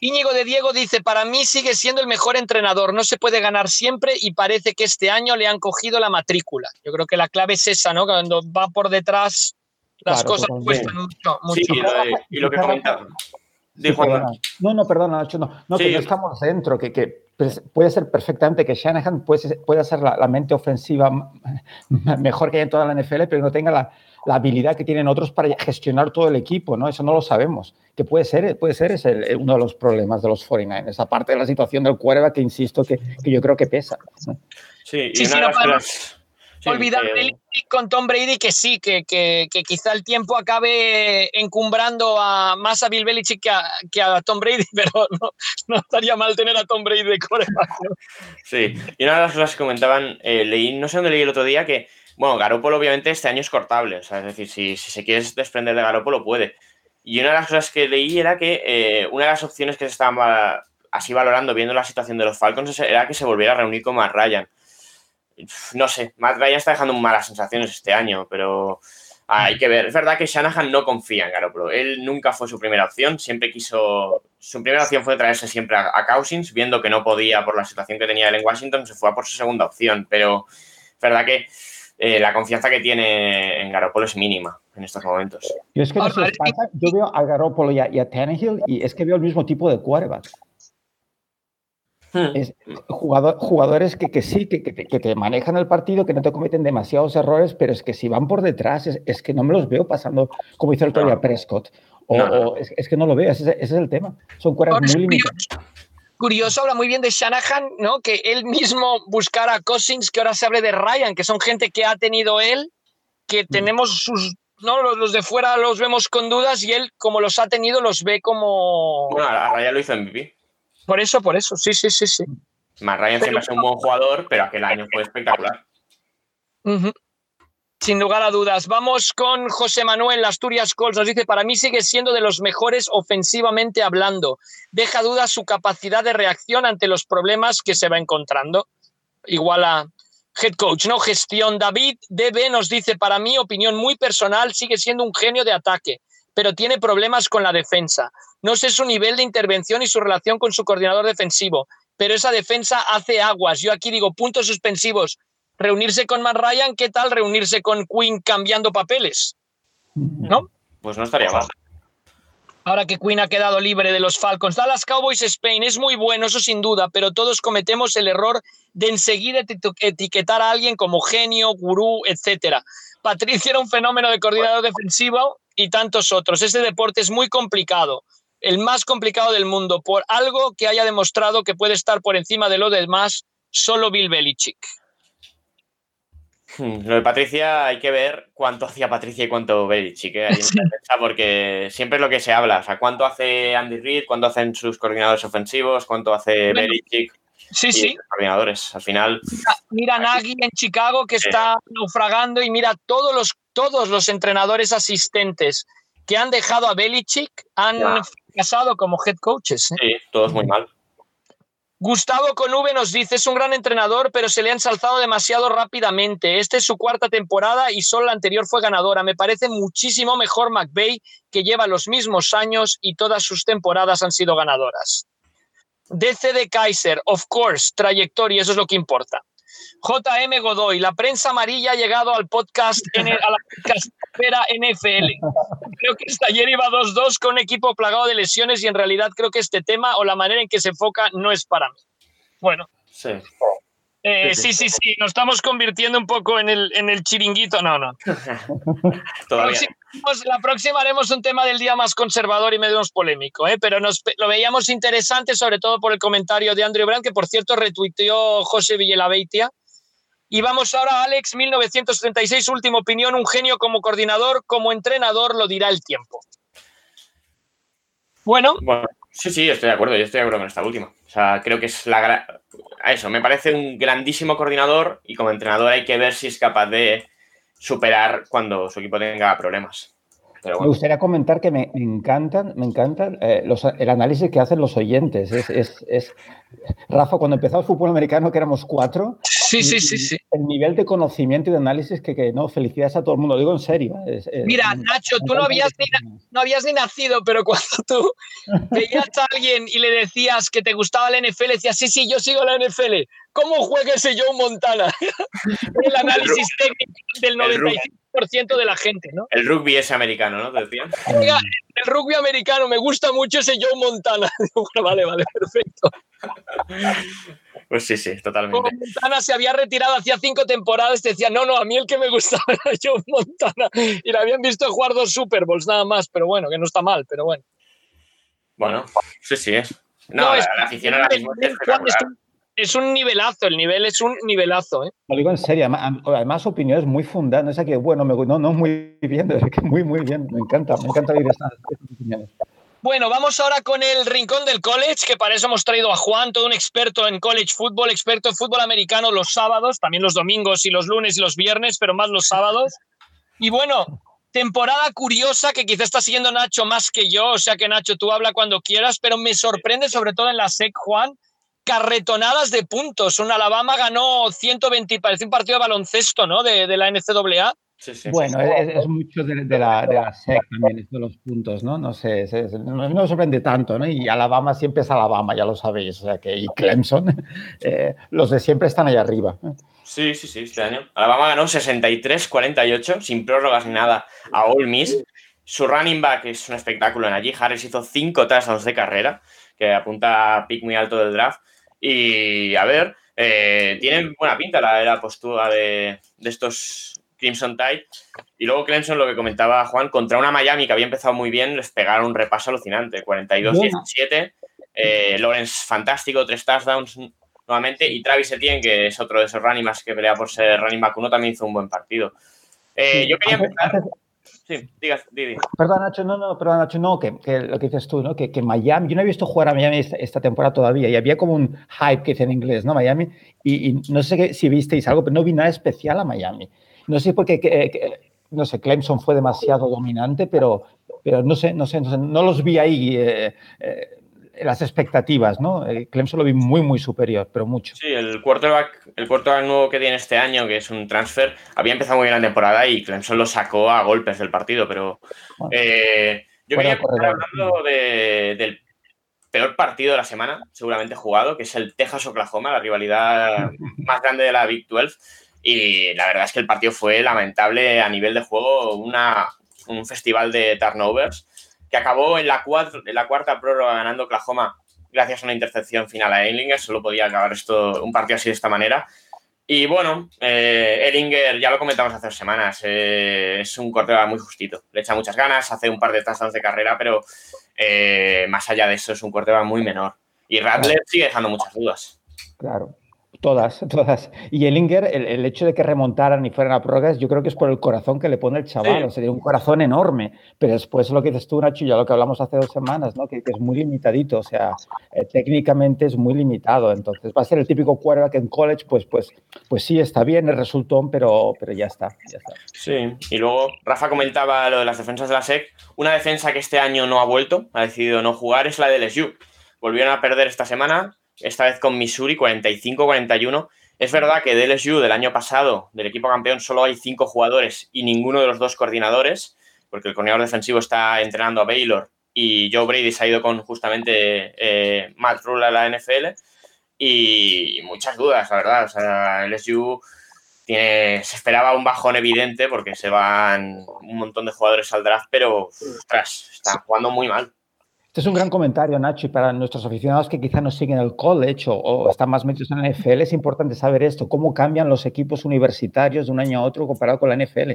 Íñigo de Diego dice, para mí sigue siendo el mejor entrenador, no se puede ganar siempre y parece que este año le han cogido la matrícula. Yo creo que la clave es esa, ¿no? Cuando va por detrás, las cosas cuestan mucho. Sí, y lo, que comentaba. No, no, perdona, Nacho, no, no que no estamos dentro, que, que, puede ser perfectamente que Shanahan puede, puede ser la, mente ofensiva mejor que hay en toda la NFL, pero no tenga la, la, habilidad que tienen otros para gestionar todo el equipo, ¿no? Eso no lo sabemos. Que puede ser, puede ser es uno de los problemas de los 49ers, aparte de la situación del quarterback, que insisto que, que yo creo que pesa. Sí, y una de las olvidar con Tom Brady que sí, que, que, quizá el tiempo acabe encumbrando a, más a Bill Belichick que a, Tom Brady, pero no, estaría mal tener a Tom Brady de coreback. Sí, y una de las cosas que comentaban, eh, leí, no sé dónde leí el otro día, que, bueno, Garoppolo obviamente este año es cortable, es decir, si, si se quiere desprender de Garoppolo puede. Y una de las cosas que leí era que eh, una de las opciones que se estaban así valorando, viendo la situación de los Falcons, era que se volviera a reunir con Matt Ryan no sé, Matt Ryan está dejando malas sensaciones este año, pero hay que ver. Es verdad que Shanahan no confía en Garoppolo. Él nunca fue su primera opción, siempre quiso. Su primera opción fue traerse siempre a, Cousins, viendo que no podía por la situación que tenía él en Washington, se fue a por su segunda opción, pero es verdad que eh, la confianza que tiene en Garoppolo es mínima en estos momentos. Yo es que yo veo a Garoppolo y a, y a Tannehill y es que veo el mismo tipo de quarterback. Es, jugadores que, que sí, que, que, te manejan el partido, que no te cometen demasiados errores, pero es que si van por detrás, es, que no me los veo pasando como hizo el otro Prescott. O, es, que no lo veo, ese, es el tema. Son cuerdas muy limitadas. Curioso, habla muy bien de Shanahan, ¿no? Que él mismo buscara a Cousins, que ahora se hable de Ryan, que son gente que ha tenido él, que hmm. tenemos sus ¿no? Los, de fuera los vemos con dudas y él, como los ha tenido, los ve como. Bueno, a Ryan lo hizo MVP. Por eso, por eso, sí, sí, sí, sí. Más Ryan siempre es un buen jugador, pero aquel año fue espectacular. Sin lugar a dudas. Vamos con José Manuel Asturias Cols. Nos dice, para mí sigue siendo de los mejores ofensivamente hablando. Deja duda su capacidad de reacción ante los problemas que se va encontrando. Igual a head coach, ¿no? Gestión. David DB nos dice, para mí, opinión muy personal, sigue siendo un genio de ataque, pero tiene problemas con la defensa. No sé su nivel de intervención y su relación con su coordinador defensivo, pero esa defensa hace aguas. Yo aquí digo puntos suspensivos. Reunirse con Matt Ryan, ¿qué tal reunirse con Quinn cambiando papeles? ¿No? Pues no estaría mal. Ahora que Quinn ha quedado libre de los Falcons. Dallas Cowboys Spain es muy bueno, eso sin duda, pero todos cometemos el error de enseguida etiquetar a alguien como genio, gurú, etcétera. Patricia era un fenómeno de coordinador defensivo y tantos otros. Ese deporte es muy complicado, el más complicado del mundo, por algo que haya demostrado que puede estar por encima de lo demás solo Bill Belichick. Hmm, lo de Patricia hay que ver cuánto hacía Patricia y cuánto Belichick, ¿eh? porque siempre es lo que se habla, o sea, cuánto hace Andy Reid, cuánto hacen sus coordinadores ofensivos, cuánto hace Belichick. Sí, sí. coordinadores, al final. Mira, Nagy en Chicago que está naufragando y mira todos los, todos los entrenadores asistentes que han dejado a Belichick han fracasado como head coaches. ¿eh? Sí, todos muy mal. Gustavo Conube nos dice, es un gran entrenador, pero se le ha ensalzado demasiado rápidamente. Esta es su cuarta temporada y solo la anterior fue ganadora. Me parece muchísimo mejor McVeigh, que lleva los mismos años y todas sus temporadas han sido ganadoras. DC de Kaiser, of course, trayectoria, eso es lo que importa. JM Godoy, la prensa amarilla ha llegado al podcast, a la podcastera NFL. Creo que hasta ayer iba 2-2 con un equipo plagado de lesiones y en realidad creo que este tema o la manera en que se enfoca no es para mí. Bueno. Sí. Eh, sí, sí, sí, nos estamos convirtiendo un poco en el, en el chiringuito. No, no. La próxima haremos un tema del día más conservador y menos polémico, ¿eh? pero nos, lo veíamos interesante, sobre todo por el comentario de Andrew Brand, que por cierto retuiteó José Villalabeitia. Y vamos ahora a Alex, 1936, última opinión, un genio como coordinador, como entrenador, lo dirá el tiempo. Bueno. bueno sí, sí, estoy de acuerdo, yo estoy de acuerdo con esta última. O sea, creo que es la... Eso, me parece un grandísimo coordinador y como entrenador hay que ver si es capaz de superar cuando su equipo tenga problemas. Me gustaría comentar que me, encantan, me encantan eh, el análisis que hacen los oyentes. Es, Rafa, cuando empezó el fútbol americano, que éramos cuatro, sí, sí, sí, sí. el nivel de conocimiento y de análisis que, no, felicidades a todo el mundo, lo digo en serio. Mira, Nacho, tú no habías, ni, no habías ni nacido, pero cuando tú veías a alguien y le decías que te gustaba la NFL, decías, sí, sí, yo sigo la NFL. ¿Cómo juega ese Joe Montana? el análisis técnico del 95% de la gente, ¿no? El rugby es americano, ¿no? decían? el rugby americano, me gusta mucho ese Joe Montana. vale, vale, perfecto. Pues sí, sí, totalmente. Como Montana se había retirado hacía cinco temporadas, decía, no, no, a mí el que me gustaba era Joe Montana. Y le habían visto jugar dos Super Bowls nada más, pero bueno, que no está mal, pero bueno. Bueno, sí, sí es. No, la, afición ahora mismo es es un nivelazo, el nivel es un nivelazo. ¿eh? Lo digo en serio, además opiniones muy fundadas, o que bueno, me, no, no muy bien, es que muy, muy bien, me encanta, me encanta oír estas, opiniones. Bueno, vamos ahora con el rincón del college, que para eso hemos traído a Juan, todo un experto en college football, experto en fútbol americano los sábados, también los domingos y los lunes y los viernes, pero más los sábados. Y bueno, temporada curiosa que quizá está siguiendo Nacho más que yo, o sea que Nacho, tú habla cuando quieras, pero me sorprende sobre todo en la SEC, Juan, carretonadas de puntos. Un Alabama ganó 120, parece un partido de baloncesto, ¿no? De, la NCAA. Bueno, es, mucho de, la, de, la, SEC también, esto de los puntos, ¿no? No sé, no, me sorprende tanto, ¿no? Y Alabama siempre es Alabama, ya lo sabéis, o sea que, y Clemson, eh, los de siempre están ahí arriba. Sí, sí, sí, este año. Alabama ganó 63-48, sin prórrogas ni nada, a Ole Miss. Su running back es un espectáculo en allí. Harris hizo cinco touchdowns de carrera, que apunta a pick muy alto del draft. Y a ver, eh, tienen buena pinta la, la postura de, estos Crimson Tide. Y luego Clemson, lo que comentaba Juan, contra una Miami que había empezado muy bien, les pegaron un repaso alucinante. 42-17. Eh, Lawrence, fantástico, tres touchdowns nuevamente. Y Travis Etienne, que es otro de esos running que pelea por ser running back uno, también hizo un buen partido. Eh, yo quería empezar. Sí, digas, Didi. Perdón, Nacho, no, no, perdón, Nacho, no, que, lo que dices tú, ¿no? Que, que, Miami, yo no he visto jugar a Miami esta, temporada todavía y había como un hype que dice en inglés, ¿no? Miami, y, no sé si visteis algo, pero no vi nada especial a Miami. No sé por qué, no sé, Clemson fue demasiado dominante, pero, pero no, sé, no, sé, no los vi ahí eh, eh, las expectativas, ¿no? Clemson lo vi muy, muy superior, pero mucho. Sí, el quarterback, el quarterback nuevo que tiene este año, que es un transfer, había empezado muy bien la temporada y Clemson lo sacó a golpes del partido, pero eh, yo quería estar hablando del peor partido de la semana, seguramente jugado, que es el Texas-Oklahoma, la rivalidad más grande de la Big 12. Y la verdad es que el partido fue lamentable a nivel de juego, una, un festival de turnovers que acabó en la, en la cuarta prórroga ganando Oklahoma gracias a una intercepción final a Ellinger. Solo podía acabar esto, un partido así de esta manera. Y bueno, eh, Ellinger, ya lo comentamos hace semanas, eh, es un corteo muy justito. Le echa muchas ganas, hace un par de touchdowns de carrera, pero eh, más allá de eso es un corteo muy menor. Y Radler sigue dejando muchas dudas. Claro. Todas, todas. Y el Inger, el, hecho de que remontaran y fueran a prórrogas, yo creo que es por el corazón que le pone el chaval. O sea, un corazón enorme. Pero después lo que dices tú, Nacho, ya lo que hablamos hace dos semanas, ¿no? Que, es muy limitadito. O sea, eh, técnicamente es muy limitado. Entonces, va a ser el típico que en college, pues, pues, pues sí, está bien el resultón, pero, pero ya está, ya está. Sí. Y luego Rafa comentaba lo de las defensas de la SEC. Una defensa que este año no ha vuelto, ha decidido no jugar, es la de LSU. Volvieron a perder esta semana esta vez con Missouri 45-41. Es verdad que del LSU del año pasado, del equipo campeón, solo hay cinco jugadores y ninguno de los dos coordinadores, porque el coordinador defensivo está entrenando a Baylor y Joe Brady se ha ido con justamente eh, Matt Rule a la NFL. Y muchas dudas, la verdad. O sea, LSU tiene, se esperaba un bajón evidente porque se van un montón de jugadores al draft, pero ostras, están jugando muy mal. Este es un gran comentario, Nacho, y para nuestros aficionados que quizá no siguen el college o, están más metidos en la NFL, es importante saber esto, cómo cambian los equipos universitarios de un año a otro comparado con la NFL.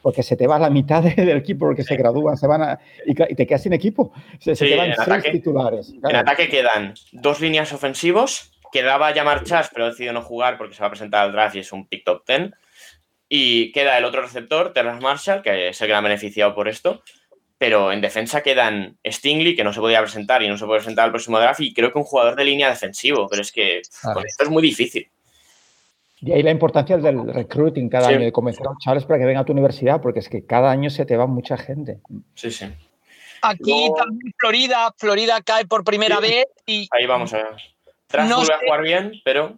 Porque se te va la mitad del equipo porque se gradúan, se van a, y, te quedas sin equipo. Se, te van seis titulares. En ataque quedan dos líneas ofensivos, quedaba llamar Chas, pero ha decidido no jugar porque se va a presentar al draft y es un pick top 10. Y queda el otro receptor, Terrence Marshall, que es el que ha beneficiado por esto pero en defensa quedan Stingley, que no se podía presentar y no se puede presentar al próximo draft, y creo que un jugador de línea defensivo, pero es que con esto es muy difícil. Y ahí la importancia del recruiting cada año, de convencer a los chavales para que vengan a tu universidad, porque es que cada año se te va mucha gente. Sí, sí. Aquí también Florida, Florida cae por primera vez y... Ahí vamos a ver. Tras no a jugar bien, pero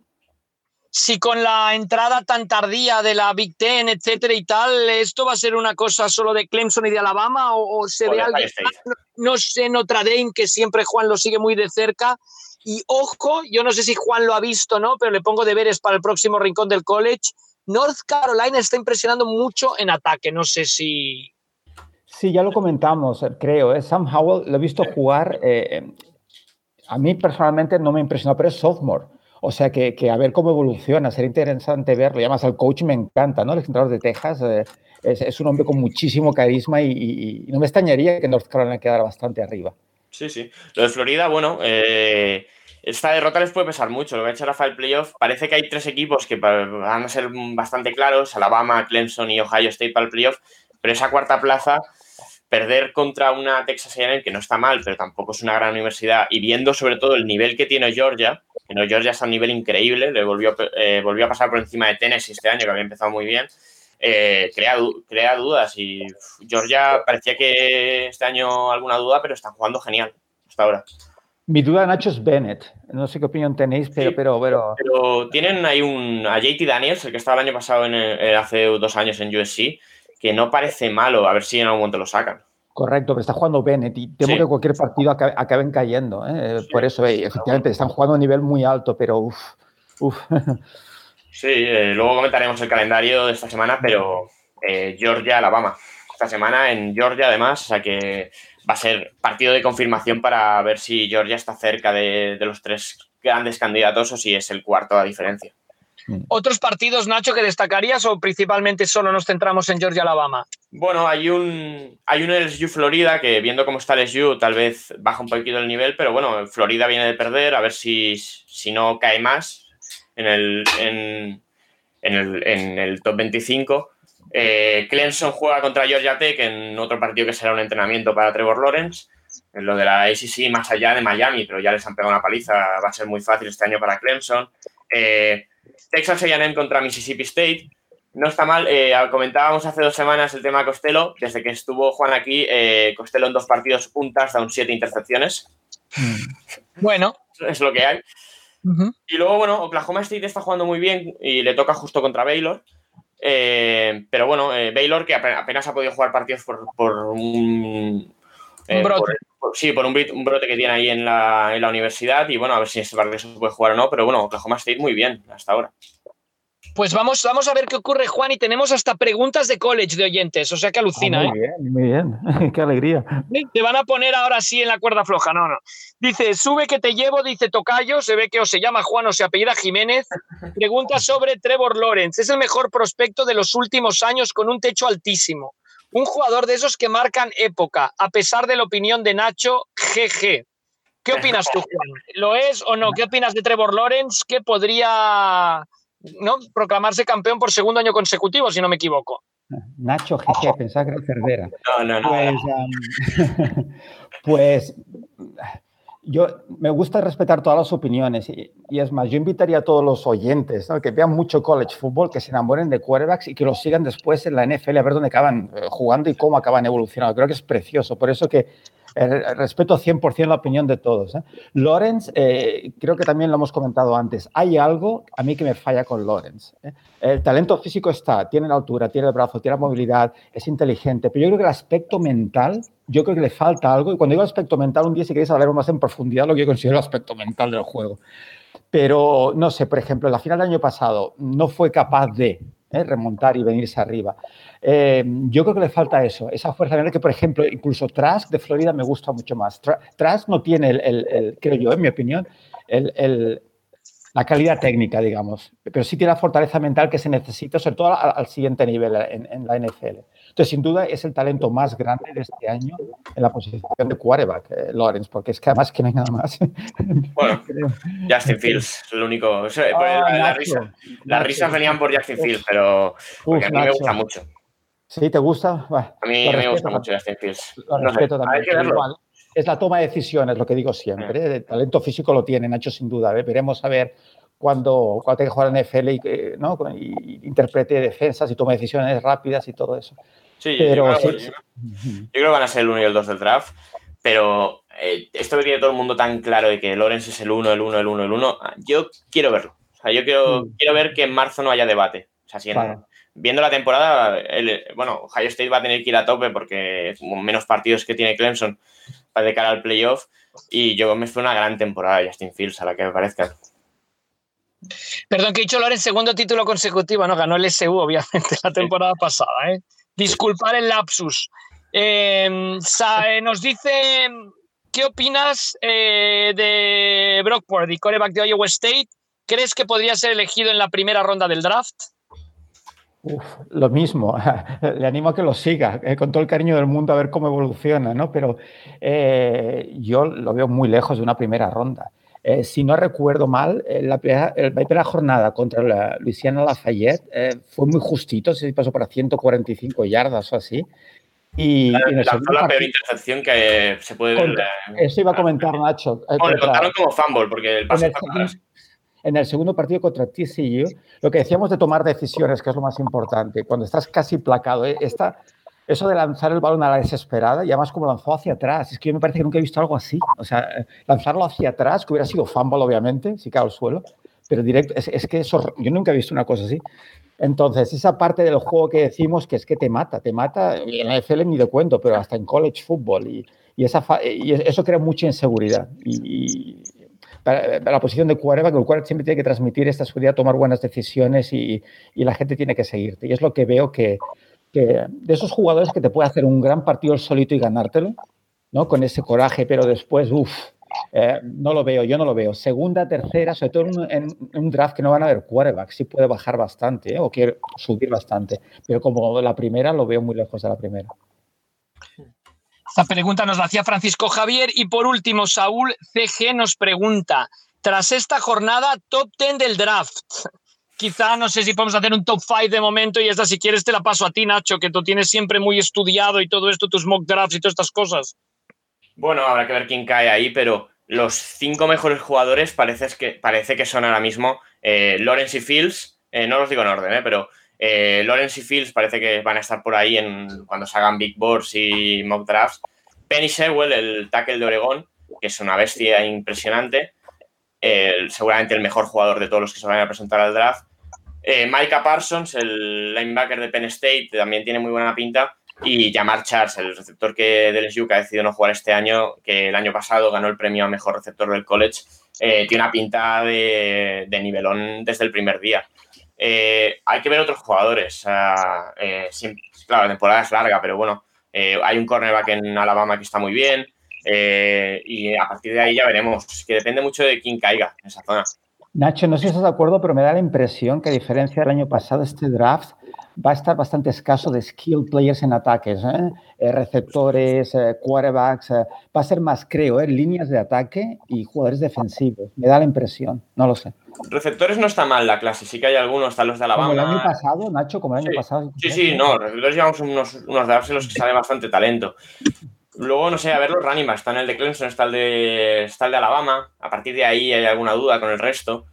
si con la entrada tan tardía de la Big Ten, etcétera y tal, esto va a ser una cosa solo de Clemson y de Alabama o, se ve algo. No, sé, Notre Dame, que siempre Juan lo sigue muy de cerca. Y ojo, yo no sé si Juan lo ha visto, ¿no? Pero le pongo deberes para el próximo rincón del college. North Carolina está impresionando mucho en ataque. No sé si. Sí, ya lo comentamos, creo. ¿eh? Sam Howell lo he visto jugar. Eh, a mí personalmente no me impresionó, pero es sophomore. O sea que, a ver cómo evoluciona, será interesante verlo. Y además al coach me encanta, ¿no? El entrenador de Texas eh, es, un hombre con muchísimo carisma y, no me extrañaría que North Carolina quedara bastante arriba. Sí, sí. Lo de Florida, bueno, eh, esta derrota les puede pesar mucho. Lo que ha hecho Rafa el playoff, parece que hay tres equipos que van a ser bastante claros, Alabama, Clemson y Ohio State para el playoff, pero esa cuarta plaza perder contra una Texas A&M que no está mal, pero tampoco es una gran universidad, y viendo sobre todo el nivel que tiene Georgia, que no, Georgia está a un nivel increíble, le volvió, eh, volvió a pasar por encima de Tennessee este año, que había empezado muy bien, eh, crea, crea dudas y Georgia parecía que este año alguna duda, pero están jugando genial hasta ahora. Mi duda, Nacho, es Bennett. No sé qué opinión tenéis, pero, pero, pero, tienen ahí un, a JT Daniels, el que estaba el año pasado, en, hace dos años en USC, que no parece malo, a ver si en algún momento lo sacan. Correcto, pero está jugando Bennett y temo que cualquier partido acaben cayendo. ¿eh? Por eso, eh, efectivamente, están jugando a un nivel muy alto, pero uff, uf. Sí, eh, luego comentaremos el calendario de esta semana, pero Georgia, Alabama. Esta semana en Georgia, además, o sea que va a ser partido de confirmación para ver si Georgia está cerca de los tres grandes candidatos o si es el cuarto a diferencia. Mm. ¿Otros partidos, Nacho, que destacarías o principalmente solo nos centramos en Georgia-Alabama? Bueno, hay un, hay un LSU Florida que viendo cómo está LSU tal vez baja un poquito el nivel, pero bueno, Florida viene de perder, a ver si, si no cae más en el, en, el, top 25. Eh, Clemson juega contra Georgia Tech en otro partido que será un entrenamiento para Trevor Lawrence. En lo de la ACC más allá de Miami, pero ya les han pegado una paliza, va a ser muy fácil este año para Clemson. Eh, Texas A&M contra Mississippi State. no está mal. Eh, comentábamos hace dos semanas el tema Costello. Desde que estuvo Juan aquí, eh, Costello en dos partidos, un touchdown, siete intercepciones. Bueno. Es lo que hay. Y luego, bueno, Oklahoma State está jugando muy bien y le toca justo contra Baylor. Eh, pero bueno, Baylor que apenas ha podido jugar partidos por, un... brote. Sí, por un, brote que tiene ahí en la, en la universidad y bueno, a ver si este partido se puede jugar o no, pero bueno, Oklahoma State muy bien hasta ahora. Pues vamos, vamos a ver qué ocurre, Juan, y tenemos hasta preguntas de college de oyentes, o sea que alucina. Ah, muy ¿eh? bien, muy bien, qué alegría. Te van a poner ahora sí en la cuerda floja, no, no. Dice, sube que te llevo, dice Tocayo, se ve que o se llama Juan o se apellida Jiménez. Pregunta sobre Trevor Lawrence, es el mejor prospecto de los últimos años con un techo altísimo. Un jugador de esos que marcan época, a pesar de la opinión de Nacho, GG. ¿Qué opinas tú, Juan? ¿Lo es o no? ¿Qué opinas de Trevor Lawrence? ¿Qué podría ¿no? proclamarse campeón por segundo año consecutivo, si no me equivoco. Nacho GG, pensaba que era Cervera. No, no, no. Pues, pues, yo me gusta respetar todas las opiniones y, es más, yo invitaría a todos los oyentes que vean mucho college football, que se enamoren de quarterbacks y que los sigan después en la NFL a ver dónde acaban eh, jugando y cómo acaban evolucionando. Creo que es precioso. Por eso que respeto 100% la opinión de todos. ¿eh? Lorenz, eh, creo que también lo hemos comentado antes, hay algo a mí que me falla con Lorenz. El talento físico está, tiene la altura, tiene el brazo, tiene la movilidad, es inteligente, pero yo creo que el aspecto mental, yo creo que le falta algo. Y cuando digo aspecto mental, un día si queréis hablar más en profundidad lo que yo considero aspecto mental del juego. Pero no sé, por ejemplo, en la final del año pasado no fue capaz de remontar y venirse arriba. Eh, yo creo que le falta eso, esa fuerza que, por ejemplo, incluso Trask de Florida me gusta mucho más. Trask no tiene, el, creo yo, en mi opinión, la calidad técnica, digamos, pero sí tiene la fortaleza mental que se necesita, sobre todo al, siguiente nivel en, la NFL. Entonces, sin duda, es el talento más grande de este año en la posición de quarterback, eh, Lawrence, porque es que además que no hay nada más. Bueno, Justin Fields, el único. Pues, ah, las risas venían por Justin Fields, pero a mí me gusta mucho. ¿Sí? ¿Te gusta? a mí me gusta mucho Justin Fields. Lo respeto también. es la toma de decisiones, lo que digo siempre. El talento físico lo tiene Nacho, sin duda. ¿eh? Veremos a ver cuando, cuando tenga que jugar en NFL y, eh, ¿no? y, interprete defensas y tome decisiones rápidas y todo eso. Sí, pero, yo, creo, que van a ser el 1 y el 2 del draft, pero eh, esto que tiene todo el mundo tan claro de que Lorenz es el 1, el 1, el 1, el 1, yo quiero verlo. O sea, yo quiero, mm. quiero ver que en marzo no haya debate. O sea, si viendo la temporada, bueno, Ohio State va a tener que ir a tope porque menos partidos que tiene Clemson de cara al playoff. Y yo me espero una gran temporada de Justin Fields, a la que me parezca. Perdón, que he dicho Loren, segundo título consecutivo, no ganó el SU, obviamente, la temporada pasada. ¿eh? Disculpar el lapsus. Em, eh, nos dice, ¿qué opinas eh, de Brock Purdy, coreback de Iowa State? ¿Crees que podría ser elegido en la primera ronda del draft? Lo mismo, le animo a que lo siga, eh, con todo el cariño del mundo, a ver cómo evoluciona, ¿no? Pero eh, yo lo veo muy lejos de una primera ronda. Eh, si no recuerdo mal, la primera, jornada contra la Luisiana Lafayette fue muy justito, se pasó para 145 yardas o así. Y, la, la, peor intercepción que se puede ver. eso iba a comentar Nacho. le contaron como fumble, porque el pase en el segundo partido contra TCU, lo que decíamos de tomar decisiones, que es lo más importante, cuando estás casi placado, ¿eh? eso de lanzar el balón a la desesperada, y además como lanzó hacia atrás, es que yo me parece que nunca he visto algo así. O sea, lanzarlo hacia atrás, que hubiera sido fumble, obviamente, si cae al suelo, pero directo, es, que eso, yo nunca he visto una cosa así. Entonces, esa parte del juego que decimos que es que te mata, te mata, en la NFL ni de cuento, pero hasta en college football, y, y, esa, y eso crea mucha inseguridad. y, para, la posición de quarterback, el quarterback siempre tiene que transmitir esta seguridad, tomar buenas decisiones y, la gente tiene que seguirte. Y es lo que veo que, de esos jugadores que te puede hacer un gran partido solito y ganártelo, ¿no? Con ese coraje, pero después, uff, eh, no lo veo, yo no lo veo. Segunda, tercera, sobre todo en, un draft que no van a haber quarterback, sí puede bajar bastante ¿eh? o quiere subir bastante, pero como la primera, lo veo muy lejos de la primera. Esta pregunta nos la hacía Francisco Javier. Y por último, Saúl CG nos pregunta, tras esta jornada, top 10 del draft. Quizá no sé si podemos hacer un top 5 de momento y esta si quieres te la paso a ti, Nacho, que tú tienes siempre muy estudiado y todo esto, tus mock drafts y todas estas cosas. Bueno, habrá que ver quién cae ahí, pero los cinco mejores jugadores parece que, parece que son ahora mismo eh, Lawrence y Fields, eh, no los digo en orden, eh, pero Eh, Lawrence y Fields parece que van a estar por ahí en, cuando se hagan big boards y mock drafts. Penny Sewell, el tackle de Oregón, que es una bestia impresionante, seguramente el mejor jugador de todos los que se van a presentar al draft. Eh, Micah Parsons, el linebacker de Penn State, también tiene muy buena pinta. Y Jamar Charles, el receptor que del que ha decidido no jugar este año, que el año pasado ganó el premio a mejor receptor del college, eh, tiene una pinta de, nivelón desde el primer día. Eh, hay que ver otros jugadores. claro, la temporada es larga, pero bueno, hay un cornerback en Alabama que está muy bien. y a partir de ahí ya veremos. Que depende mucho de quién caiga en esa zona. Nacho, no sé si estás de acuerdo, pero me da la impresión que a diferencia del año pasado, este draft va a estar bastante escaso de skill players en ataques, ¿eh? Eh, receptores, eh, quarterbacks, va a ser más, creo, líneas de ataque y jugadores defensivos. Me da la impresión, no lo sé. Receptores no está mal la clase, sí que hay algunos, están los de Alabama. Como el año pasado, Nacho, como el año pasado. Sí, sí, no, receptores llevamos unos, unos drafts en los que sale bastante talento. Luego, no sé, a ver los running Está en el de Clemson, está el de, está el de Alabama. A partir de ahí hay alguna duda con el resto.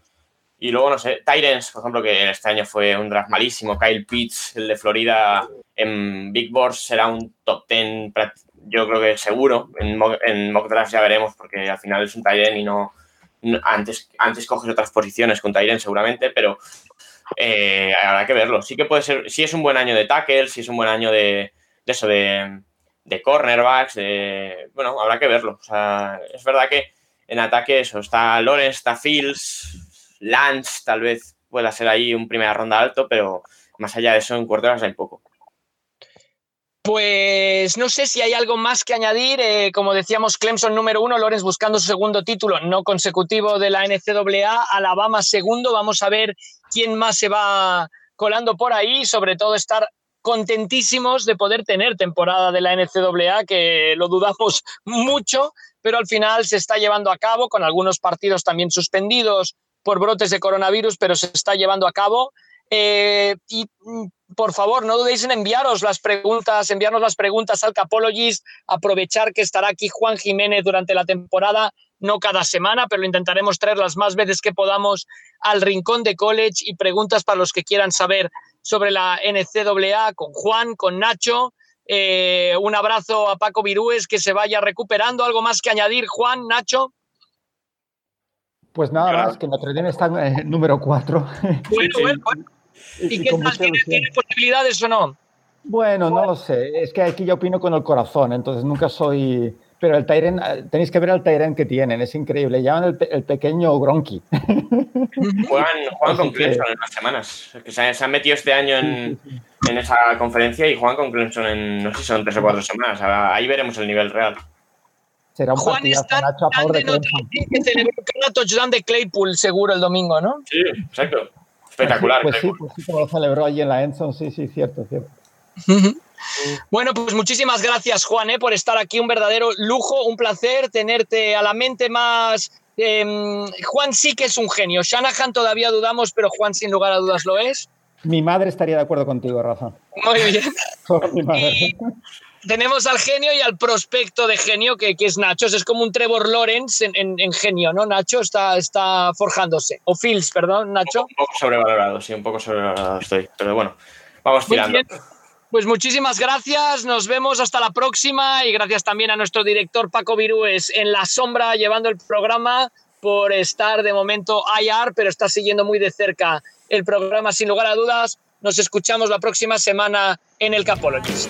Y luego, no sé, Tyrens, por ejemplo, que este año fue un draft malísimo. Kyle Pitts, el de Florida, en Big Board será un top 10, yo creo que seguro. En mock, draft ya veremos, porque al final es un Tyren y no, antes, antes coges otras posiciones con Tyren seguramente, pero eh, habrá que verlo. Sí que puede ser, si es un buen año de tackle, si es un buen año de eso, de de cornerbacks, de... Bueno, habrá que verlo. Es verdad que en ataque eso, está Lawrence, está Fields, Lance, tal vez pueda ser ahí un primera ronda alto, pero más allá de eso en quarterbacks hay poco. Pues no sé si hay algo más que añadir. Eh, como decíamos, Clemson número uno, Lawrence buscando su segundo título no consecutivo de la NCAA, Alabama segundo. Vamos a ver quién más se va colando por ahí, sobre todo estar contentísimos de poder tener temporada de la NCAA, que lo dudamos mucho, pero al final se está llevando a cabo con algunos partidos también suspendidos por brotes de coronavirus, pero se está llevando a cabo. Eh, y mm, por favor, no dudéis en enviaros las preguntas, enviarnos las preguntas al Capologist, aprovechar que estará aquí Juan Jiménez durante la temporada, no cada semana, pero intentaremos traer las más veces que podamos al rincón de college y preguntas para los que quieran saber sobre la NCAA con Juan, con Nacho. Eh, un abrazo a Paco Virúes, que se vaya recuperando. ¿Algo más que añadir, Juan, Nacho? Pues nada más, que Notre Dame está en eh, número 4. ¿Y, qué tal? ¿Tiene, posibilidades o no? Bueno, no lo sé. Es que aquí yo opino con el corazón, entonces nunca soy pero el Tyren, eh, tenéis que ver el Tyren que tienen, es increíble. Llaman el, pequeño Gronky. Juegan, con Clemson en las semanas. Que se, han metido este año en, esa conferencia y juegan con Clemson en, no sé si son tres o cuatro semanas. Ahí veremos el nivel real. Será un Juan está Nacho a favor de Clemson. Que celebró touchdown de Claypool seguro el domingo, ¿no? Sí, exacto. Espectacular. Pues sí, pues sí, como lo celebró allí en la Enson, sí, sí, cierto, cierto. Bueno, pues muchísimas gracias, Juan, eh, por estar aquí. Un verdadero lujo, un placer tenerte a la mente más. Em, Juan sí que es un genio. Shanahan todavía dudamos, pero Juan sin lugar a dudas lo es. Mi madre estaría de acuerdo contigo, Rafa. Muy bien. tenemos al genio y al prospecto de genio, que, es Nacho. Es como un Trevor Lawrence en, genio, ¿no? Nacho está, está forjándose. O Fields, perdón, Nacho. Un poco sobrevalorado, sí, un poco sobrevalorado estoy. Pero bueno, vamos tirando. Pues muchísimas gracias, nos vemos hasta la próxima y gracias también a nuestro director Paco Virúes en la sombra llevando el programa por estar de momento IR, pero está siguiendo muy de cerca el programa sin lugar a dudas. Nos escuchamos la próxima semana en el Capologist.